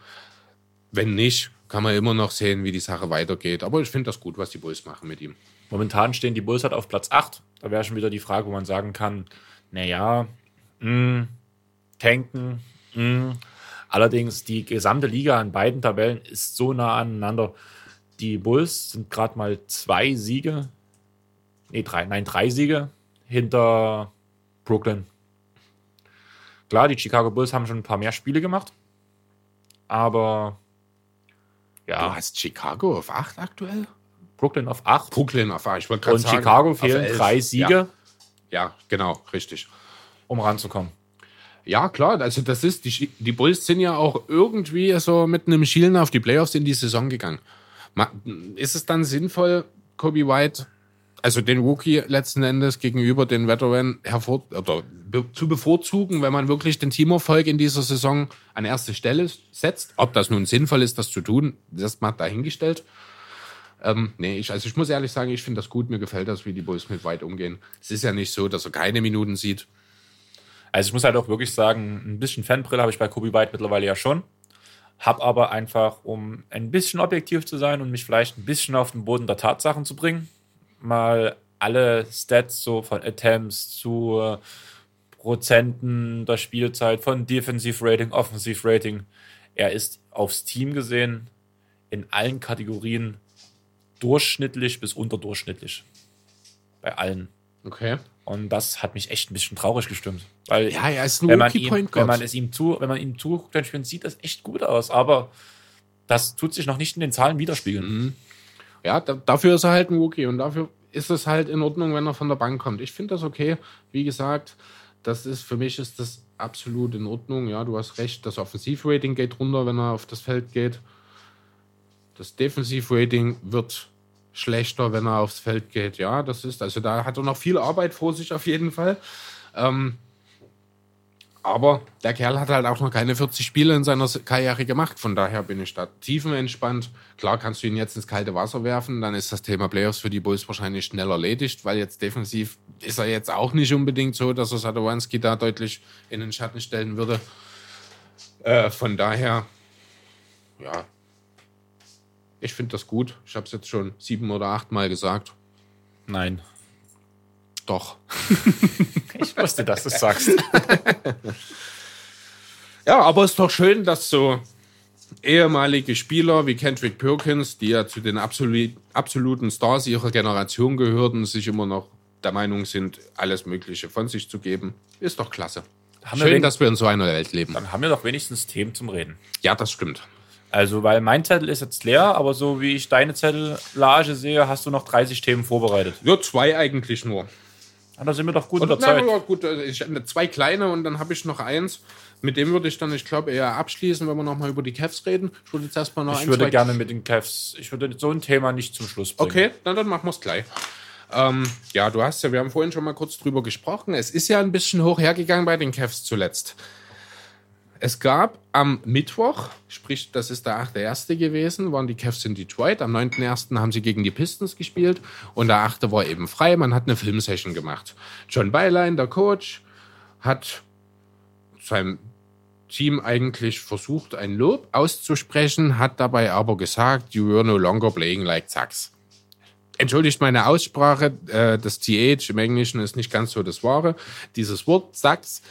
Wenn nicht, kann man immer noch sehen, wie die Sache weitergeht. Aber ich finde das gut, was die Bulls machen mit ihm. Momentan stehen die Bulls halt auf Platz 8. Da wäre schon wieder die Frage, wo man sagen kann, naja, mh, tanken. Mh. Allerdings die gesamte Liga an beiden Tabellen ist so nah aneinander. Die Bulls sind gerade mal zwei Siege, nee, drei, nein, drei Siege hinter Brooklyn. Klar, die Chicago Bulls haben schon ein paar mehr Spiele gemacht. Aber Du ja, hast Chicago auf 8 aktuell? Brooklyn auf 8 Brooklyn auf 8. Ich wollte gerade und sagen. Chicago auf fehlen 11. drei Siege, Ja, ja, genau, richtig. um ranzukommen. Ja, klar, also das ist, die, die Bulls sind ja auch irgendwie so mit einem Schielen auf die Playoffs in die Saison gegangen. Ist es dann sinnvoll, Kobe White, also den Rookie letzten Endes gegenüber den Veteran hervor, oder be, zu bevorzugen, wenn man wirklich den Teamerfolg in dieser Saison an erste Stelle setzt? Ob das nun sinnvoll ist, das zu tun, das mal dahingestellt. Ähm, nee, ich, also ich muss ehrlich sagen, ich finde das gut. Mir gefällt das, wie die Bulls mit White umgehen. Es ist ja nicht so, dass er keine Minuten sieht. Also ich muss halt auch wirklich sagen, ein bisschen Fanbrille habe ich bei Kobe White mittlerweile ja schon. Hab aber einfach, um ein bisschen objektiv zu sein und mich vielleicht ein bisschen auf den Boden der Tatsachen zu bringen, mal alle Stats so von Attempts zu äh, Prozenten der Spielzeit, von Defensive Rating, Offensive Rating. Er ist aufs Team gesehen in allen Kategorien durchschnittlich bis unterdurchschnittlich. Bei allen. Okay. Und das hat mich echt ein bisschen traurig gestimmt. Weil Ja, er ist ein wenn man, ihm, Point wenn man es ihm zu, wenn man ihm zuguckt, dann sieht das echt gut aus. Aber das tut sich noch nicht in den Zahlen widerspiegeln. Ja, da, dafür ist er halt ein Rookie und dafür ist es halt in Ordnung, wenn er von der Bank kommt. Ich finde das okay. Wie gesagt, das ist für mich ist das absolut in Ordnung. Ja, du hast recht, das Offensivrating geht runter, wenn er auf das Feld geht. Das Defensivrating wird schlechter, wenn er aufs Feld geht. Ja, das ist, also da hat er noch viel Arbeit vor sich auf jeden Fall. Ähm, aber der Kerl hat halt auch noch keine 40 Spiele in seiner Karriere gemacht. Von daher bin ich da tiefenentspannt. Klar kannst du ihn jetzt ins kalte Wasser werfen, dann ist das Thema Playoffs für die Bulls wahrscheinlich schnell erledigt, weil jetzt defensiv ist er jetzt auch nicht unbedingt so, dass er Sadowski da deutlich in den Schatten stellen würde. Äh, von daher, ja, ich finde das gut. Ich habe es jetzt schon sieben oder acht Mal gesagt. Nein. Doch. Ich wusste, dass du es sagst. Ja, aber es ist doch schön, dass so ehemalige Spieler wie Kendrick Perkins, die ja zu den absolut, absoluten Stars ihrer Generation gehörten, sich immer noch der Meinung sind, alles Mögliche von sich zu geben. Ist doch klasse. Wir Schön, wen- dass wir in so einer Welt leben. Dann haben wir doch wenigstens Themen zum Reden. Ja, das stimmt. Also, weil mein Zettel ist jetzt leer, aber so wie ich deine Zettelage sehe, hast du noch 30 Themen vorbereitet. Ja, zwei eigentlich nur. Ah, Da sind wir doch gut in Und, der Zeit. na, ja, gut, also ich hatte zwei kleine und dann habe ich noch eins. Mit dem würde ich dann, ich glaube, eher abschließen, wenn wir noch mal über die Cavs reden. Ich würde jetzt erstmal noch Ich ein, würde zwei gerne mit den Cavs, ich würde so ein Thema nicht zum Schluss bringen. Okay, dann, dann machen wir es gleich. Ähm, ja, du hast ja, wir haben vorhin schon mal kurz drüber gesprochen. Es ist ja ein bisschen hoch hergegangen bei den Cavs zuletzt. Es gab am Mittwoch, sprich, das ist der 8.1. gewesen, waren die Cavs in Detroit. Am 9.1. haben sie gegen die Pistons gespielt und der 8. war eben frei. Man hat eine Filmsession gemacht. John Beilein, der Coach, hat seinem Team eigentlich versucht, ein Lob auszusprechen, hat dabei aber gesagt, you were no longer playing like Zacks entschuldigt meine Aussprache, äh, das TH im Englischen ist nicht ganz so das Wahre. Dieses Wort Sachs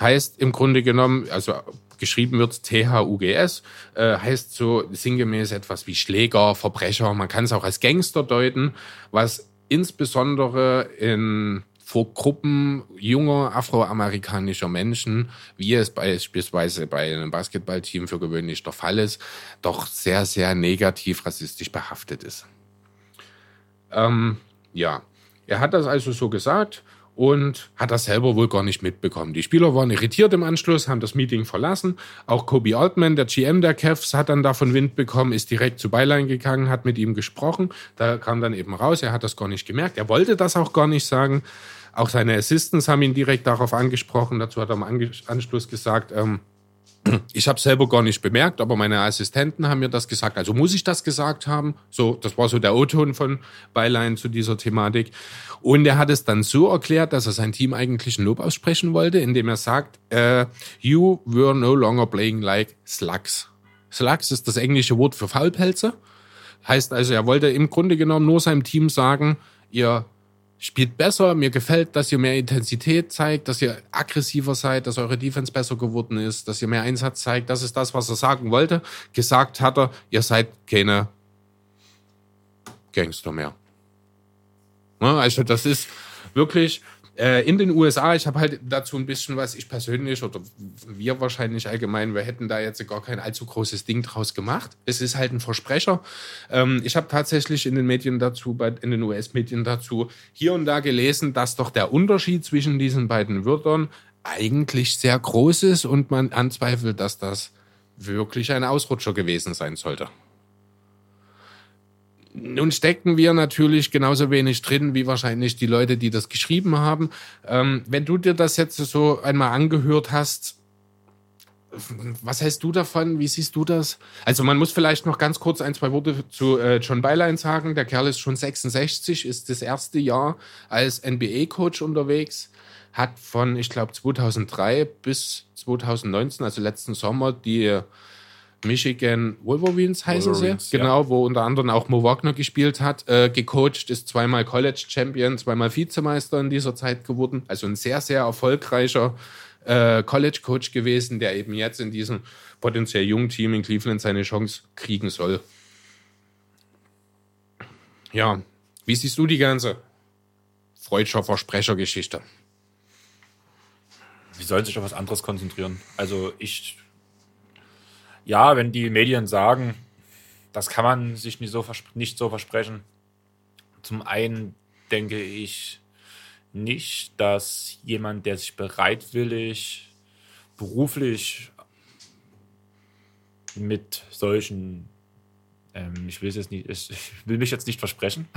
heißt im Grunde genommen, also geschrieben wird T-H-U-G-S, äh, heißt so sinngemäß etwas wie Schläger, Verbrecher. Man kann es auch als Gangster deuten, was insbesondere in vor Gruppen junger afroamerikanischer Menschen, wie es beispielsweise bei einem Basketballteam für gewöhnlich der Fall ist, doch sehr, sehr negativ rassistisch behaftet ist. Ähm, ja, er hat das also so gesagt und hat das selber wohl gar nicht mitbekommen. Die Spieler waren irritiert im Anschluss, haben das Meeting verlassen. Auch Kobe Altman, der GM der Cavs, hat dann davon Wind bekommen, ist direkt zu Beilein gegangen, hat mit ihm gesprochen. Da kam dann eben raus, er hat das gar nicht gemerkt. Er wollte das auch gar nicht sagen. Auch seine Assistants haben ihn direkt darauf angesprochen. Dazu hat er im Anschluss gesagt, ähm, ich habe selber gar nicht bemerkt, aber meine Assistenten haben mir das gesagt. Also muss ich das gesagt haben? So, das war so der O-Ton von Beilein zu dieser Thematik. Und er hat es dann so erklärt, dass er sein Team eigentlich ein Lob aussprechen wollte, indem er sagt, äh, you were no longer playing like slugs. Slugs ist das englische Wort für Faulpelze. Heißt also, er wollte im Grunde genommen nur seinem Team sagen, ihr spielt besser, mir gefällt, dass ihr mehr Intensität zeigt, dass ihr aggressiver seid, dass eure Defense besser geworden ist, dass ihr mehr Einsatz zeigt. Das ist das, was er sagen wollte. Gesagt hat er, ihr seid keine Gangster mehr. Also das ist wirklich, in den USA, ich habe halt dazu ein bisschen was, ich persönlich oder wir wahrscheinlich allgemein, wir hätten da jetzt gar kein allzu großes Ding draus gemacht. Es ist halt ein Versprecher. Ähm, ich habe tatsächlich in den Medien dazu, in den US-Medien dazu hier und da gelesen, dass doch der Unterschied zwischen diesen beiden Wörtern eigentlich sehr groß ist und man anzweifelt, dass das wirklich ein Ausrutscher gewesen sein sollte. Nun stecken wir natürlich genauso wenig drin wie wahrscheinlich die Leute, die das geschrieben haben. Ähm, wenn du dir das jetzt so einmal angehört hast, was hältst du davon? Wie siehst du das? Also man muss vielleicht noch ganz kurz ein, zwei Worte zu äh, John Beilein sagen. Der Kerl ist schon 66, ist das erste Jahr als NBA-Coach unterwegs, hat von, ich glaube, 2003 bis 2019, also letzten Sommer, die Michigan Wolverines heißen Wolverines, sie, genau, ja. wo unter anderem auch Mo Wagner gespielt hat, äh, gecoacht, ist zweimal College Champion, zweimal Vizemeister in dieser Zeit geworden. Also ein sehr, sehr erfolgreicher äh, College Coach gewesen, der eben jetzt in diesem potenziell jungen Team in Cleveland seine Chance kriegen soll. Ja, wie siehst du die ganze Freudscher Versprechergeschichte? Sie sollen sich auf was anderes konzentrieren. Also ich ja, wenn die Medien sagen, das kann man sich nicht so, nicht so versprechen. Zum einen denke ich nicht, dass jemand, der sich bereitwillig beruflich mit solchen, ähm, ich will es jetzt nicht, ich will mich jetzt nicht versprechen.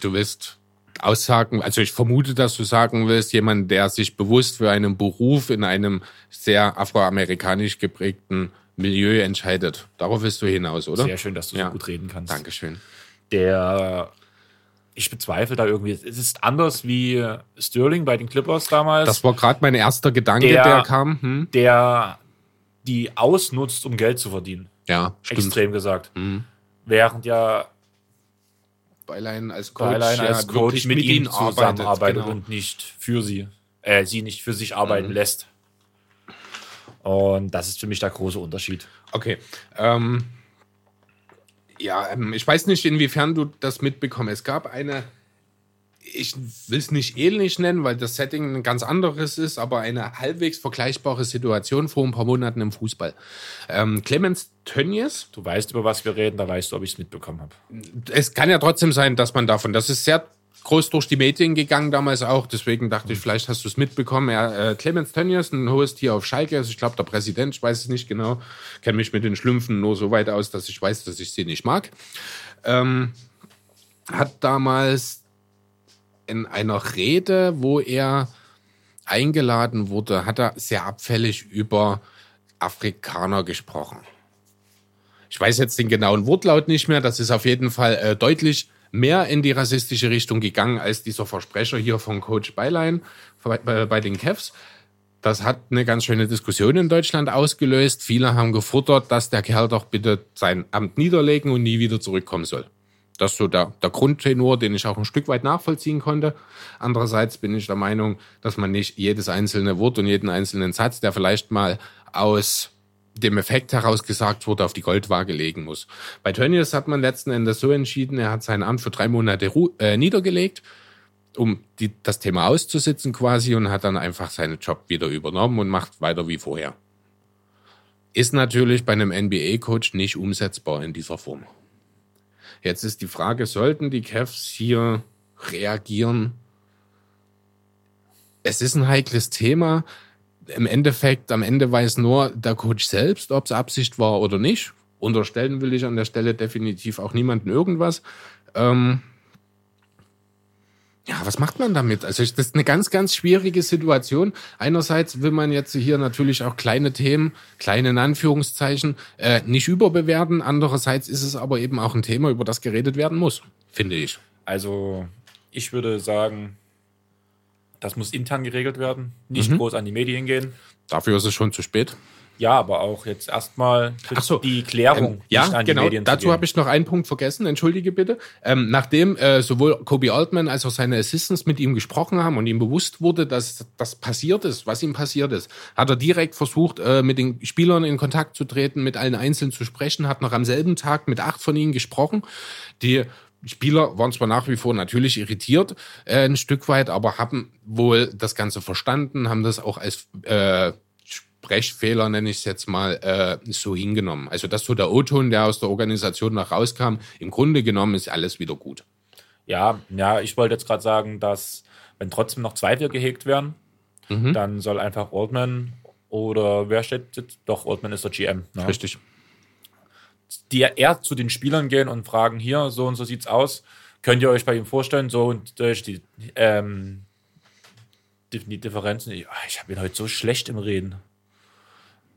Du willst Aussagen, also ich vermute, dass du sagen willst, jemand, der sich bewusst für einen Beruf in einem sehr afroamerikanisch geprägten Milieu entscheidet. Darauf willst du hinaus, oder? Sehr schön, dass du ja. so gut reden kannst. Dankeschön. Der, ich bezweifle da irgendwie, es ist anders wie Sterling bei den Clippers damals. Das war gerade mein erster Gedanke, der, der kam. Hm? Der die ausnutzt, um Geld zu verdienen. Ja, stimmt. Extrem gesagt. Mhm. Während ja Beilein als Coach, Beilein als ja, Coach mit, mit ihnen zusammenarbeitet genau. und nicht für sie, äh, sie nicht für sich arbeiten mhm. lässt. Und das ist für mich der große Unterschied. Okay. Ähm, ja, ähm, ich weiß nicht, inwiefern du das mitbekommst. Es gab eine, ich will es nicht ähnlich nennen, weil das Setting ein ganz anderes ist, aber eine halbwegs vergleichbare Situation vor ein paar Monaten im Fußball. Ähm, Clemens Tönnies. Du weißt, über was wir reden, da weißt du, ob ich es mitbekommen habe. Es kann ja trotzdem sein, dass man davon, das ist sehr groß durch die Medien gegangen damals auch. Deswegen dachte ich, vielleicht hast du es mitbekommen. Er, äh, Clemens Tönnies, ein Host hier auf Schalke, also ich glaube der Präsident, ich weiß es nicht genau, kenne mich mit den Schlümpfen nur so weit aus, dass ich weiß, dass ich sie nicht mag. Ähm, hat damals in einer Rede, wo er eingeladen wurde, hat er sehr abfällig über Afrikaner gesprochen. Ich weiß jetzt den genauen Wortlaut nicht mehr. Das ist auf jeden Fall äh, deutlich mehr in die rassistische Richtung gegangen als dieser Versprecher hier von Coach Beilein bei, bei den Cavs. Das hat eine ganz schöne Diskussion in Deutschland ausgelöst. Viele haben gefordert, dass der Kerl doch bitte sein Amt niederlegen und nie wieder zurückkommen soll. Das ist so der, der Grundtenor, den ich auch ein Stück weit nachvollziehen konnte. Andererseits bin ich der Meinung, dass man nicht jedes einzelne Wort und jeden einzelnen Satz, der vielleicht mal aus dem Effekt heraus gesagt wurde, auf die Goldwaage legen muss. Bei Tönnies hat man letzten Endes so entschieden, er hat sein Amt für drei Monate äh, niedergelegt, um die, das Thema auszusitzen quasi und hat dann einfach seinen Job wieder übernommen und macht weiter wie vorher. Ist natürlich bei einem NBA-Coach nicht umsetzbar in dieser Form. Jetzt ist die Frage, sollten die Cavs hier reagieren? Es ist ein heikles Thema im Endeffekt, am Ende weiß nur der Coach selbst, ob es Absicht war oder nicht. Unterstellen will ich an der Stelle definitiv auch niemanden irgendwas. Ähm ja, was macht man damit? Also das ist eine ganz, ganz schwierige Situation. Einerseits will man jetzt hier natürlich auch kleine Themen, kleine in Anführungszeichen, äh, nicht überbewerten. Andererseits ist es aber eben auch ein Thema, über das geredet werden muss, finde ich. Also ich würde sagen, das muss intern geregelt werden, nicht mhm. groß an die Medien gehen. Dafür ist es schon zu spät. Ja, aber auch jetzt erstmal so, die Klärung ähm, ja, genau, Dazu habe ich noch einen Punkt vergessen, entschuldige bitte. Ähm, nachdem äh, sowohl Kobe Altman als auch seine Assistants mit ihm gesprochen haben und ihm bewusst wurde, dass das passiert ist, was ihm passiert ist, hat er direkt versucht, äh, mit den Spielern in Kontakt zu treten, mit allen einzeln zu sprechen, hat noch am selben Tag mit acht von ihnen gesprochen. Die Spieler waren zwar nach wie vor natürlich irritiert, äh, ein Stück weit, aber haben wohl das Ganze verstanden, haben das auch als äh, Sprechfehler, nenne ich es jetzt mal, äh, so hingenommen. Also das so der O-Ton, der aus der Organisation noch rauskam, im Grunde genommen ist alles wieder gut. Ja, ja, ich wollte jetzt gerade sagen, dass wenn trotzdem noch Zweifel gehegt werden, Mhm. dann soll einfach Oldman oder wer steht jetzt? Doch, Oldman ist der GM. Ne? Richtig. Die eher zu den Spielern gehen und fragen, hier, so und so sieht's aus. Könnt ihr euch bei ihm vorstellen, so und durch die, ähm, die, die Differenzen, ich, ich habe ihn heute so schlecht im Reden.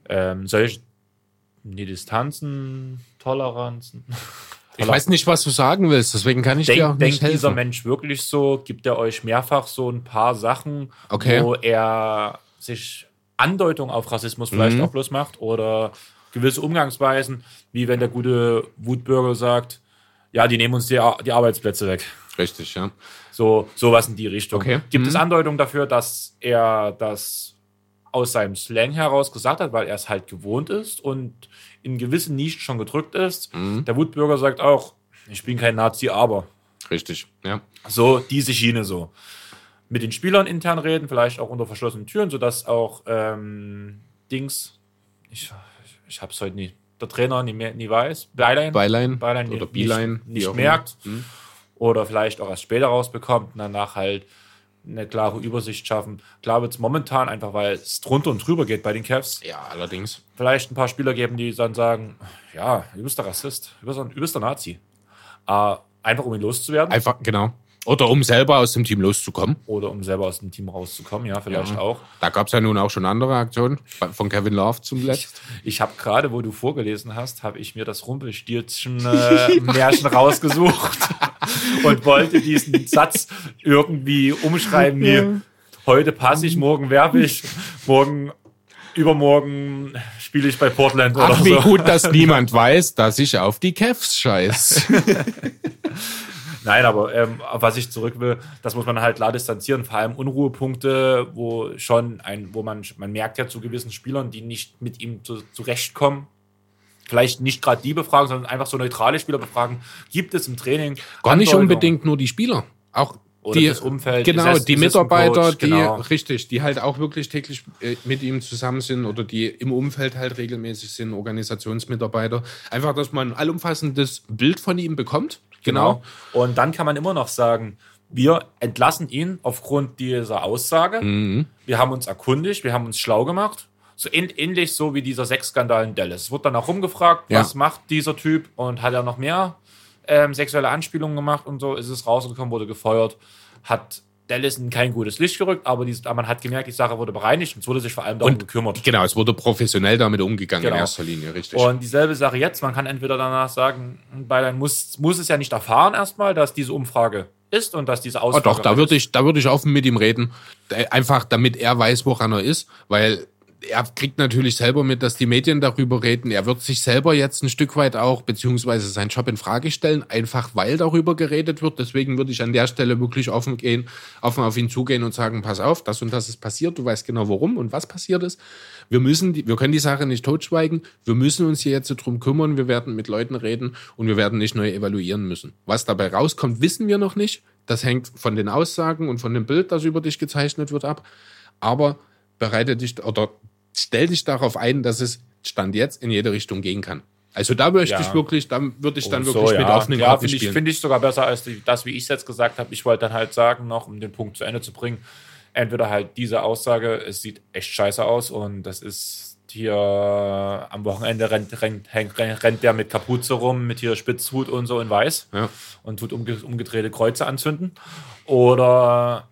Ähm, soll ich die Distanzen, Toleranzen? Ich weiß nicht, was du sagen willst, deswegen kann ich dir auch nicht denkt dieser helfen. Mensch wirklich so? Gibt er euch mehrfach so ein paar Sachen, Okay. wo er sich Andeutung auf Rassismus vielleicht Mhm. auch bloß macht oder gewisse Umgangsweisen, wie wenn der gute Wutbürger sagt, ja, die nehmen uns die, Ar- die Arbeitsplätze weg. Richtig, ja. So, sowas in die Richtung. Okay. Gibt Mhm. es Andeutungen dafür, dass er das aus seinem Slang heraus gesagt hat, weil er es halt gewohnt ist und in gewissen Nischen schon gedrückt ist? Mhm. Der Wutbürger sagt auch, ich bin kein Nazi, aber. Richtig, ja. So, diese Schiene so. Mit den Spielern intern reden, vielleicht auch unter verschlossenen Türen, sodass auch ähm, Dings, ich, ich hab's heute nie, der Trainer nie, mehr, nie weiß, Beilein, Beilein Beilein oder nicht, wie nicht auch merkt immer. Hm. oder vielleicht auch erst später rausbekommt und danach halt eine klare Übersicht schaffen. Klar wird es momentan einfach, weil es drunter und drüber geht bei den Cavs, Ja, allerdings. vielleicht ein paar Spieler geben, die dann sagen, ja, du bist der Rassist, du bist, du bist der Nazi. Äh, einfach um ihn loszuwerden. Einfach, genau. Oder um selber aus dem Team loszukommen. Oder um selber aus dem Team rauszukommen, ja, vielleicht Ja. auch. Da gab es ja nun auch schon andere Aktionen. Von Kevin Love zum letzten. Ich habe gerade, wo du vorgelesen hast, habe ich mir das Rumpelstilzchen-Märchen rausgesucht und wollte diesen Satz irgendwie umschreiben wie heute passe ich, morgen werbe ich, morgen, übermorgen spiele ich bei Portland oder Ach, wie so. gut, dass niemand weiß, dass ich auf die Cavs scheiß. Nein, aber ähm, auf was ich zurück will, das muss man halt klar distanzieren. Vor allem Unruhepunkte, wo schon ein, wo man, man merkt ja zu gewissen Spielern, die nicht mit ihm zu, zurechtkommen. Vielleicht nicht gerade die befragen, sondern einfach so neutrale Spieler befragen. Gibt es im Training Gar nicht unbedingt nur die Spieler. Auch Oder die, das Umfeld, Genau, die Mitarbeiter, Coach, die, genau. richtig, die halt auch wirklich täglich äh, mit ihm zusammen sind oder die im Umfeld halt regelmäßig sind, Organisationsmitarbeiter. Einfach, dass man ein allumfassendes Bild von ihm bekommt. Genau. Und dann kann man immer noch sagen, wir entlassen ihn aufgrund dieser Aussage. Mhm. Wir haben uns erkundigt, wir haben uns schlau gemacht. So ähn- ähnlich so wie dieser Sexskandal in Dallas. Es wurde dann auch rumgefragt, Ja. was macht dieser Typ und hat er noch mehr ähm, sexuelle Anspielungen gemacht und so ist es rausgekommen, wurde gefeuert, hat Dallas in kein gutes Licht gerückt, aber, aber man hat gemerkt, die Sache wurde bereinigt und es wurde sich vor allem darum Und- gekümmert. Genau, es wurde professionell damit umgegangen Genau. in erster Linie, richtig. Und dieselbe Sache jetzt, man kann entweder danach sagen, Bayern muss, muss es ja nicht erfahren erstmal, dass diese Umfrage ist und dass diese Oh, Aussage doch, da würde ich, da würde ich offen mit ihm reden. Äh, Einfach, damit er weiß, woran er ist, weil er kriegt natürlich selber mit, dass die Medien darüber reden. Er wird sich selber jetzt ein Stück weit auch, beziehungsweise seinen Job in Frage stellen, einfach weil darüber geredet wird. Deswegen würde ich an der Stelle wirklich offen gehen, offen auf ihn zugehen und sagen, pass auf, das und das ist passiert. Du weißt genau, warum und was passiert ist. Wir müssen, wir können die Sache nicht totschweigen. Wir müssen uns hier jetzt drum kümmern. Wir werden mit Leuten reden und wir werden nicht neu evaluieren müssen. Was dabei rauskommt, wissen wir noch nicht. Das hängt von den Aussagen und von dem Bild, das über dich gezeichnet wird, ab. Aber bereite dich oder stell dich darauf ein, dass es Stand jetzt in jede Richtung gehen kann. Also da möchte Ja. ich wirklich, da würde ich dann Und wirklich mit offenen ja, Karten finde ich, spielen. find ich sogar besser als die, das, wie ich es jetzt gesagt habe. Ich wollte dann halt sagen, noch um den Punkt zu Ende zu bringen, entweder halt diese Aussage, es sieht echt scheiße aus und das ist hier am Wochenende rennt, rennt, rennt, rennt der mit Kapuze rum, mit hier Spitzhut und so in weiß Ja. und tut umge umgedrehte Kreuze anzünden. Oder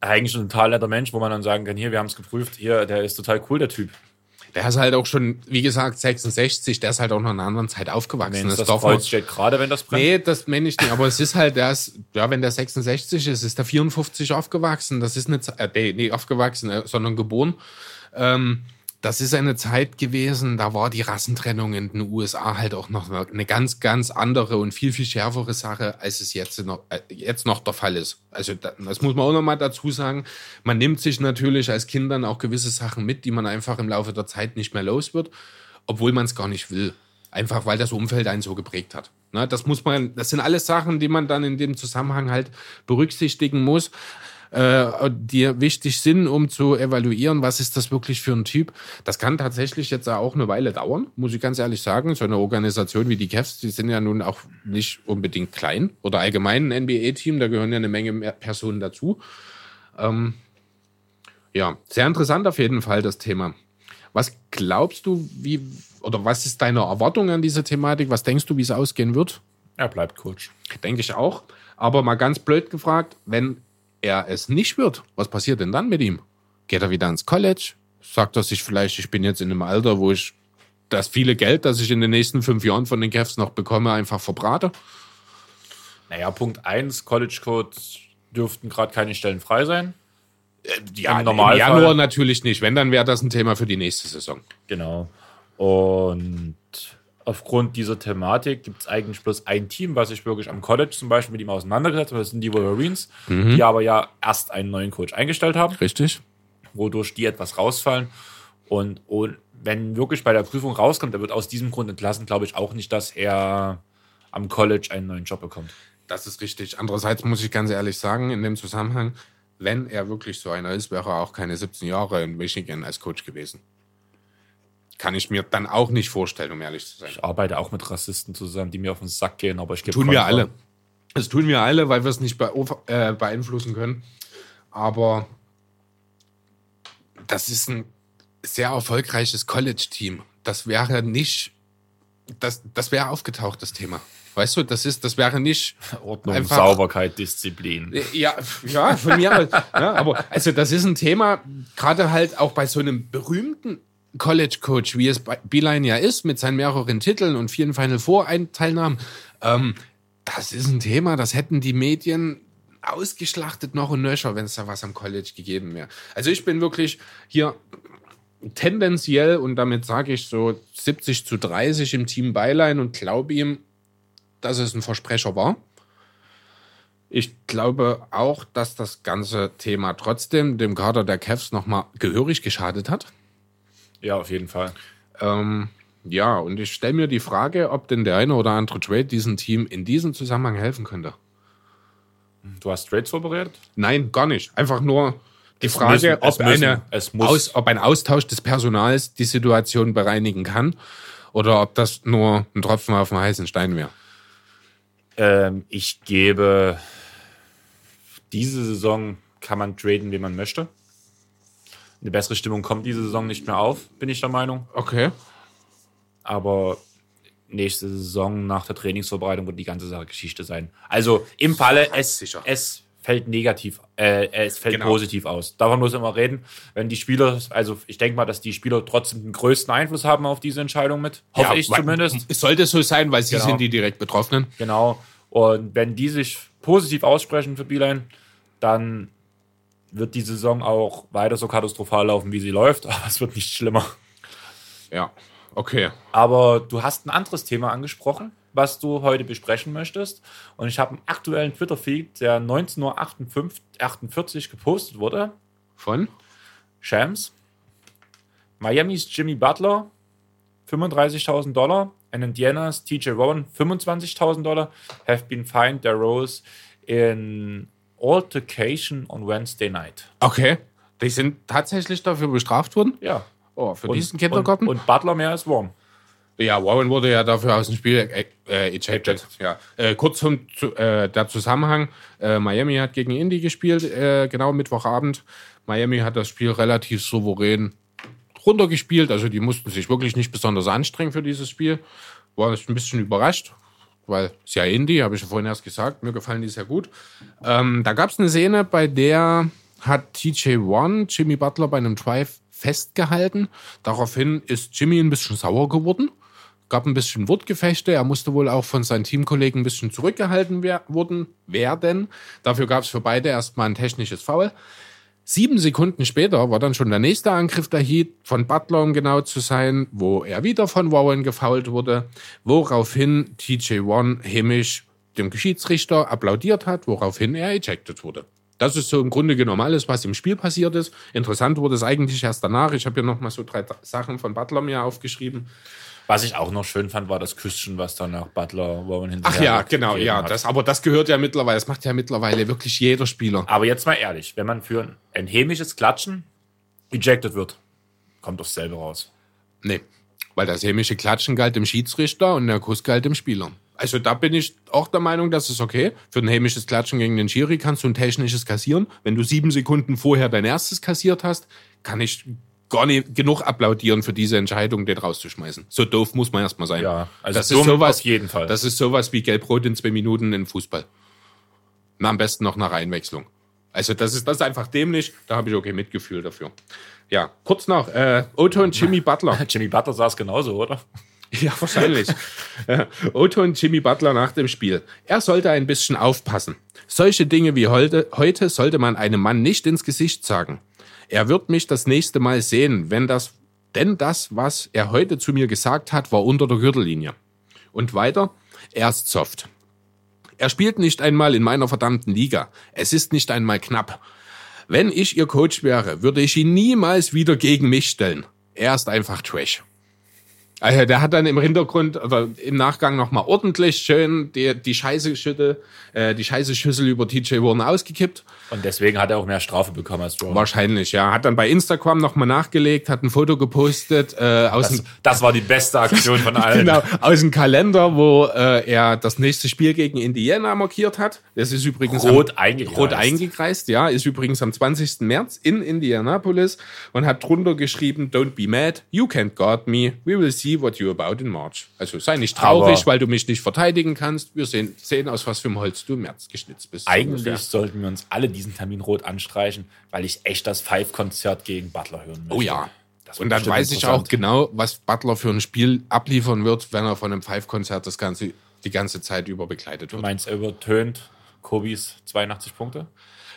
eigentlich ein total netter Mensch, wo man dann sagen kann, hier, wir haben es geprüft, hier, der ist total cool, der Typ. Der ist halt auch schon, wie gesagt, 66, der ist halt auch noch in einer anderen Zeit aufgewachsen. Wenn das, darf Kreuz steht gerade, wenn das brennt. Nee, das meine ich nicht, aber es ist halt, der ist, ja, wenn der 66 ist, ist der 54 aufgewachsen. Das ist eine Zeit, äh, nee, nee, aufgewachsen, äh, sondern geboren. Ähm, das ist eine Zeit gewesen, da war die Rassentrennung in den USA halt auch noch eine ganz, ganz andere und viel, viel schärfere Sache, als es jetzt noch, äh, jetzt noch der Fall ist. Also da- das muss man auch nochmal dazu sagen. Man nimmt sich natürlich als Kindern auch gewisse Sachen mit, die man einfach im Laufe der Zeit nicht mehr los wird, obwohl man es gar nicht will. Einfach weil das Umfeld einen so geprägt hat. Ne, das muss man, das sind alles Sachen, die man dann in dem Zusammenhang halt berücksichtigen muss, äh, die wichtig sind, um zu evaluieren, was ist das wirklich für ein Typ. Das kann tatsächlich jetzt auch eine Weile dauern, muss ich ganz ehrlich sagen. So eine Organisation wie die Cavs, die sind ja nun auch nicht unbedingt klein oder allgemein ein NBA-Team, da gehören ja eine Menge Personen dazu. Ähm, ja, sehr interessant auf jeden Fall das Thema. Was glaubst du, wie oder was ist deine Erwartung an diese Thematik? Was denkst du, wie es ausgehen wird? Er bleibt Coach. Denke ich auch. Aber mal ganz blöd gefragt, wenn er es nicht wird, was passiert denn dann mit ihm? Geht er wieder ins College? Sagt er sich vielleicht, ich bin jetzt in einem Alter, wo ich das viele Geld, das ich in den nächsten fünf Jahren von den Cavs noch bekomme, einfach verbrate? Naja, Punkt 1, College Codes dürften gerade keine Stellen frei sein. Äh, ja, im, im Januar natürlich nicht. Wenn, dann wäre das ein Thema für die nächste Saison. Genau. Und aufgrund dieser Thematik gibt es eigentlich bloß ein Team, was sich wirklich am College zum Beispiel mit ihm auseinandergesetzt hat. Das sind die Wolverines, mhm. die aber ja erst einen neuen Coach eingestellt haben. Richtig. Wodurch die etwas rausfallen. Und, und wenn wirklich bei der Prüfung rauskommt, der wird aus diesem Grund entlassen, glaube ich auch nicht, dass er am College einen neuen Job bekommt. Das ist richtig. Andererseits muss ich ganz ehrlich sagen, in dem Zusammenhang, wenn er wirklich so einer ist, wäre er auch keine 17 Jahre in Michigan als Coach gewesen kann ich mir dann auch nicht vorstellen, um ehrlich zu sein. Ich arbeite auch mit Rassisten zusammen, die mir auf den Sack gehen, aber ich gebe Tun wir alle. Das tun wir alle, weil wir es nicht äh, beeinflussen können. Aber das ist ein sehr erfolgreiches College-Team. Das wäre nicht, das, das wäre aufgetaucht, das Thema. Weißt du, das ist, das wäre nicht Ordnung, einfach, Sauberkeit, Disziplin. Ja, ja, von mir. ja, aber also das ist ein Thema, gerade halt auch bei so einem berühmten College Coach, wie es Beeline ja ist, mit seinen mehreren Titeln und vielen Final Four Teilnahmen, ähm, das ist ein Thema, das hätten die Medien ausgeschlachtet noch und nöcher, wenn es da was am College gegeben wäre. Also ich bin wirklich hier tendenziell und damit sage ich so 70 zu 30 im Team Beilein und glaube ihm, dass es ein Versprecher war. Ich glaube auch, dass das ganze Thema trotzdem dem Kader der Cavs nochmal gehörig geschadet hat. Ja, auf jeden Fall. Ähm, ja, und ich stelle mir die Frage, ob denn der eine oder andere Trade diesem Team in diesem Zusammenhang helfen könnte. Du hast Trades vorbereitet? Nein, gar nicht. Einfach nur die es Frage, müssen, ob, müssen, eine, aus, ob ein Austausch des Personals die Situation bereinigen kann oder ob das nur ein Tropfen auf dem heißen Stein wäre. Ähm, ich gebe, diese Saison kann man traden, wie man möchte eine bessere Stimmung kommt diese Saison nicht mehr auf, bin ich der Meinung. Okay. Aber nächste Saison nach der Trainingsvorbereitung wird die ganze Sache Geschichte sein. Also im Falle, es, es fällt negativ, äh, es fällt genau. positiv aus. Davon muss man immer reden. Wenn die Spieler, also ich denke mal, dass die Spieler trotzdem den größten Einfluss haben auf diese Entscheidung mit. Hoffe ja, ich zumindest. Es sollte so sein, weil sie genau. sind die direkt Betroffenen. Genau. Und wenn die sich positiv aussprechen für Beeline, dann wird die Saison auch weiter so katastrophal laufen, wie sie läuft, aber es wird nicht schlimmer. Ja, okay. Aber du hast ein anderes Thema angesprochen, was du heute besprechen möchtest. Und ich habe einen aktuellen Twitter-Feed, der 19.48 Uhr gepostet wurde. Von? Shams. Miamis Jimmy Butler, 35.000 Dollar. And Indiana's TJ Rowan, 25.000 Dollar, have been fined their roles in Altercation on Wednesday Night. Okay. Die sind tatsächlich dafür bestraft worden? Ja. Oh, für und, diesen Kindergarten? Und, und, Butler mehr als Warren. Ja, Warren wurde ja dafür aus dem Spiel äh, äh ejected. Ja. Äh, kurz zum zu, äh, der Zusammenhang. Äh, Miami hat gegen Indy gespielt, äh, genau Mittwochabend. Miami hat das Spiel relativ souverän runtergespielt. Also die mussten sich wirklich nicht besonders anstrengen für dieses Spiel. War ein bisschen überrascht weil es ja Indie, habe ich ja vorhin erst gesagt, mir gefallen die sehr gut. Ähm, da gab es eine Szene, bei der hat TJ1 Jimmy Butler bei einem Drive festgehalten. Daraufhin ist Jimmy ein bisschen sauer geworden. Gab ein bisschen Wortgefechte. Er musste wohl auch von seinen Teamkollegen ein bisschen zurückgehalten werden. Dafür gab es für beide erstmal ein technisches Foul. Sieben Sekunden später war dann schon der nächste Angriff der Heat von Butler, um genau zu sein, wo er wieder von Warren gefoult wurde, woraufhin TJ1 hämisch dem Geschiedsrichter applaudiert hat, woraufhin er ejected wurde. Das ist so im Grunde genommen alles, was im Spiel passiert ist. Interessant wurde es eigentlich erst danach. Ich habe hier nochmal so drei Sachen von Butler mir aufgeschrieben. Was ich auch noch schön fand, war das Küsschen, was dann nach Butler Ach hinterher ja, genau, ja. hat. Das, aber das gehört ja mittlerweile, das macht ja mittlerweile wirklich jeder Spieler. Aber jetzt mal ehrlich, wenn man für ein hämisches Klatschen ejected wird, kommt doch selber raus. Nee, weil das hämische Klatschen galt dem Schiedsrichter und der Kuss galt dem Spieler. Also da bin ich auch der Meinung, das ist okay. Für ein hämisches Klatschen gegen den Schiri kannst du ein technisches kassieren. Wenn du sieben Sekunden vorher dein erstes kassiert hast, kann ich gar nicht genug applaudieren für diese Entscheidung, den rauszuschmeißen. So doof muss man erstmal sein. Ja, also das ist sowas, auf jeden Fall. Das ist sowas wie Gelb-Rot in zwei Minuten in Fußball. Na, am besten noch nach Einwechslung. Also das ist, das ist einfach dämlich. Da habe ich okay Mitgefühl dafür. Ja, kurz noch. Äh, Otto und Jimmy Butler. Jimmy Butler saß genauso, oder? Ja, wahrscheinlich. Äh, Otto und Jimmy Butler nach dem Spiel. Er sollte ein bisschen aufpassen. Solche Dinge wie heute, heute sollte man einem Mann nicht ins Gesicht sagen. Er wird mich das nächste Mal sehen, wenn das, denn das, was er heute zu mir gesagt hat, war unter der Gürtellinie. Und weiter, er ist soft. Er spielt nicht einmal in meiner verdammten Liga. Es ist nicht einmal knapp. Wenn ich ihr Coach wäre, würde ich ihn niemals wieder gegen mich stellen. Er ist einfach Trash. Also der hat dann im Hintergrund oder im Nachgang nochmal ordentlich schön die, die Scheiße äh, die Scheiße Schüssel über TJ Warren ausgekippt. Und deswegen hat er auch mehr Strafe bekommen als Rowan. Wahrscheinlich, ja. Hat dann bei Instagram nochmal nachgelegt, hat ein Foto gepostet äh, aus Das, dem das war die beste Aktion von allen. Genau, aus dem Kalender, wo äh, er das nächste Spiel gegen Indiana markiert hat. Das ist übrigens Rot am, eingekreist. Rot eingekreist, ja. Ist übrigens am 20. März in Indianapolis und hat drunter geschrieben, don't be mad, you can't guard me, we will see what you're about in March. Also sei nicht traurig, Aber- weil du mich nicht verteidigen kannst. Wir sehen, sehen aus was für einem Holz du im März geschnitzt bist. Eigentlich Ungefähr. sollten wir uns alle diesen Termin rot anstreichen, weil ich echt das Five-Konzert gegen Butler hören möchte. Oh ja. Das Und dann weiß ich auch genau, was Butler für ein Spiel abliefern wird, wenn er von einem Five-Konzert das ganze, die ganze Zeit über begleitet Du wird. meinst, er übertönt Kobis 82 Punkte?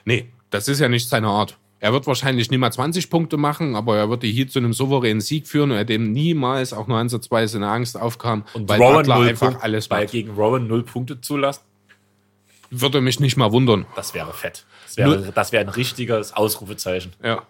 Nee, das ist ja nicht seine Art. Er wird wahrscheinlich nicht mal 20 Punkte machen, aber er wird die Heat zu einem souveränen Sieg führen, äh, dem niemals auch nur ansatzweise eine Angst aufkam, Und weil Rowan Butler einfach Punkte, alles weil macht. gegen Rowan null Punkte zulassen, Würde mich nicht mal wundern. das wäre fett. Das wäre, das wäre ein richtiges Ausrufezeichen. Ja.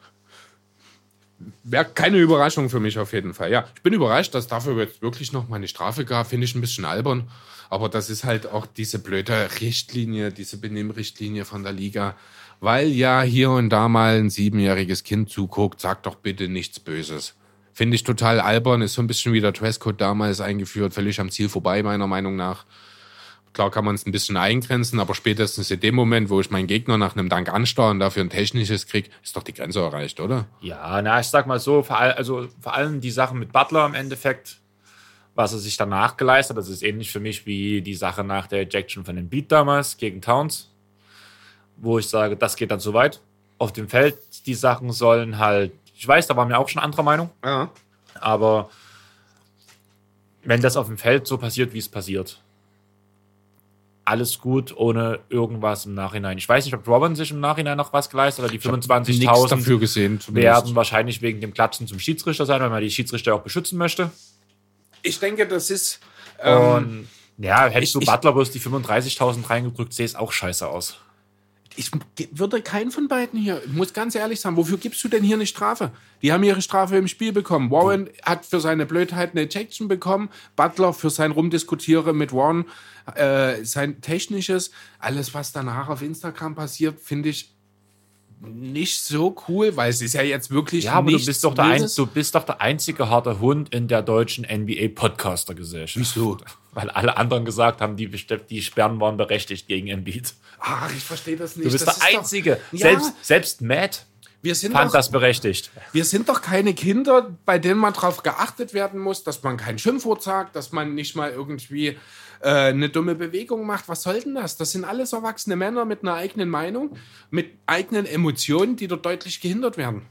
Wäre keine Überraschung für mich auf jeden Fall. Ja, ich bin überrascht, dass dafür jetzt wirklich noch mal eine Strafe gab. Finde ich ein bisschen albern. Aber das ist halt auch diese blöde Richtlinie, diese Benimmrichtlinie von der Liga. Weil ja hier und da mal ein siebenjähriges Kind zuguckt, sagt doch bitte nichts Böses. Finde ich total albern, ist so ein bisschen wie der Dresscode damals eingeführt, völlig am Ziel vorbei, meiner Meinung nach. Klar kann man es ein bisschen eingrenzen, aber spätestens in dem Moment, wo ich meinen Gegner nach einem Dank anstarre und dafür ein technisches krieg, ist doch die Grenze erreicht, oder? Ja, na, ich sag mal so, vor, all, also vor allem die Sache mit Butler im Endeffekt, was er sich danach geleistet hat, das ist ähnlich für mich wie die Sache nach der Ejection von dem Beat damals gegen Towns, wo ich sage, das geht dann zu weit. Auf dem Feld, die Sachen sollen halt, ich weiß, da waren wir auch schon anderer Meinung, Ja. aber wenn das auf dem Feld so passiert, wie es passiert, alles gut, ohne irgendwas im Nachhinein. Ich weiß nicht, ob Robin sich im Nachhinein noch was geleistet hat, die Nichts 25.000 dafür gesehen. werden wahrscheinlich wegen dem Klatschen zum Schiedsrichter sein, weil man die Schiedsrichter auch beschützen möchte. Ich denke, das ist. Ähm, Und ja, hättest du ich- Butler bloß die 35.000 reingedrückt, sähe es auch scheiße aus. ich würde keinen von beiden hier, ich muss ganz ehrlich sagen, wofür gibst du denn hier eine Strafe? Die haben ihre Strafe im Spiel bekommen. Warren hat für seine Blödheit eine Ejection bekommen, Butler für sein Rumdiskutieren mit Warren, äh, sein technisches, alles was danach auf Instagram passiert, finde ich nicht so cool, weil es ist ja jetzt wirklich Ja, aber du bist, doch der ein, du bist doch der einzige harte Hund in der deutschen NBA-Podcaster-Gesellschaft. Wieso? Weil alle anderen gesagt haben, die, die Sperren waren berechtigt gegen Embiid. Ach, ich verstehe das nicht. Du bist das der ist doch- Einzige. Ja. Selbst, selbst Matt Wir sind fand doch, das berechtigt. Wir sind doch keine Kinder, bei denen man darauf geachtet werden muss, dass man kein Schimpfwort sagt, dass man nicht mal irgendwie äh, eine dumme Bewegung macht. Was soll denn das? Das sind alles erwachsene Männer mit einer eigenen Meinung, mit eigenen Emotionen, die dort deutlich gehindert werden.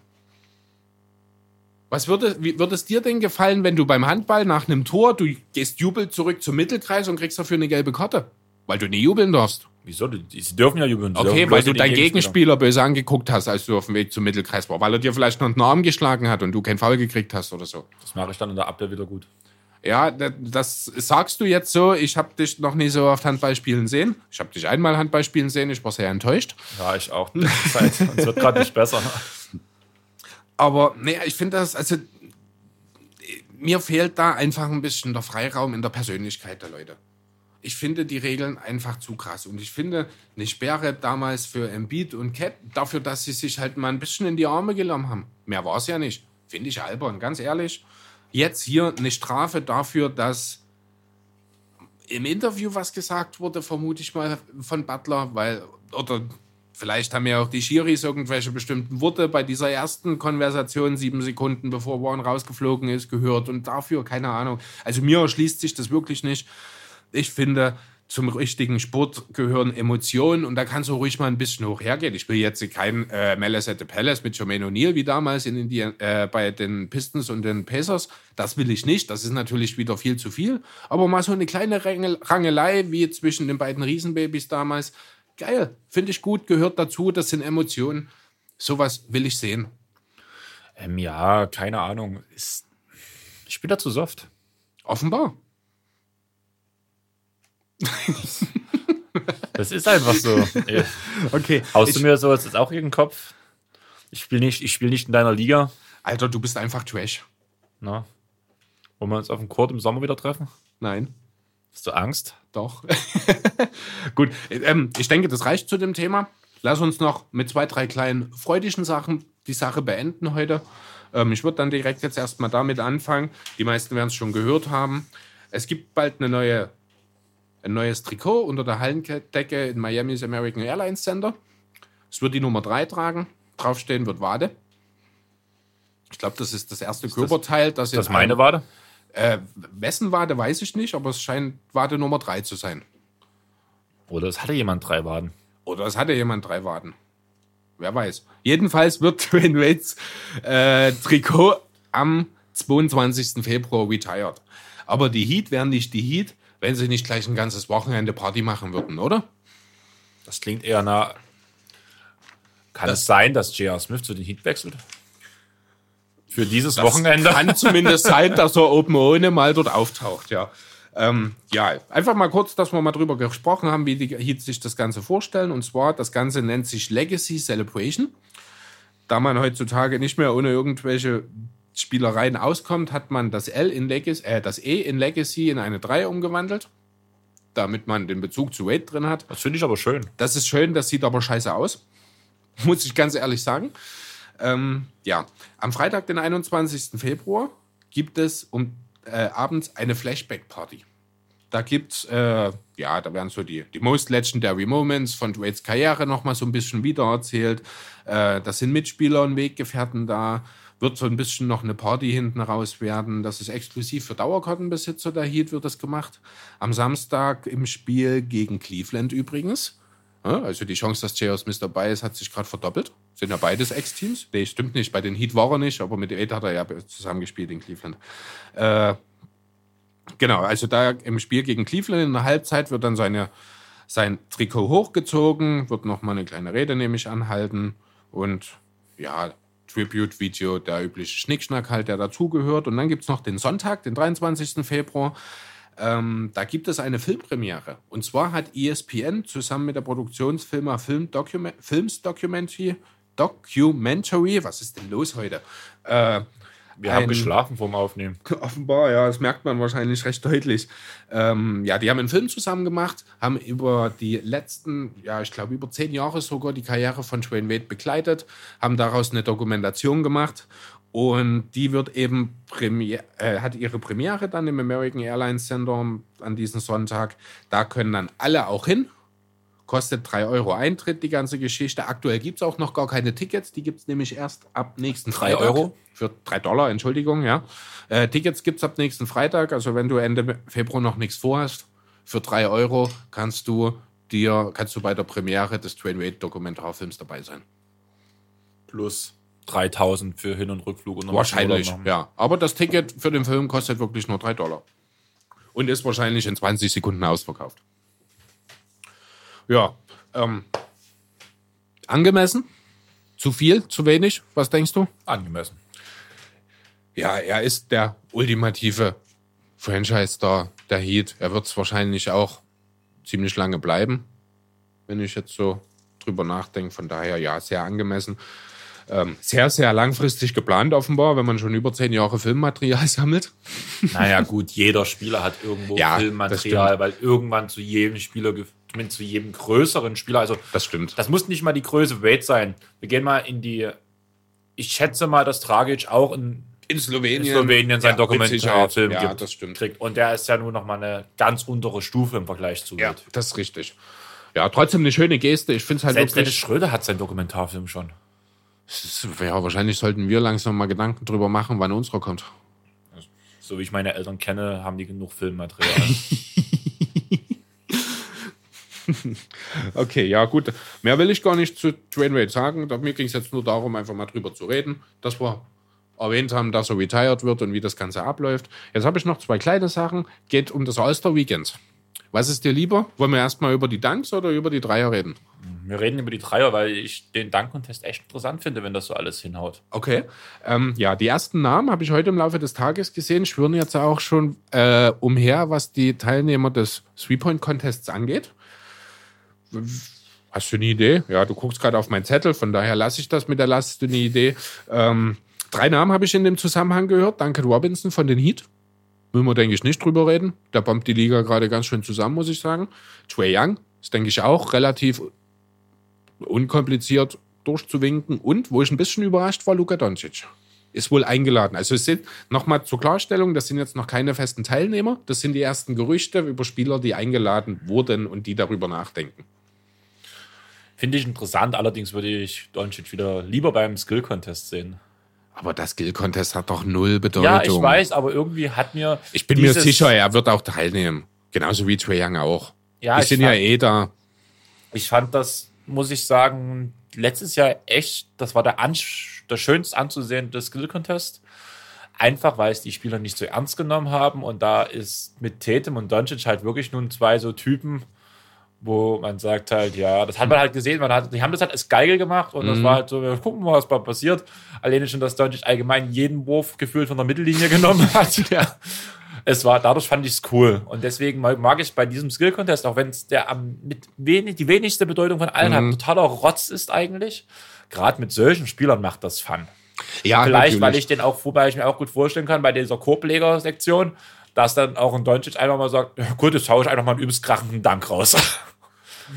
Was würde, wie, würde es dir denn gefallen, wenn du beim Handball nach einem Tor, du gehst jubelnd zurück zum Mittelkreis und kriegst dafür eine gelbe Karte? Weil du nie jubeln darfst. Wieso? Sie dürfen ja jubeln. Sie Okay, weil du deinen Gegenspieler. Gegenspieler böse angeguckt hast, als du auf dem Weg zum Mittelkreis war, weil er dir vielleicht noch einen Arm geschlagen hat und du keinen Foul gekriegt hast oder so. Das mache ich dann in der Abwehr wieder gut. Ja, da- das sagst du jetzt so. Ich habe dich noch nie so oft Handball spielen sehen. Ich habe dich einmal Handball spielen sehen. Ich war sehr enttäuscht. Ja, ich auch. Zeit. Es wird gerade nicht besser. Aber nee, ich finde das, also mir fehlt da einfach ein bisschen der Freiraum in der Persönlichkeit der Leute. Ich finde die Regeln einfach zu krass. Und ich finde eine Sperre damals für Embiid und Cat dafür, dass sie sich halt mal ein bisschen in die Arme genommen haben. Mehr war es ja nicht. Finde ich albern, ganz ehrlich. Jetzt hier eine Strafe dafür, dass im Interview was gesagt wurde, vermute ich mal von Butler, weil, oder vielleicht haben ja auch die Schiris irgendwelche bestimmten Worte bei dieser ersten Konversation, sieben Sekunden bevor Warren rausgeflogen ist, gehört und dafür, keine Ahnung. Also mir erschließt sich das wirklich nicht ich finde, zum richtigen Sport gehören Emotionen und da kannst du ruhig mal ein bisschen hoch hergehen. Ich will jetzt kein äh, Malice at the Palace mit Jermaine O'Neal wie damals in Indien, äh, bei den Pistons und den Pacers. Das will ich nicht. Das ist natürlich wieder viel zu viel. Aber mal so eine kleine Rangelei wie zwischen den beiden Riesenbabys damals. Geil. Finde ich gut, gehört dazu. Das sind Emotionen. Sowas will ich sehen. Ähm, ja, keine Ahnung. Ist, ich bin da zu soft. Offenbar. Das ist einfach so. Okay. Haust du mir so jetzt auch in den Kopf? Ich spiele nicht, spiel nicht in deiner Liga. Alter, du bist einfach Trash. Na? Wollen wir uns auf dem Court im Sommer wieder treffen? Nein. Hast du Angst? Doch. Gut, ähm, ich denke, das reicht zu dem Thema. Lass uns noch mit zwei, drei kleinen freudigen Sachen die Sache beenden heute. Ähm, ich würde dann direkt jetzt erstmal damit anfangen. Die meisten werden es schon gehört haben. Es gibt bald eine neue ein neues Trikot unter der Hallendecke in Miami's American Airlines Center. Es wird die Nummer 3 tragen. Draufstehen wird Wade. Ich glaube, das ist das erste ist Körperteil. Das, das ist meine Wade? Äh, wessen Wade weiß ich nicht, aber es scheint Wade Nummer 3 zu sein. Oder es hatte jemand drei Waden. Oder es hatte jemand drei Waden. Wer weiß. Jedenfalls wird Dwayne Wade's äh, Trikot am 22. Februar retired. Aber die Heat wären nicht die Heat, wenn sie nicht gleich ein ganzes Wochenende Party machen würden, oder? Das klingt eher nach. Kann das es sein, dass J.R. Smith zu den Heat wechselt? Für dieses das Wochenende? Kann zumindest sein, dass er Open ohne mal dort auftaucht, ja. Ähm, ja, einfach mal kurz, dass wir mal drüber gesprochen haben, wie die Heat sich das Ganze vorstellen. Und zwar, das Ganze nennt sich Legacy Celebration. Da man heutzutage nicht mehr ohne irgendwelche Spielereien auskommt, hat man das L in Legacy, äh, das E in Legacy in eine 3 umgewandelt, damit man den Bezug zu Wade drin hat. Das finde ich aber schön. Das ist schön, das sieht aber scheiße aus. Muss ich ganz ehrlich sagen. Ähm, ja, am Freitag, den 21. Februar, gibt es um äh, abends eine Flashback-Party. Da gibt's, äh, ja, da werden so die, die Most Legendary Moments von Wades Karriere nochmal so ein bisschen wiedererzählt. Äh, da sind Mitspieler und Weggefährten da wird so ein bisschen noch eine Party hinten raus werden. Das ist exklusiv für Dauerkartenbesitzer der Heat wird das gemacht. Am Samstag im Spiel gegen Cleveland übrigens. Also die Chance, dass. Smith dabei ist, hat sich gerade verdoppelt. Sind ja beides Ex-Teams. Nee, stimmt nicht. Bei den Heat war er nicht, aber mit Aid hat er ja zusammengespielt in Cleveland. Äh, genau, also da im Spiel gegen Cleveland in der Halbzeit wird dann seine, sein Trikot hochgezogen, wird nochmal eine kleine Rede nämlich anhalten und ja, Tribute-Video, der übliche Schnickschnack halt, der dazugehört. Und dann gibt es noch den Sonntag, den 23. Februar. Ähm, da gibt es eine Filmpremiere. Und zwar hat ESPN zusammen mit der Produktionsfirma Film Document Films Documentary, Documentary, was ist denn los heute? Äh, wir haben geschlafen vorm Aufnehmen. Offenbar, ja, das merkt man wahrscheinlich recht deutlich. Ähm, ja, die haben einen Film zusammen gemacht, haben über die letzten, ja, ich glaube über zehn Jahre sogar die Karriere von Dwayne Wade begleitet, haben daraus eine Dokumentation gemacht und die wird eben Premier, äh, hat ihre Premiere dann im American Airlines Center an diesem Sonntag. Da können dann alle auch hin Kostet 3 Euro Eintritt, die ganze Geschichte. Aktuell gibt es auch noch gar keine Tickets. Die gibt es nämlich erst ab nächsten Freitag. 3 Euro? Für 3 Dollar, Entschuldigung, ja. Äh, Tickets gibt es ab nächsten Freitag. Also wenn du Ende Februar noch nichts vorhast, für 3 Euro kannst du dir, kannst du bei der Premiere des Train Wade Dokumentarfilms dabei sein. Plus 3000 für Hin- und Rückflug. Und wahrscheinlich, ja. Aber das Ticket für den Film kostet wirklich nur 3 Dollar. Und ist wahrscheinlich in 20 Sekunden ausverkauft. Ja. Ähm, angemessen? Zu viel? Zu wenig? Was denkst du? Angemessen. Ja, er ist der ultimative Franchise-Star der Heat. Er wird es wahrscheinlich auch ziemlich lange bleiben, wenn ich jetzt so drüber nachdenke. Von daher, ja, sehr angemessen. Ähm, sehr, sehr langfristig geplant offenbar, wenn man schon über zehn Jahre Filmmaterial sammelt. Naja, gut, jeder Spieler hat irgendwo Ja, Filmmaterial, weil irgendwann zu jedem Spieler, ge- zumindest zu jedem größeren Spieler, also Das stimmt. das muss nicht mal die Größe Wade sein. Wir gehen mal in die, ich schätze mal, dass Dragic auch in In Slowenien, in Slowenien seinen Ja. Dokumentarfilm Ja, gibt, das stimmt. kriegt. Und der ist ja nur noch mal eine ganz untere Stufe im Vergleich zu Ja, Wade. das ist richtig. Ja, trotzdem eine schöne Geste. Ich finde es halt Selbst Dennis wirklich. Schröder hat seinen Dokumentarfilm schon. Ja, wahrscheinlich sollten wir langsam mal Gedanken drüber machen, wann unserer kommt. So wie ich meine Eltern kenne, haben die genug Filmmaterial. Okay, ja, gut. Mehr will ich gar nicht zu Wade sagen. Mir ging es jetzt nur darum, einfach mal drüber zu reden, dass wir erwähnt haben, dass er retired wird und wie das Ganze abläuft. Jetzt habe ich noch zwei kleine Sachen. Geht um das All-Star-Weekend. Was ist dir lieber? Wollen wir erstmal über die Dunks oder über die Dreier reden? Wir reden über die Dreier, weil ich den Dunk-Contest echt interessant finde, wenn das so alles hinhaut. Okay. Ähm, ja, die ersten Namen habe ich heute im Laufe des Tages gesehen, schwören jetzt auch schon äh, umher, was die Teilnehmer des Three-Point-Contests angeht. Hast du eine Idee? Ja, du guckst gerade auf meinen Zettel, von daher lasse ich das mit der Last. Du eine Idee? Ähm, drei Namen habe ich in dem Zusammenhang gehört. Duncan Robinson von den Heat. Müssen wir, denke ich, nicht drüber reden. Der bombt die Liga gerade ganz schön zusammen, muss ich sagen. Trey Young ist, denke ich, auch relativ unkompliziert durchzuwinken. Und wo ich ein bisschen überrascht war, Luka Doncic. Ist wohl eingeladen. Also es sind nochmal zur Klarstellung, das sind jetzt noch keine festen Teilnehmer. Das sind die ersten Gerüchte über Spieler, die eingeladen wurden und die darüber nachdenken. Finde ich interessant, allerdings würde ich Doncic wieder lieber beim Skill-Contest sehen. Aber das Skill-Contest hat doch null Bedeutung. Ja, ich weiß, aber irgendwie hat mir. Ich bin mir sicher, er wird auch teilnehmen. Genauso wie Trey Young auch. Ja, die ich sind ja eh da. Ich fand das, muss ich sagen, letztes Jahr echt, das war der, Ansch der schönst anzusehende Skill-Contest. Einfach, weil es die Spieler nicht so ernst genommen haben. Und da ist mit Tatum und Doncic halt wirklich nun zwei so Typen, wo man sagt halt, ja, das hat man halt gesehen, man hat, die haben das halt als Geige gemacht und das war halt so, wir gucken mal, was da passiert. Alleine schon, dass Doncic allgemein jeden Wurf gefühlt von der Mittellinie genommen hat. ja. Es war, dadurch fand ich es cool. Und deswegen mag ich bei diesem Skill-Contest, auch wenn es der am, mit wenig, die wenigste Bedeutung von allen hat, totaler Rotz ist eigentlich. Gerade mit solchen Spielern macht das Fun. Ja, Vielleicht, weil natürlich. ich den auch, wobei ich mir auch gut vorstellen kann, bei dieser Korbleger-Sektion, dass dann auch ein Doncic einfach mal sagt, ja, gut, jetzt hau ich einfach mal einen übelst krachenden Dank raus.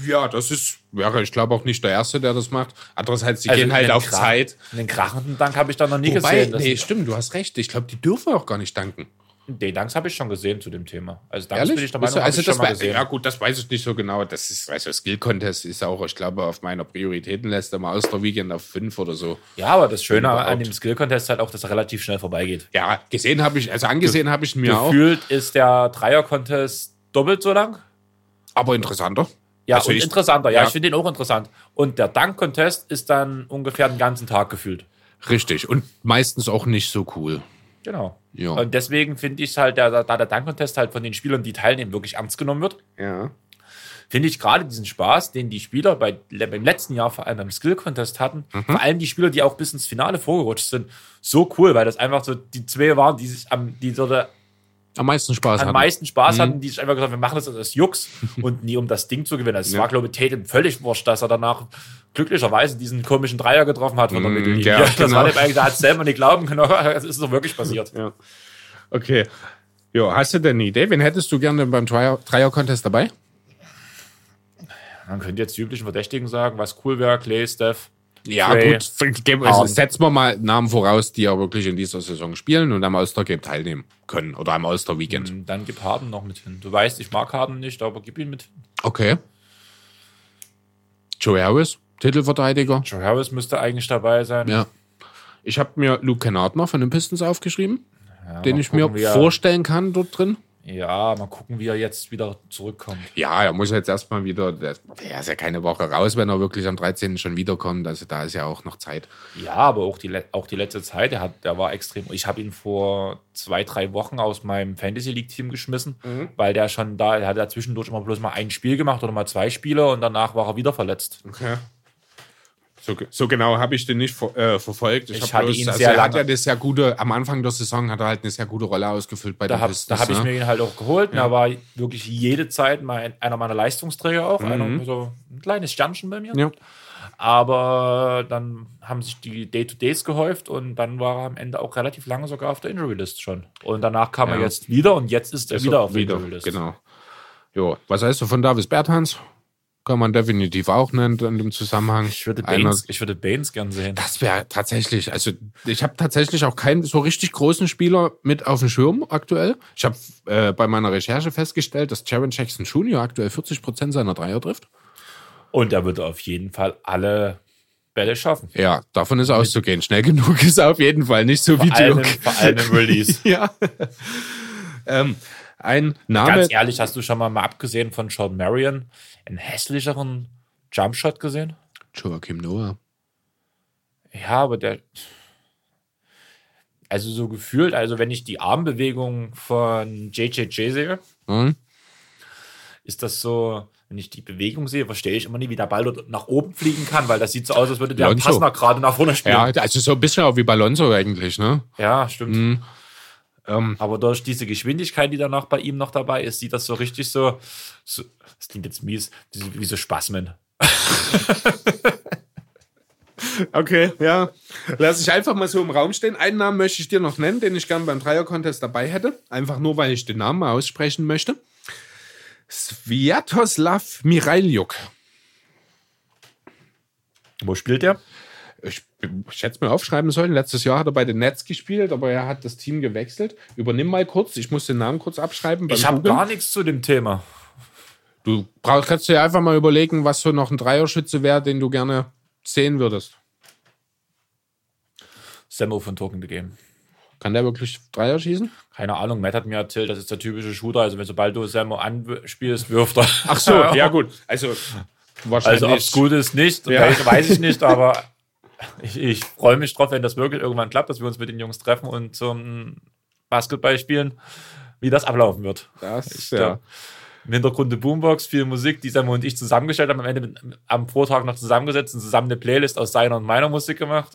Ja, das ist, wäre, ich glaube, auch nicht der Erste, der das macht. Andererseits, sie Also gehen halt auf krach- Zeit. Einen krachenden Dank habe ich da noch nie Wobei, gesehen. Nee, stimmt, du hast recht. Ich glaube, die dürfen auch gar nicht danken. Den Danks habe ich schon gesehen zu dem Thema. Also Danks Ehrlich? bin ich der Meinung, also ich schon mal gesehen. ja gut, das weiß ich nicht so genau. Das ist, also Skill Contest ist auch, ich glaube, auf meiner Prioritätenliste mal aus der Weekend auf fünf oder so. Ja, aber das Schöne Überhaupt. an dem Skill-Contest ist halt auch, dass er relativ schnell vorbeigeht. Ja, gesehen habe ich, also angesehen habe ich mir auch, Gefühlt ist der Dreier-Contest doppelt so lang. aber interessanter. Ja, Also und ich- interessanter. Ja, ja. ich finde den auch interessant. Und der Dank-Contest ist dann ungefähr den ganzen Tag gefühlt. Richtig. Und meistens auch nicht so cool. Genau. Ja. Und deswegen finde ich halt, der, da der Dank-Contest halt von den Spielern, die teilnehmen, wirklich ernst genommen wird, Ja. finde ich gerade diesen Spaß, den die Spieler bei, beim letzten Jahr vor allem beim Skill-Contest hatten, Mhm. vor allem die Spieler, die auch bis ins Finale vorgerutscht sind, so cool, weil das einfach so die zwei waren, die sich am, die der, Am meisten Spaß am hatten. meisten Spaß Mhm. hatten, die sich einfach gesagt wir machen das als Jux und nie um das Ding zu gewinnen. Also Es Ja. war, glaube ich, Tatum völlig wurscht, dass er danach glücklicherweise diesen komischen Dreier getroffen hat von der Mhm, Mittellinie. ja, das genau. war dem eigentlich, der hat selber nicht glauben können, aber es ist so wirklich passiert. Ja. Okay. Jo, hast du denn eine Idee? Wen hättest du gerne beim Dreier- Dreier-Contest dabei? Man könnte jetzt die üblichen Verdächtigen sagen, was cool wäre, Clay, Steph. Ja, Trey, gut. Also setzen wir mal Namen voraus, die ja wirklich in dieser Saison spielen und am All-Star-Game teilnehmen können. Oder am All-Star-Weekend. Dann gib Harden noch mit hin. Du weißt, ich mag Harden nicht, aber gib ihn mit hin. Okay. Joe Harris, Titelverteidiger. Joe Harris müsste eigentlich dabei sein. Ja. Ich habe mir Luke Kennardner von den Pistons aufgeschrieben, den mal ich mir gucken, vorstellen kann dort drin. Ja, mal gucken, wie er jetzt wieder zurückkommt. Ja, er muss jetzt erstmal wieder, der er ist ja keine Woche raus, wenn er wirklich am 13. schon wiederkommt. Also da ist ja auch noch Zeit. Ja, aber auch die, auch die letzte Zeit, der, hat, der war extrem. Ich habe ihn vor zwei, drei Wochen aus meinem Fantasy League-Team geschmissen, weil der schon da, er hat ja zwischendurch immer bloß mal ein Spiel gemacht oder mal zwei Spiele und danach war er wieder verletzt. Okay. So, so genau habe ich den nicht ver äh, verfolgt. Ich hab hatte ihn also sehr er hat ja eine sehr gute, am Anfang der Saison hat er halt eine sehr gute Rolle ausgefüllt bei Da den habe Pistons. hab ich ne? mir ihn halt auch geholt. Und er war wirklich jede Zeit mein, einer meiner Leistungsträger auch. Einer, so ein kleines Sternchen bei mir. Ja. Aber dann haben sich die Day-to-Days gehäuft und dann war er am Ende auch relativ lange sogar auf der Injury-List schon. Und danach kam Ja. er jetzt wieder und jetzt ist er Ist wieder er auf der Injury-List. Genau. Jo, was heißt du von Davis Berthans? Kann man definitiv auch nennen in dem Zusammenhang. Ich würde Einer- Baines, ich würde Baines gern sehen. Das wäre tatsächlich, also ich habe tatsächlich auch keinen so richtig großen Spieler mit auf dem Schirm aktuell. Ich habe äh, bei meiner Recherche festgestellt, dass Jaron Jackson Jr. aktuell 40 Prozent seiner Dreier trifft. Und er würde auf jeden Fall alle Bälle schaffen. Ja, davon ist auszugehen. Schnell genug ist er auf jeden Fall nicht so wie Vor allem, Dirk. vor allem im Release. Ja. ähm, ein Name. Ganz ehrlich, hast du schon mal, mal abgesehen von Sean Marion einen hässlicheren Jumpshot gesehen? Joachim Noah. Ja, aber der. Also so gefühlt, also wenn ich die Armbewegung von JJJ sehe, Hm? ist das so, wenn ich die Bewegung sehe, verstehe ich immer nie, wie der Ball dort nach oben fliegen kann, weil das sieht so aus, als würde der Lonzo. Passner gerade nach vorne spielen. Ja, also so ein bisschen auch wie Balonzo eigentlich, ne? Ja, stimmt. Ähm, Aber durch diese Geschwindigkeit, die danach bei ihm noch dabei ist, sieht das so richtig so, so das klingt jetzt mies, wie so Spasmen. Okay, ja. Lass ich einfach mal so im Raum stehen. Einen Namen möchte ich dir noch nennen, den ich gern beim Dreier-Contest dabei hätte. Einfach nur, weil ich den Namen mal aussprechen möchte. Sviatoslav Mirailjuk. Wo spielt der? Ich, ich hätte es mir aufschreiben sollen. Letztes Jahr hat er bei den Nets gespielt, aber er hat das Team gewechselt. Übernimm mal kurz. Ich muss den Namen kurz abschreiben. Ich habe gar nichts zu dem Thema. Du brauchst, kannst dir einfach mal überlegen, was so noch ein Dreierschütze wäre, den du gerne sehen würdest. Semmo von Token the Game. Kann der wirklich Dreier schießen? Keine Ahnung, Matt hat mir erzählt, das ist der typische Shooter. Also, wenn sobald du Semmo anspielst, wirft er. Ach so, ja gut. Also wahrscheinlich. Also, ob es gut ist, nicht, Ja. weiß- weiß ich nicht, aber ich, ich freue mich drauf, wenn das wirklich irgendwann klappt, dass wir uns mit den Jungs treffen und zum Basketball spielen, wie das ablaufen wird. Das, Ja. ja. Im Hintergrund eine Boombox, viel Musik, die Sam und ich zusammengestellt haben. Am Ende mit, am Vortag noch zusammengesetzt und zusammen eine Playlist aus seiner und meiner Musik gemacht.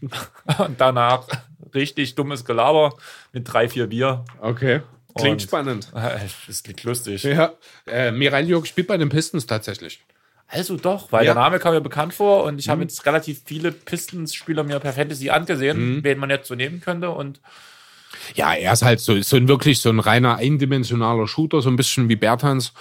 und danach richtig dummes Gelaber mit drei, vier Bier. Okay. Klingt Und- spannend. Das klingt lustig. Ja. Äh, Mirailjuk spielt bei den Pistons tatsächlich. Also doch, weil Ja. Mhm. der Name kam mir bekannt vor und ich habe jetzt relativ viele Pistons-Spieler mir per Fantasy angesehen, wen man jetzt so nehmen könnte. Und Ja, er ist halt so, so ein wirklich so ein reiner eindimensionaler Shooter, so ein bisschen wie Bertans.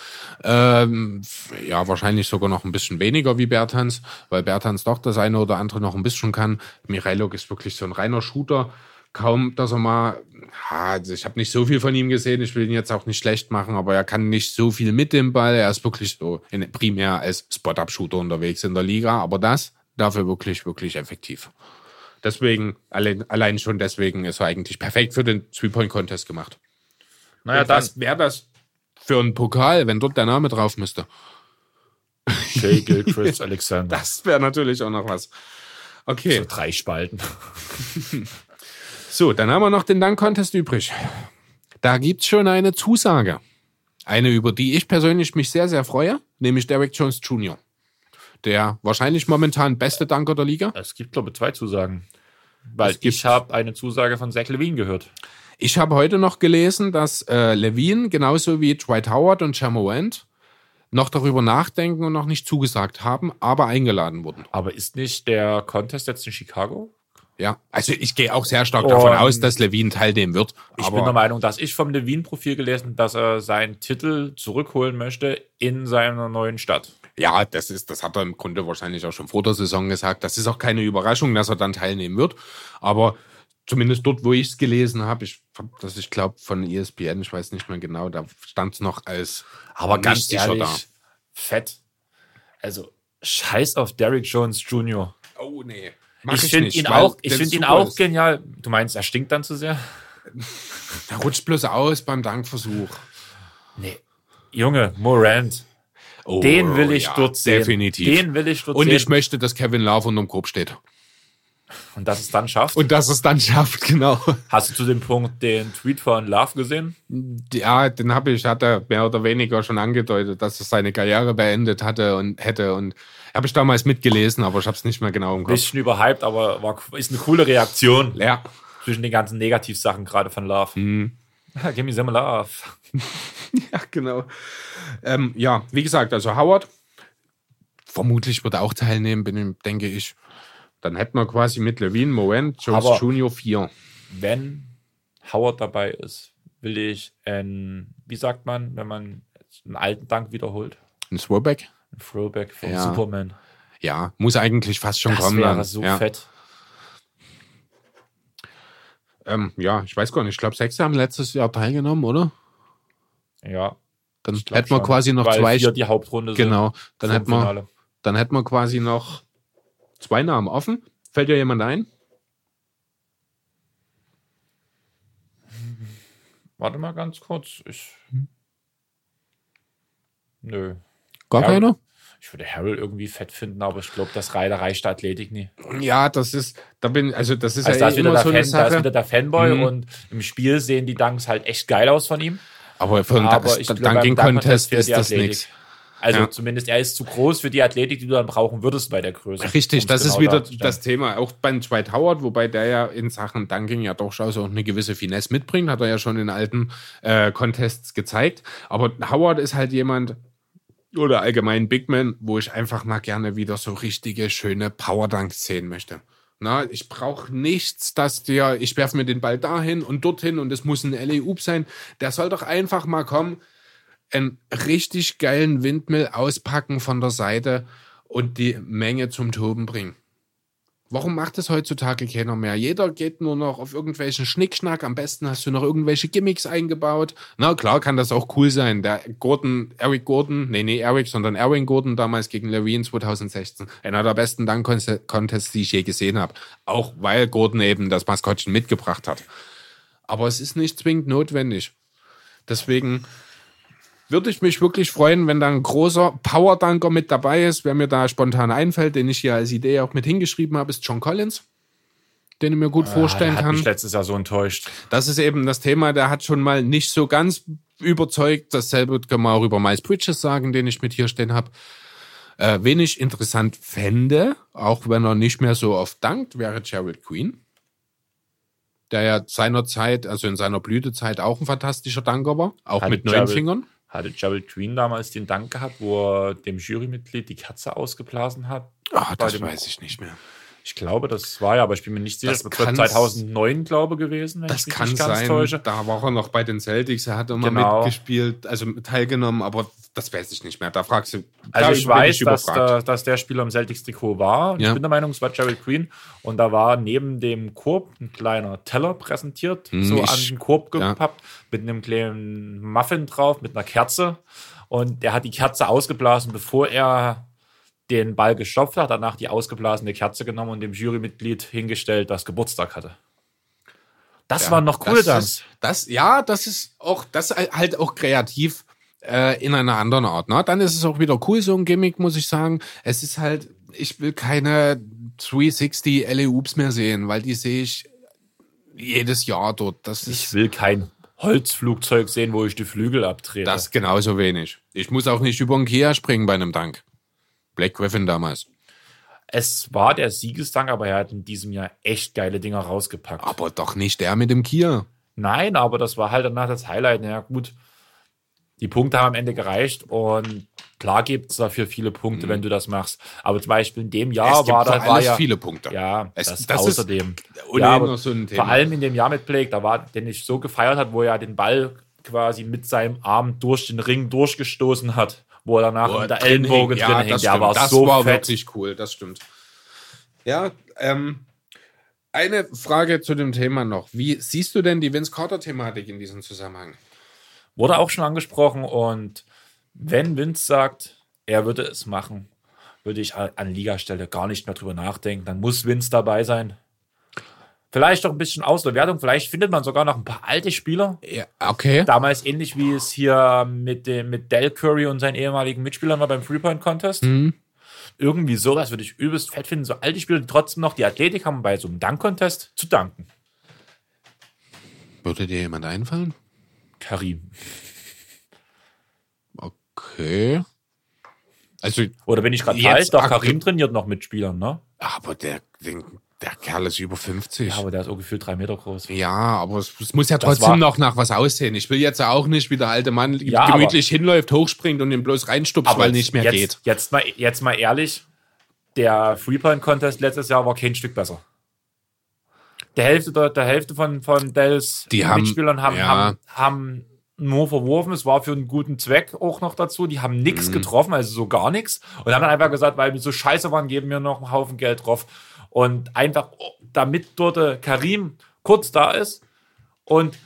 Ähm, ja, wahrscheinlich sogar noch ein bisschen weniger wie Bertans, weil Bertans doch das eine oder andere noch ein bisschen kann. Mirailjuk ist wirklich so ein reiner Shooter. Kaum, dass er mal, also ich habe nicht so viel von ihm gesehen, ich will ihn jetzt auch nicht schlecht machen, aber er kann nicht so viel mit dem Ball. Er ist wirklich so in, primär als Spot-Up-Shooter unterwegs in der Liga, aber das dafür wirklich, wirklich effektiv. Deswegen, allein, allein schon deswegen ist er eigentlich perfekt für den Three-Point-Contest gemacht. naja, Und was wäre das für ein Pokal, wenn dort der Name drauf müsste? Jay Gilchrist Alexander. Das wäre natürlich auch noch was. Okay, So drei Spalten. so, dann haben wir noch den Dank-Contest übrig. Da gibt's schon eine Zusage. Eine, über die ich persönlich mich sehr, sehr freue, nämlich Derek Jones Jr., der wahrscheinlich momentan beste Danker der Liga. Es gibt, glaube ich, zwei Zusagen. Weil Es gibt- ich habe eine Zusage von Zach Levine gehört. Ich habe heute noch gelesen, dass äh, Levine genauso wie Dwight Howard und Jamorant noch darüber nachdenken und noch nicht zugesagt haben, aber eingeladen wurden. Aber ist nicht der Contest jetzt in Chicago? Ja, also ich gehe auch sehr stark davon Und- aus, dass Levine teilnehmen wird. Ich bin der Meinung, dass ich vom Levine-Profil gelesen, dass er seinen Titel zurückholen möchte in seiner neuen Stadt. ja, das ist, das hat er im Grunde wahrscheinlich auch schon vor der Saison gesagt. Das ist auch keine Überraschung, dass er dann teilnehmen wird. Aber zumindest dort, wo ich es gelesen habe, ich hab das, ich glaube, von ESPN, ich weiß nicht mehr genau, da stand es noch als Aber ganz sicher ehrlich, fett. Also, scheiß auf Derrick Jones Jr. Oh nee. Mach Ich finde nicht, ihn auch, ich finde ihn auch ist. genial. Du meinst, er stinkt dann zu sehr? Der rutscht bloß aus beim Dankversuch. Nee. Junge, Morant. Oh, Den will ich ja, dort sehen. Definitiv. Den will ich dort Und sehen. ich möchte, dass Kevin Love unterm Korb steht. Und dass es dann schafft. Und dass es dann schafft, genau. Hast du zu dem Punkt den Tweet von Love gesehen? Ja, den habe ich, hat er mehr oder weniger schon angedeutet, dass er seine Karriere beendet hatte und hätte. Und habe ich damals mitgelesen, aber ich habe es nicht mehr genau im Kopf. Bisschen überhyped, aber war, ist eine coole Reaktion Ja, zwischen den ganzen Negativsachen gerade von Love. Mhm. Give me some Love. ja, genau. Ähm, ja, wie gesagt, also Howard vermutlich wird er auch teilnehmen, bin, denke ich. Dann hätten wir quasi mit Levine, Moen, Jones Aber- Junior vier. Wenn Howard dabei ist, will ich ein, wie sagt man, wenn man einen alten Dank wiederholt? Ein Throwback? Ein Throwback von Ja. Superman. Ja, muss eigentlich fast schon Das kommen. wäre dann. so ja. fett. Ähm, ja, ich weiß gar nicht. Ich glaube, sechs haben letztes Jahr teilgenommen, oder? Ja. Dann hätten wir quasi noch Weil zwei. die Hauptrunde Genau. Dann hätten, wir, dann hätten wir quasi noch zwei Namen offen. Fällt dir jemand ein? Warte mal ganz kurz. Ich. Nö. Gar Ja. keiner? Ich würde Harold irgendwie fett finden, aber ich glaube, das Reiter reicht der Athletik nie. Ja, das ist, da bin, also das ist Also ja da eh ist, wieder immer der so eine Fan, da ist Sache. wieder der Fanboy Mhm. und im Spiel sehen die Dunks halt echt geil aus von ihm. Aber für einen Aber ich Dun- glaube, beim Dunking Dunk-Contest Contest ist das nichts. Also Ja. zumindest er ist zu groß für die Athletik, die du dann brauchen würdest bei der Größe. Richtig, das ist genau wieder darzustellen. das Thema. Auch beim Dwight Howard, wobei der ja in Sachen Dunking ja durchaus auch eine gewisse Finesse mitbringt, hat er ja schon in alten äh, Contests gezeigt. Aber Howard ist halt jemand, oder allgemein Big Man, wo ich einfach mal gerne wieder so richtige, schöne Power Dunks sehen möchte. Na, ich brauche nichts, dass der, ich werfe mir den Ball dahin und dorthin und es muss ein LA-Oop sein. Der soll doch einfach mal kommen, einen richtig geilen Windmill auspacken von der Seite und die Menge zum Toben bringen. Warum macht das heutzutage keiner mehr? Jeder geht nur noch auf irgendwelchen Schnickschnack. Am besten hast du noch irgendwelche Gimmicks eingebaut. Na klar kann das auch cool sein. Der Gordon, Eric Gordon, nee, nee, Eric, sondern Erwin Gordon damals gegen Levine 2016. Einer der besten Dunk-Contests, die ich je gesehen habe. Auch weil Gordon eben das Maskottchen mitgebracht hat. Aber es ist nicht zwingend notwendig. Deswegen würde ich mich wirklich freuen, wenn da ein großer Power-Dunker mit dabei ist. Wer mir da spontan einfällt, den ich hier als Idee auch mit hingeschrieben habe, ist John Collins, den ich mir gut vorstellen Ah, der hat kann. mich letztes Jahr so enttäuscht. Das ist eben das Thema, der hat schon mal nicht so ganz überzeugt. Dasselbe können wir auch über Miles Bridges sagen, den ich mit hier stehen habe. Äh, wen ich interessant fände, auch wenn er nicht mehr so oft dankt, wäre Gerald Queen. Der ja seinerzeit, also in seiner Blütezeit auch ein fantastischer Danker war, auch Hat mit neun Fingern. Hatte Gerald Green damals den Dank gehabt, wo er dem Jurymitglied die Katze ausgeblasen hat? Ah, Bei das weiß ich nicht mehr. Ich glaube, das war ja, aber ich bin mir nicht sicher. Das Das, kann's- 2009, glaube ich, gewesen, wenn Das ich mich kann nicht ganz sein. täusche. Da war er noch bei den Celtics. Er hat immer Genau. mitgespielt, also teilgenommen, aber das weiß ich nicht mehr. Da fragst du. Also ich bin weiß, dass, da, dass der Spieler im Celtics-Trikot war. Ja. Ich bin der Meinung, es war Gerald Green. Und da war neben dem Korb ein kleiner Teller präsentiert, so Hm, ich- an den Korb ja. gepappt, mit einem kleinen Muffin drauf, mit einer Kerze. Und der hat die Kerze ausgeblasen, bevor er den Ball gestopft hat, danach die ausgeblasene Kerze genommen und dem Jurymitglied hingestellt, das Geburtstag hatte. Das Ja, waren noch coole ist- Das, ja, das ist auch, das halt auch kreativ äh, in einer anderen Art. Ne? Dann ist es auch wieder cool, so ein Gimmick, muss ich sagen. Es ist halt, ich will keine 360 LA Oops mehr sehen, weil die sehe ich jedes Jahr dort. Das Ich ist will kein Holzflugzeug sehen, wo ich die Flügel abtrete. das genauso wenig. Ich muss auch nicht über einen Kia springen bei einem Dank. Black Griffin damals. Es war der Siegesdank, aber er hat in diesem Jahr echt geile Dinger rausgepackt. Aber doch nicht der mit dem Kia. Nein, aber das war halt danach das Highlight. Na ja, gut. Die Punkte haben am Ende gereicht und klar gibt es dafür viele Punkte, wenn du das machst. Aber zum Beispiel in dem Jahr Mhm. es war da war ja, viele Punkte. Ja, Es- das, das außerdem. ja, so. Vor allem in dem Jahr mit Blake, da war, den ich so gefeiert hat, wo er den Ball quasi mit seinem Arm durch den Ring durchgestoßen hat, wo er danach Boah, der drin Ellenbogen drin ja, Der stimmt. war das so war fett. wirklich cool, das stimmt. Ja, ähm, eine Frage zu dem Thema noch. Wie siehst du denn die Vince Carter-Thematik in diesem Zusammenhang? Wurde auch schon angesprochen und wenn Vince sagt, er würde es machen, würde ich an Ligastelle gar nicht mehr drüber nachdenken. Dann muss Vince dabei sein. Vielleicht auch ein bisschen Auswertung. Vielleicht findet man sogar noch ein paar alte Spieler. Ja, okay. Damals ähnlich wie es hier mit, dem, mit Del Curry und seinen ehemaligen Mitspielern war beim Three-Point-Contest. Mhm. Irgendwie sowas würde ich übelst fett finden. So alte Spieler, die trotzdem noch die Athletik haben, bei so einem Dunk-Contest zu danken. Würde dir jemand einfallen? Karim. Okay. Also, Oder bin ich gerade falsch? Doch, Karim trainiert noch mit Spielern, ne? aber der, den, Der Kerl ist über 50. Ja, aber der ist auch gefühlt drei Meter groß. Ja, aber es, es muss ja Das trotzdem war- noch nach was aussehen. Ich will jetzt auch nicht, wie der alte Mann Ja, gemütlich hinläuft, hochspringt und ihn bloß reinstupst, weil nicht mehr jetzt, geht. Jetzt mal, jetzt mal ehrlich, der Three-Point-Contest letztes Jahr war kein Stück besser. Der Hälfte, der, der Hälfte von, von Dells Die haben- Mitspielern haben, ja. haben, haben nur verworfen. Es war für einen guten Zweck auch noch dazu. Die haben nichts Mhm. getroffen, also so gar nichts. Und haben dann einfach gesagt, weil wir so scheiße waren, geben wir noch einen Haufen Geld drauf. Und einfach, damit dort Karim kurz da ist und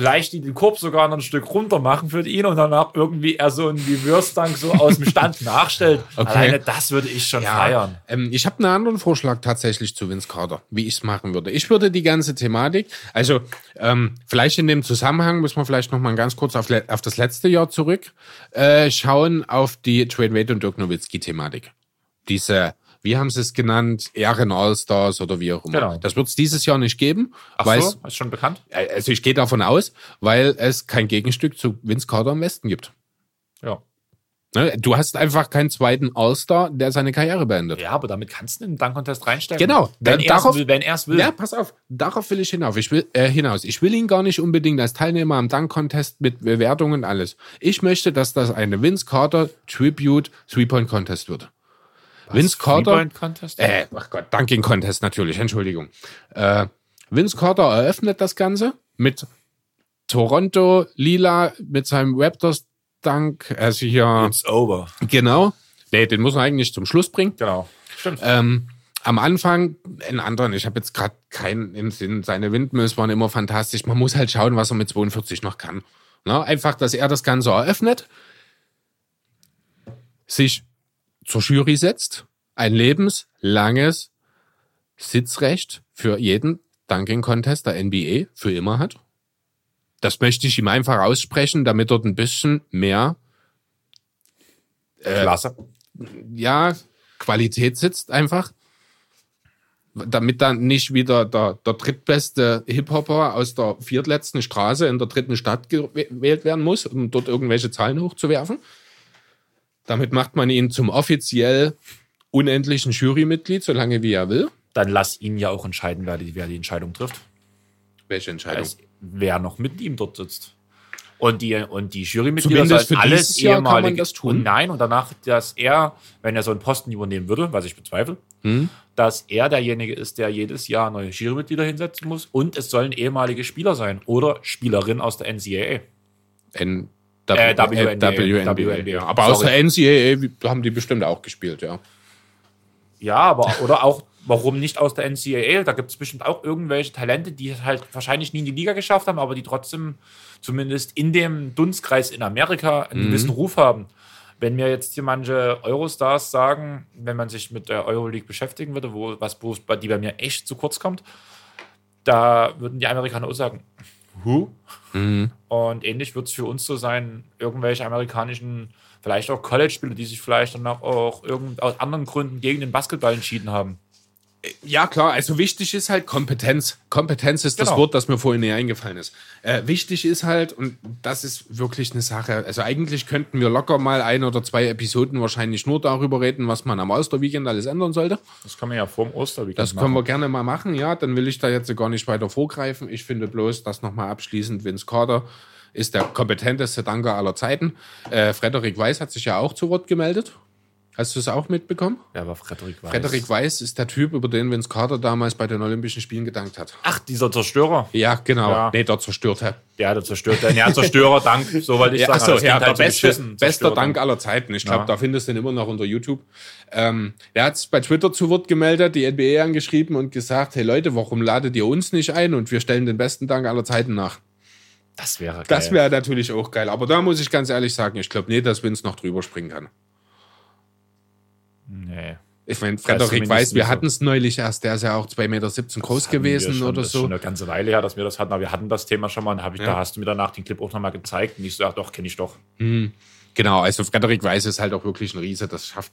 vielleicht die den Korb sogar noch ein Stück runter machen für ihn und danach irgendwie er so einen Reverse-Dunk so aus dem Stand nachstellt. Okay. Alleine das würde ich schon feiern. Ähm, ich habe einen anderen Vorschlag tatsächlich zu Vince Carter, wie ich es machen würde. Ich würde die ganze Thematik, also ähm, vielleicht in dem Zusammenhang müssen wir vielleicht noch mal ganz kurz auf, auf das letzte Jahr zurück äh, schauen auf die Trade Wade und Dirk Nowitzki-Thematik. Diese, wie haben sie es genannt, Ehren All-Stars oder wie auch immer. Genau. Das wird es dieses Jahr nicht geben, Ach weil so, ist schon bekannt? also ich gehe davon aus, weil es kein Gegenstück zu Vince Carter im Westen gibt. Ja. Ne? Du hast einfach keinen zweiten All-Star, der seine Karriere beendet. Ja, aber damit kannst du einen Dunk-Contest reinstellen. Genau. Wenn er es will. Wenn er es will. Ja, pass auf. Darauf will ich hinauf. Ich will, äh, hinaus. Ich will ihn gar nicht unbedingt als Teilnehmer am Dunk-Contest mit Bewertungen und alles. Ich möchte, dass das eine Vince Carter Tribute Three-Point-Contest wird. Vince Carter. Three-Point-Contest? Äh, ach Gott, Dunking Contest natürlich, Entschuldigung. Äh, Vince Carter eröffnet das Ganze mit Toronto Lila mit seinem Raptors Dunk. Also hier, It's over. genau. Nee, den muss er eigentlich zum Schluss bringen. Genau. Stimmt. Ähm, am Anfang, einen anderen, ich habe jetzt gerade keinen im Sinn, seine Windmills waren immer fantastisch. Man muss halt schauen, was er mit 42 noch kann. Na, einfach, dass er das Ganze eröffnet, sich zur Jury setzt, ein lebenslanges Sitzrecht für jeden Dunking Contest der NBA für immer hat. Das möchte ich ihm einfach aussprechen, damit dort ein bisschen mehr äh, Klasse. ja, Qualität sitzt einfach. Damit dann nicht wieder der, der drittbeste Hip-Hopper aus der viertletzten Straße in der dritten Stadt gewählt werden muss, um dort irgendwelche Zahlen hochzuwerfen. Damit macht man ihn zum offiziell unendlichen Jurymitglied, solange wie er will. Dann lass ihn ja auch entscheiden, wer die, wer die Entscheidung trifft. Welche Entscheidung? Also, wer noch mit ihm dort sitzt. Und die, und die Jurymitglieder Zumindest sollen für alles ehemalige. das tun. Und nein, und danach, dass er, wenn er so einen Posten übernehmen würde, was ich bezweifle, Hm? dass er derjenige ist, der jedes Jahr neue Jurymitglieder hinsetzen muss. Und es sollen ehemalige Spieler sein oder Spielerin aus der NCAA. N Äh, WNBA. WNBA. WNBA. Aber der NCAA haben die bestimmt auch gespielt, ja. Ja, aber oder auch, warum nicht aus der NCAA? Da gibt es bestimmt auch irgendwelche Talente, die es halt wahrscheinlich nie in die Liga geschafft haben, aber die trotzdem zumindest in dem Dunstkreis in Amerika einen gewissen Ruf haben. Wenn mir jetzt hier manche Eurostars sagen, wenn man sich mit der Euroleague beschäftigen würde, wo was die bei mir echt zu kurz kommt, da würden die Amerikaner auch sagen, who? Und ähnlich wird es für uns so sein, irgendwelche amerikanischen, vielleicht auch College-Spieler, die sich vielleicht dann auch, auch irgend, aus anderen Gründen gegen den Basketball entschieden haben. Ja, klar, also wichtig ist halt Kompetenz. Kompetenz ist das Genau. Wort, das mir vorhin nie eingefallen ist. Äh, wichtig ist halt, und das ist wirklich eine Sache, also eigentlich könnten wir locker mal ein oder zwei Episoden wahrscheinlich nur darüber reden, was man am Osterweekend alles ändern sollte. Das kann man ja vor dem Osterweekend Das können wir gerne mal machen, ja, dann will ich da jetzt gar nicht weiter vorgreifen. Ich finde bloß, das nochmal abschließend, Vince Carter ist der kompetenteste Danker aller Zeiten. Äh, Frederik Weiß hat sich ja auch zu Wort gemeldet. Hast du es auch mitbekommen? Ja, aber Frederik Weiß. Frederik Weiß ist der Typ, über den Vince Carter damals bei den Olympischen Spielen gedankt hat. Ach, dieser Zerstörer. Ja, genau. Ja. Nee, der Zerstörte. Der, der zerstört. Ja, Zerstörer, Dank, so wollte ich Ja, sagen. achso, ja, der halt so beste, bester. Dank aller Zeiten. Ich glaube, Ja. da findest du ihn immer noch unter YouTube. Ähm, er hat sich bei Twitter zu Wort gemeldet, die NBA angeschrieben und gesagt, hey Leute, warum ladet ihr uns nicht ein und wir stellen den besten Dank aller Zeiten nach. Das wäre geil. Das wäre natürlich auch geil. Aber da muss ich ganz ehrlich sagen, ich glaube nicht, dass Vince noch drüber springen kann. Nee. Ich meine, Frederik weiß, wir so. hatten es neulich erst, der ist ja auch 2,17 Meter groß gewesen schon, oder das ist so. schon eine ganze Weile her, dass wir das hatten, aber wir hatten das Thema schon mal und ich, Ja. da hast du mir danach den Clip auch nochmal gezeigt und ich so, ja doch, kenne ich doch. Genau, also Frederik Weiß ist halt auch wirklich ein Riese. Das schafft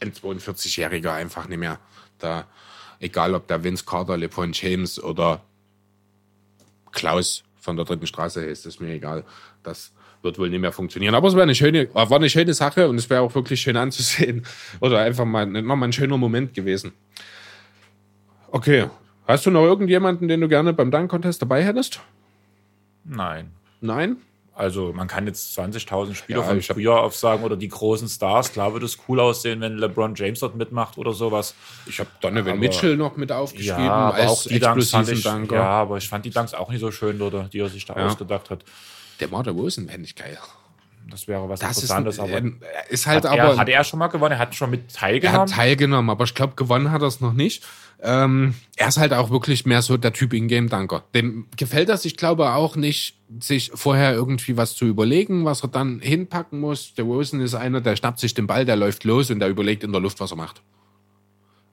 ein 42-Jähriger einfach nicht mehr. Da, egal ob der Vince Carter, LeBron James oder Klaus von der dritten Straße ist, ist mir egal. Das wird wohl nicht mehr funktionieren. Aber es war eine schöne, war eine schöne Sache und es wäre auch wirklich schön anzusehen. Oder einfach mal, nochmal ein schöner Moment gewesen. Okay. Hast du noch irgendjemanden, den du gerne beim Dunk-Contest dabei hättest? Nein. Nein? Also man kann jetzt 20.000 Spieler Ja, von früher aufsagen oder die großen Stars. Klar würde es cool aussehen, wenn LeBron James dort mitmacht oder sowas. Ich habe Donovan Aber- Mitchell noch mit aufgeschrieben Ja, aber als auch die Dunks fand ich, Dunker. ja, aber ich fand die Dunks auch nicht so schön, oder, die er sich da Ja. ausgedacht hat. Der Marder Rosen fände ich geil. Das wäre was Das ist, Interessantes. ein, aber äh, ist halt hat, aber. er, hat er schon mal gewonnen? Er hat schon mit Er hat teilgenommen? teilgenommen, aber ich glaube, gewonnen hat er es noch nicht. Ähm, er ist halt auch wirklich mehr so der Typ Ingame-Dunker. Dem gefällt das, ich glaube, auch nicht, sich vorher irgendwie was zu überlegen, was er dann hinpacken muss. Der Rosen ist einer, der schnappt sich den Ball, der läuft los und der überlegt in der Luft, was er macht.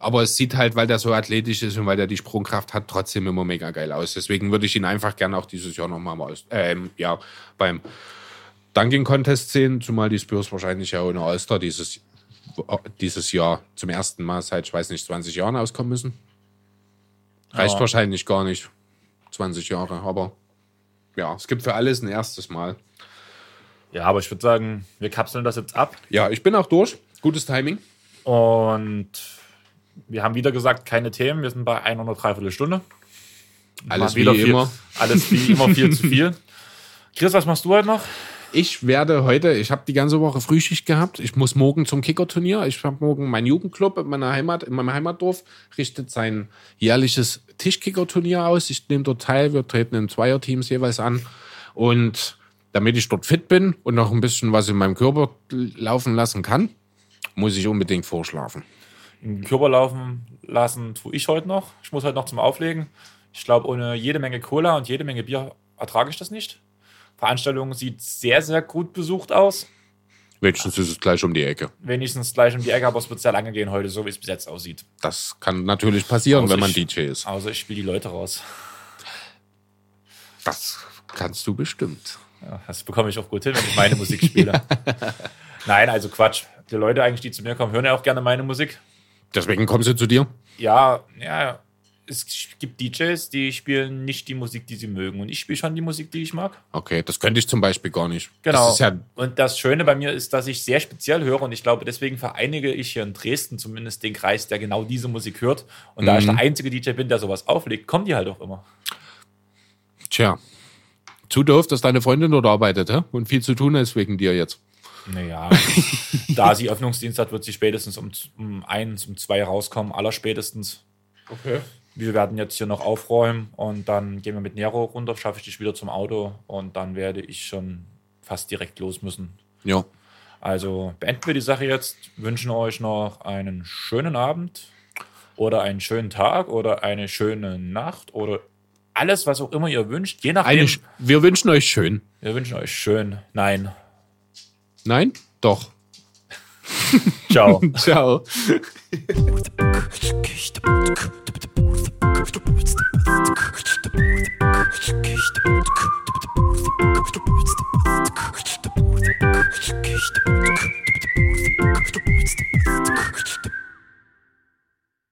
Aber es sieht halt, weil der so athletisch ist und weil der die Sprungkraft hat, trotzdem immer mega geil aus. Deswegen würde ich ihn einfach gerne auch dieses Jahr nochmal aus, ähm, ja, beim Dunking Contest sehen, zumal die Spurs wahrscheinlich ja ohne All-Star dieses, dieses Jahr zum ersten Mal seit, ich weiß nicht, 20 Jahren auskommen müssen. Reicht Ja. wahrscheinlich gar nicht. 20 Jahre, aber ja, es gibt für alles ein erstes Mal. Ja, aber ich würde sagen, wir kapseln das jetzt ab. Ja, ich bin auch durch. Gutes Timing. Und wir haben wieder gesagt, keine Themen. Wir sind bei einer oder dreiviertel Stunde. Alles wieder wie viel, immer. Alles wie immer viel zu viel. Chris, was machst du heute noch? Ich werde heute, ich habe die ganze Woche Frühschicht gehabt. Ich muss morgen zum Kickerturnier. Ich habe morgen mein Jugendclub in meiner Heimat, in meinem Heimatdorf, richtet sein jährliches Tischkickerturnier aus. Ich nehme dort teil. Wir treten in Zweierteams jeweils an. Und damit ich dort fit bin und noch ein bisschen was in meinem Körper laufen lassen kann, muss ich unbedingt vorschlafen. In den Körper laufen lassen tue ich heute noch. Ich muss heute noch zum Auflegen. Ich glaube, ohne jede Menge Cola und jede Menge Bier ertrage ich das nicht. Veranstaltung sieht sehr, sehr gut besucht aus. Wenigstens ist es gleich um die Ecke. Wenigstens gleich um die Ecke, aber es wird sehr lange gehen heute, so wie es bis jetzt aussieht. Das kann natürlich passieren, Außer wenn man ich- DJ ist. Also ich spiele die Leute raus. Das kannst du bestimmt. Ja, das bekomme ich auch gut hin, wenn ich meine Musik spiele. Nein, also Quatsch. Die Leute eigentlich, die zu mir kommen, hören ja auch gerne meine Musik. Deswegen kommen sie zu dir. Ja, ja, es gibt DJs, die spielen nicht die Musik, die sie mögen. Und ich spiele schon die Musik, die ich mag. Okay, das könnte ich zum Beispiel gar nicht. Genau. Das ja und das Schöne bei mir ist, dass ich sehr speziell höre und ich glaube, deswegen vereinige ich hier in Dresden zumindest den Kreis, der genau diese Musik hört. Und da ich der einzige DJ bin, der sowas auflegt, kommen die halt auch immer. Tja. Zu doof, dass deine Freundin dort arbeitet, hä? Und viel zu tun ist wegen dir jetzt. Naja, da sie Öffnungsdienst hat, wird sie spätestens um, um eins, um zwei rauskommen, aller spätestens. Okay. Wir werden jetzt hier noch aufräumen und dann gehen wir mit Nero runter, schaffe ich dich wieder zum Auto und dann werde ich schon fast direkt los müssen. Ja. Also beenden wir die Sache jetzt, wünschen euch noch einen schönen Abend oder einen schönen Tag oder eine schöne Nacht oder alles, was auch immer ihr wünscht, je nachdem. Eine, wir wünschen euch schön. wir wünschen euch schön. Nein. Nein? Doch. Ciao. Ciao.